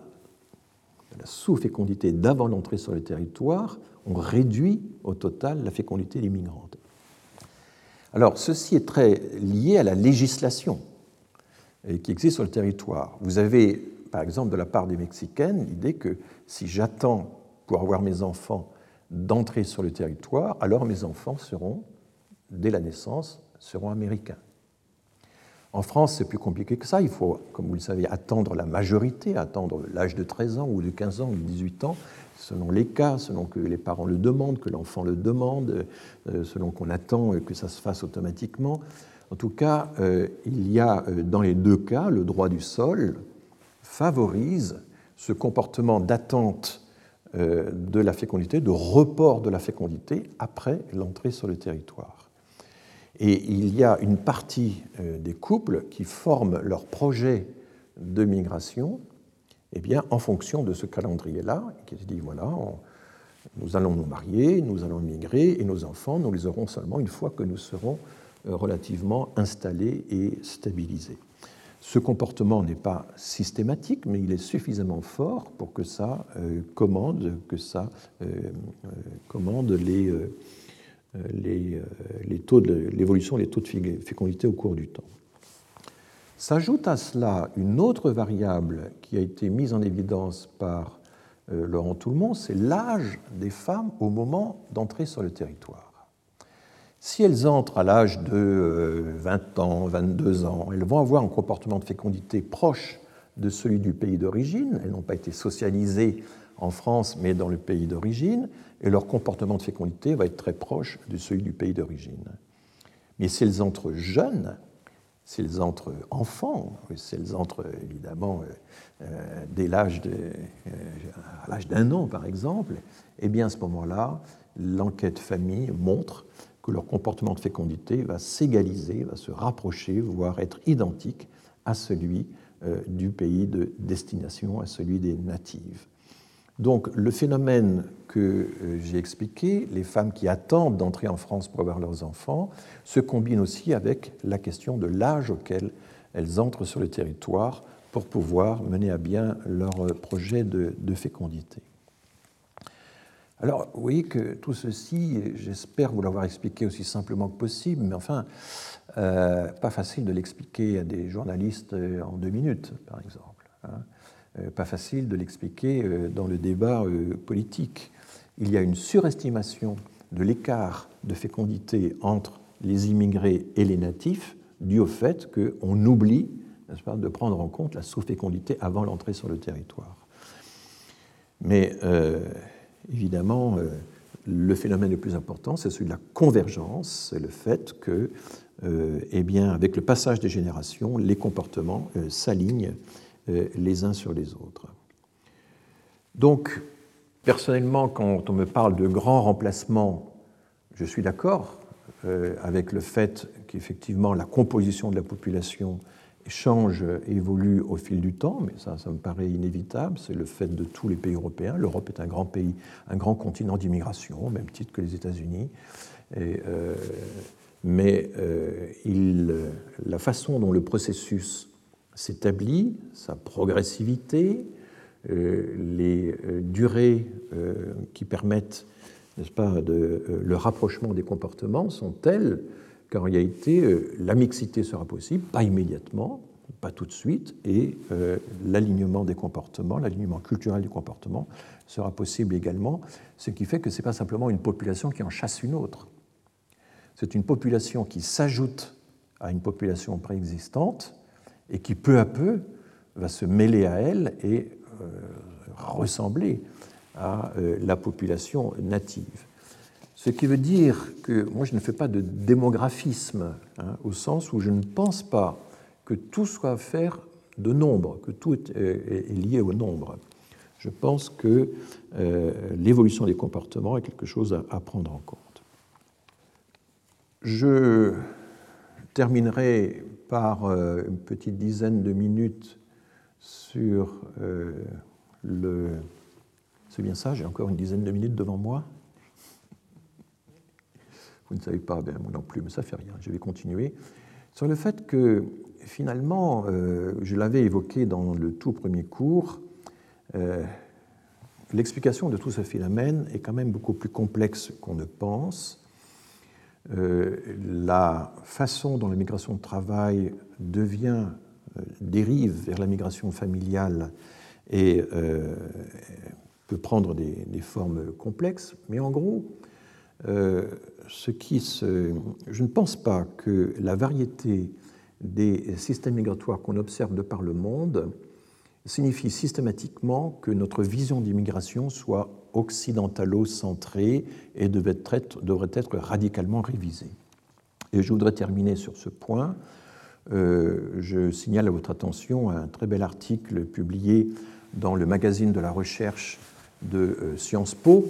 [SPEAKER 2] la sous-fécondité d'avant l'entrée sur le territoire, on réduit au total la fécondité des migrantes. Alors, ceci est très lié à la législation qui existe sur le territoire. Vous avez, par exemple, de la part des Mexicaines, l'idée que si j'attends pour avoir mes enfants d'entrer sur le territoire, alors mes enfants seront, dès la naissance, seront américains. En France, c'est plus compliqué que ça. Il faut, comme vous le savez, attendre la majorité, attendre l'âge de 13 ans ou de 15 ans ou de 18 ans, selon les cas, selon que les parents le demandent, que l'enfant le demande, euh, selon qu'on attend que ça se fasse automatiquement. En tout cas, euh, il y a euh, dans les deux cas, le droit du sol favorise ce comportement d'attente de la fécondité, de report de la fécondité après l'entrée sur le territoire. Et il y a une partie des couples qui forment leur projet de migration eh bien, en fonction de ce calendrier-là, qui dit voilà, nous allons nous marier, nous allons migrer, et nos enfants, nous les aurons seulement une fois que nous serons euh, relativement installés et stabilisés. Ce comportement n'est pas systématique, mais il est suffisamment fort pour que ça euh, commande, que ça euh, commande les, les, taux de l'évolution des taux de fécondité au cours du temps. S'ajoute à cela une autre variable qui a été mise en évidence par Laurent Toulmont, c'est l'âge des femmes au moment d'entrer sur le territoire. Si elles entrent à l'âge de 20 euh, ans, 22 ans, elles vont avoir un comportement de fécondité proche de celui du pays d'origine. Elles n'ont pas été socialisées en France, mais dans le pays d'origine, et leur comportement de fécondité va être très proche de celui du pays d'origine. Mais si elles entrent jeunes, si elles entrent enfants, si elles entrent évidemment euh, euh, dès l'âge à l'âge d'un an par exemple, eh bien à ce moment-là, l'enquête famille montre que leur comportement de fécondité va s'égaliser, va se rapprocher, voire être identique à celui euh, du pays de destination, à celui des natives. Donc le phénomène que euh, j'ai expliqué, les femmes qui attendent d'entrer en France pour avoir leurs enfants, se combine aussi avec la question de l'âge auquel elles entrent sur le territoire pour pouvoir mener à bien leur projet de fécondité. Alors, vous voyez que tout ceci, j'espère vous l'avoir expliqué aussi simplement que possible, mais enfin, euh, pas facile de l'expliquer à des journalistes euh, en deux minutes, par exemple. Hein. Euh, pas facile de l'expliquer dans le débat politique. Il y a une surestimation de l'écart de fécondité entre les immigrés et les natifs, dû au fait qu'on oublie pas, de prendre en compte la sous-fécondité avant l'entrée sur le territoire. Mais évidemment, le phénomène le plus important, c'est celui de la convergence, c'est le fait que euh, eh bien, avec le passage des générations, les comportements euh, s'alignent euh, les uns sur les autres. Donc, personnellement, quand on me parle de grands remplacements, je suis d'accord avec le fait qu'effectivement la composition de la population change, évolue au fil du temps, mais ça, ça me paraît inévitable. C'est le fait de tous les pays européens. L'Europe est un grand pays, un grand continent d'immigration, au même titre que les États-Unis. Mais euh, il, la façon dont le processus s'établit, sa progressivité, euh, les euh, durées qui permettent n'est-ce pas, de, le rapprochement des comportements sont telles qu'en réalité, la mixité sera possible, pas immédiatement, pas tout de suite, et l'alignement des comportements, l'alignement culturel du comportement sera possible également, ce qui fait que ce n'est pas simplement une population qui en chasse une autre, c'est une population qui s'ajoute à une population préexistante et qui peu à peu va se mêler à elle et euh, ressembler à euh, la population native. Ce qui veut dire que moi je ne fais pas de démographisme, hein, au sens où je ne pense pas que tout soit affaire de nombre, que tout est, lié au nombre. Je pense que euh, l'évolution des comportements est quelque chose à prendre en compte. Je terminerai par euh, une petite dizaine de minutes sur euh, le... C'est bien ça, j'ai encore une dizaine de minutes devant moi. Vous ne savez pas, bien moi non plus, mais ça fait rien, je vais continuer. Sur le fait que finalement, euh, je l'avais évoqué dans le tout premier cours, l'explication de tout ce phénomène est quand même beaucoup plus complexe qu'on ne pense la façon dont la migration de travail devient, euh, dérive vers la migration familiale et euh, peut prendre des, formes complexes, mais en gros, ce qui se, je ne pense pas que la variété des systèmes migratoires qu'on observe de par le monde signifie systématiquement que notre vision d'immigration soit occidentalo-centrée et devrait être, devrait être radicalement révisée. Et je voudrais terminer sur ce point. Euh, je signale à votre attention un très bel article publié dans le magazine de la recherche de euh, Sciences Po,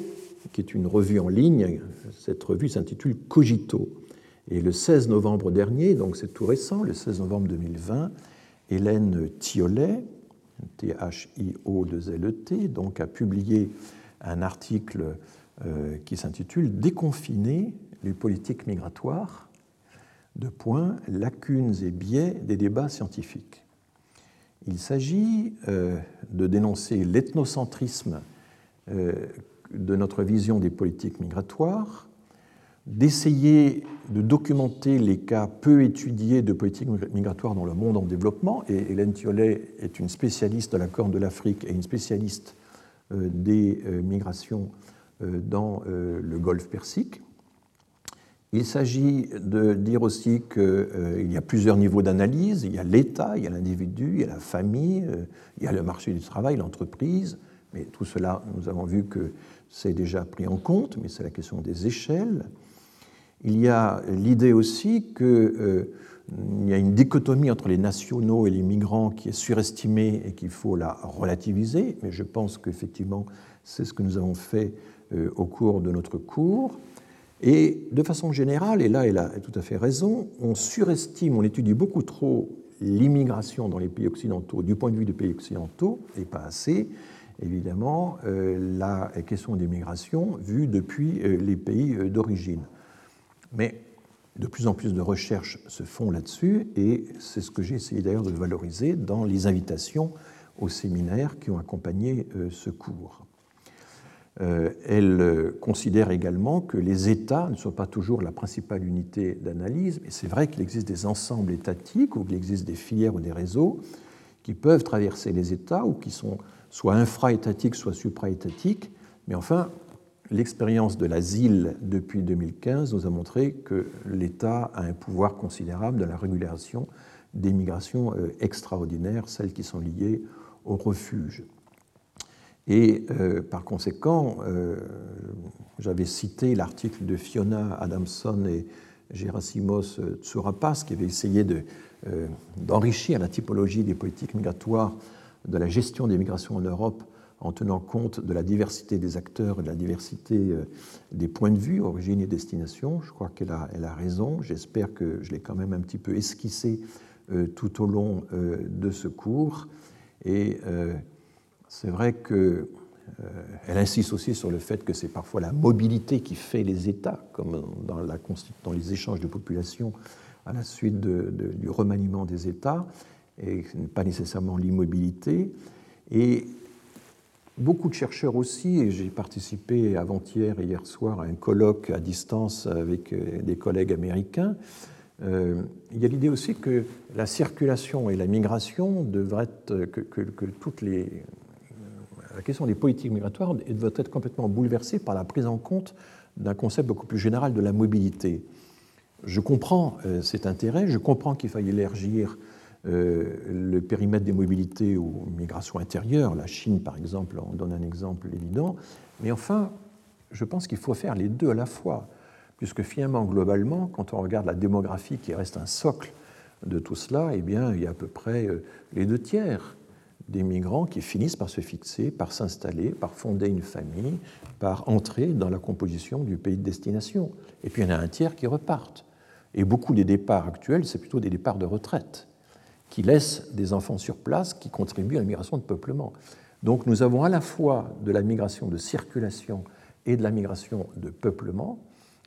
[SPEAKER 2] qui est une revue en ligne. Cette revue s'intitule Cogito. Et le 16 novembre dernier, donc c'est tout récent, le 16 novembre 2020, Hélène Thiolet, T-H-I-O-2-L-E-T, e donc a publié un article euh, qui s'intitule Déconfiner les politiques migratoires, de points, lacunes et biais des débats scientifiques. Il s'agit euh, de dénoncer l'ethnocentrisme euh, de notre vision des politiques migratoires, d'essayer de documenter les cas peu étudiés de politiques migratoires dans le monde en développement, et Hélène Thiollet est une spécialiste de la Corne de l'Afrique et une spécialiste des euh, migrations euh, dans le golfe Persique. Il s'agit de dire aussi qu'il y a plusieurs niveaux d'analyse. Il y a l'État, il y a l'individu, il y a la famille, il y a le marché du travail, l'entreprise. Mais tout cela, nous avons vu que c'est déjà pris en compte, mais c'est la question des échelles. Il y a l'idée aussi qu'il y a une dichotomie entre les nationaux et les migrants qui est surestimée et qu'il faut la relativiser, mais je pense qu'effectivement, c'est ce que nous avons fait euh, au cours de notre cours. Et de façon générale, et là elle a tout à fait raison, on surestime, on étudie beaucoup trop l'immigration dans les pays occidentaux du point de vue des pays occidentaux, et pas assez, évidemment, euh, la question des migrations vue depuis euh, les pays d'origine. Mais de plus en plus de recherches se font là-dessus et c'est ce que j'ai essayé d'ailleurs de valoriser dans les invitations aux séminaires qui ont accompagné euh, ce cours. elle considère également que les États ne sont pas toujours la principale unité d'analyse, mais c'est vrai qu'il existe des ensembles étatiques ou qu'il existe des filières ou des réseaux qui peuvent traverser les États ou qui sont soit infra-étatiques, soit supra-étatiques. Mais enfin, l'expérience de l'asile depuis 2015 nous a montré que l'État a un pouvoir considérable de la régulation des migrations euh, extraordinaires, celles qui sont liées au refuge. Et euh, par conséquent, euh, j'avais cité l'article de Fiona Adamson et Gerasimos Tsourapas qui avait essayé d'enrichir la typologie des politiques migratoires de la gestion des migrations en Europe en tenant compte de la diversité des acteurs et de la diversité euh, des points de vue, origine et destination. Je crois qu'elle a, raison. J'espère que je l'ai quand même un petit peu esquissé euh, tout au long euh, de ce cours. Et c'est vrai qu'elle insiste aussi sur le fait que c'est parfois la mobilité qui fait les États, comme dans, les échanges de population à la suite du remaniement des États, et pas nécessairement l'immobilité. Beaucoup de chercheurs aussi, et j'ai participé avant-hier et hier soir à un colloque à distance avec euh, des collègues américains, euh, il y a l'idée aussi que la circulation et la migration devraient être, que, toutes les, la question des politiques migratoires devrait être complètement bouleversée par la prise en compte d'un concept beaucoup plus général de la mobilité. Je comprends euh, cet intérêt, je comprends qu'il faille élargir euh, le périmètre des mobilités aux migrations intérieures, la Chine par exemple on donne un exemple évident, mais enfin, je pense qu'il faut faire les deux à la fois, puisque finalement, globalement, quand on regarde la démographie qui reste un socle de tout cela, eh bien, il y a à peu près euh, les deux tiers des migrants qui finissent par se fixer, par s'installer, par fonder une famille, par entrer dans la composition du pays de destination. Et puis il y en a un tiers qui repartent. Et beaucoup des départs actuels, c'est plutôt des départs de retraite qui laissent des enfants sur place, qui contribuent à la migration de peuplement. Donc nous avons à la fois de la migration de circulation et de la migration de peuplement,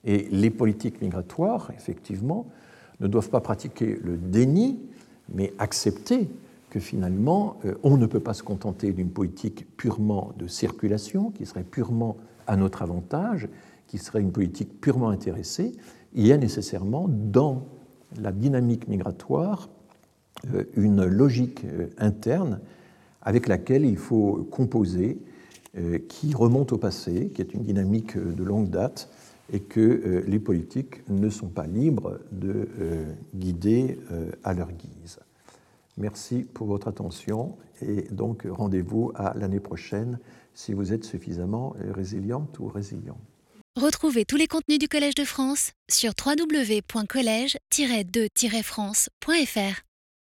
[SPEAKER 2] et les politiques migratoires, effectivement, ne doivent pas pratiquer le déni, mais accepter que finalement, euh, on ne peut pas se contenter d'une politique purement de circulation, qui serait purement à notre avantage, qui serait une politique purement intéressée. Il y a nécessairement dans la dynamique migratoire une logique euh, interne avec laquelle il faut composer, euh, qui remonte au passé, qui est une dynamique de longue date, et que les politiques ne sont pas libres de guider à leur guise. Merci pour votre attention et donc rendez-vous à l'année prochaine si vous êtes suffisamment résiliente ou résilient.
[SPEAKER 1] Retrouvez tous les contenus du Collège de France sur www.colège-2-france.fr.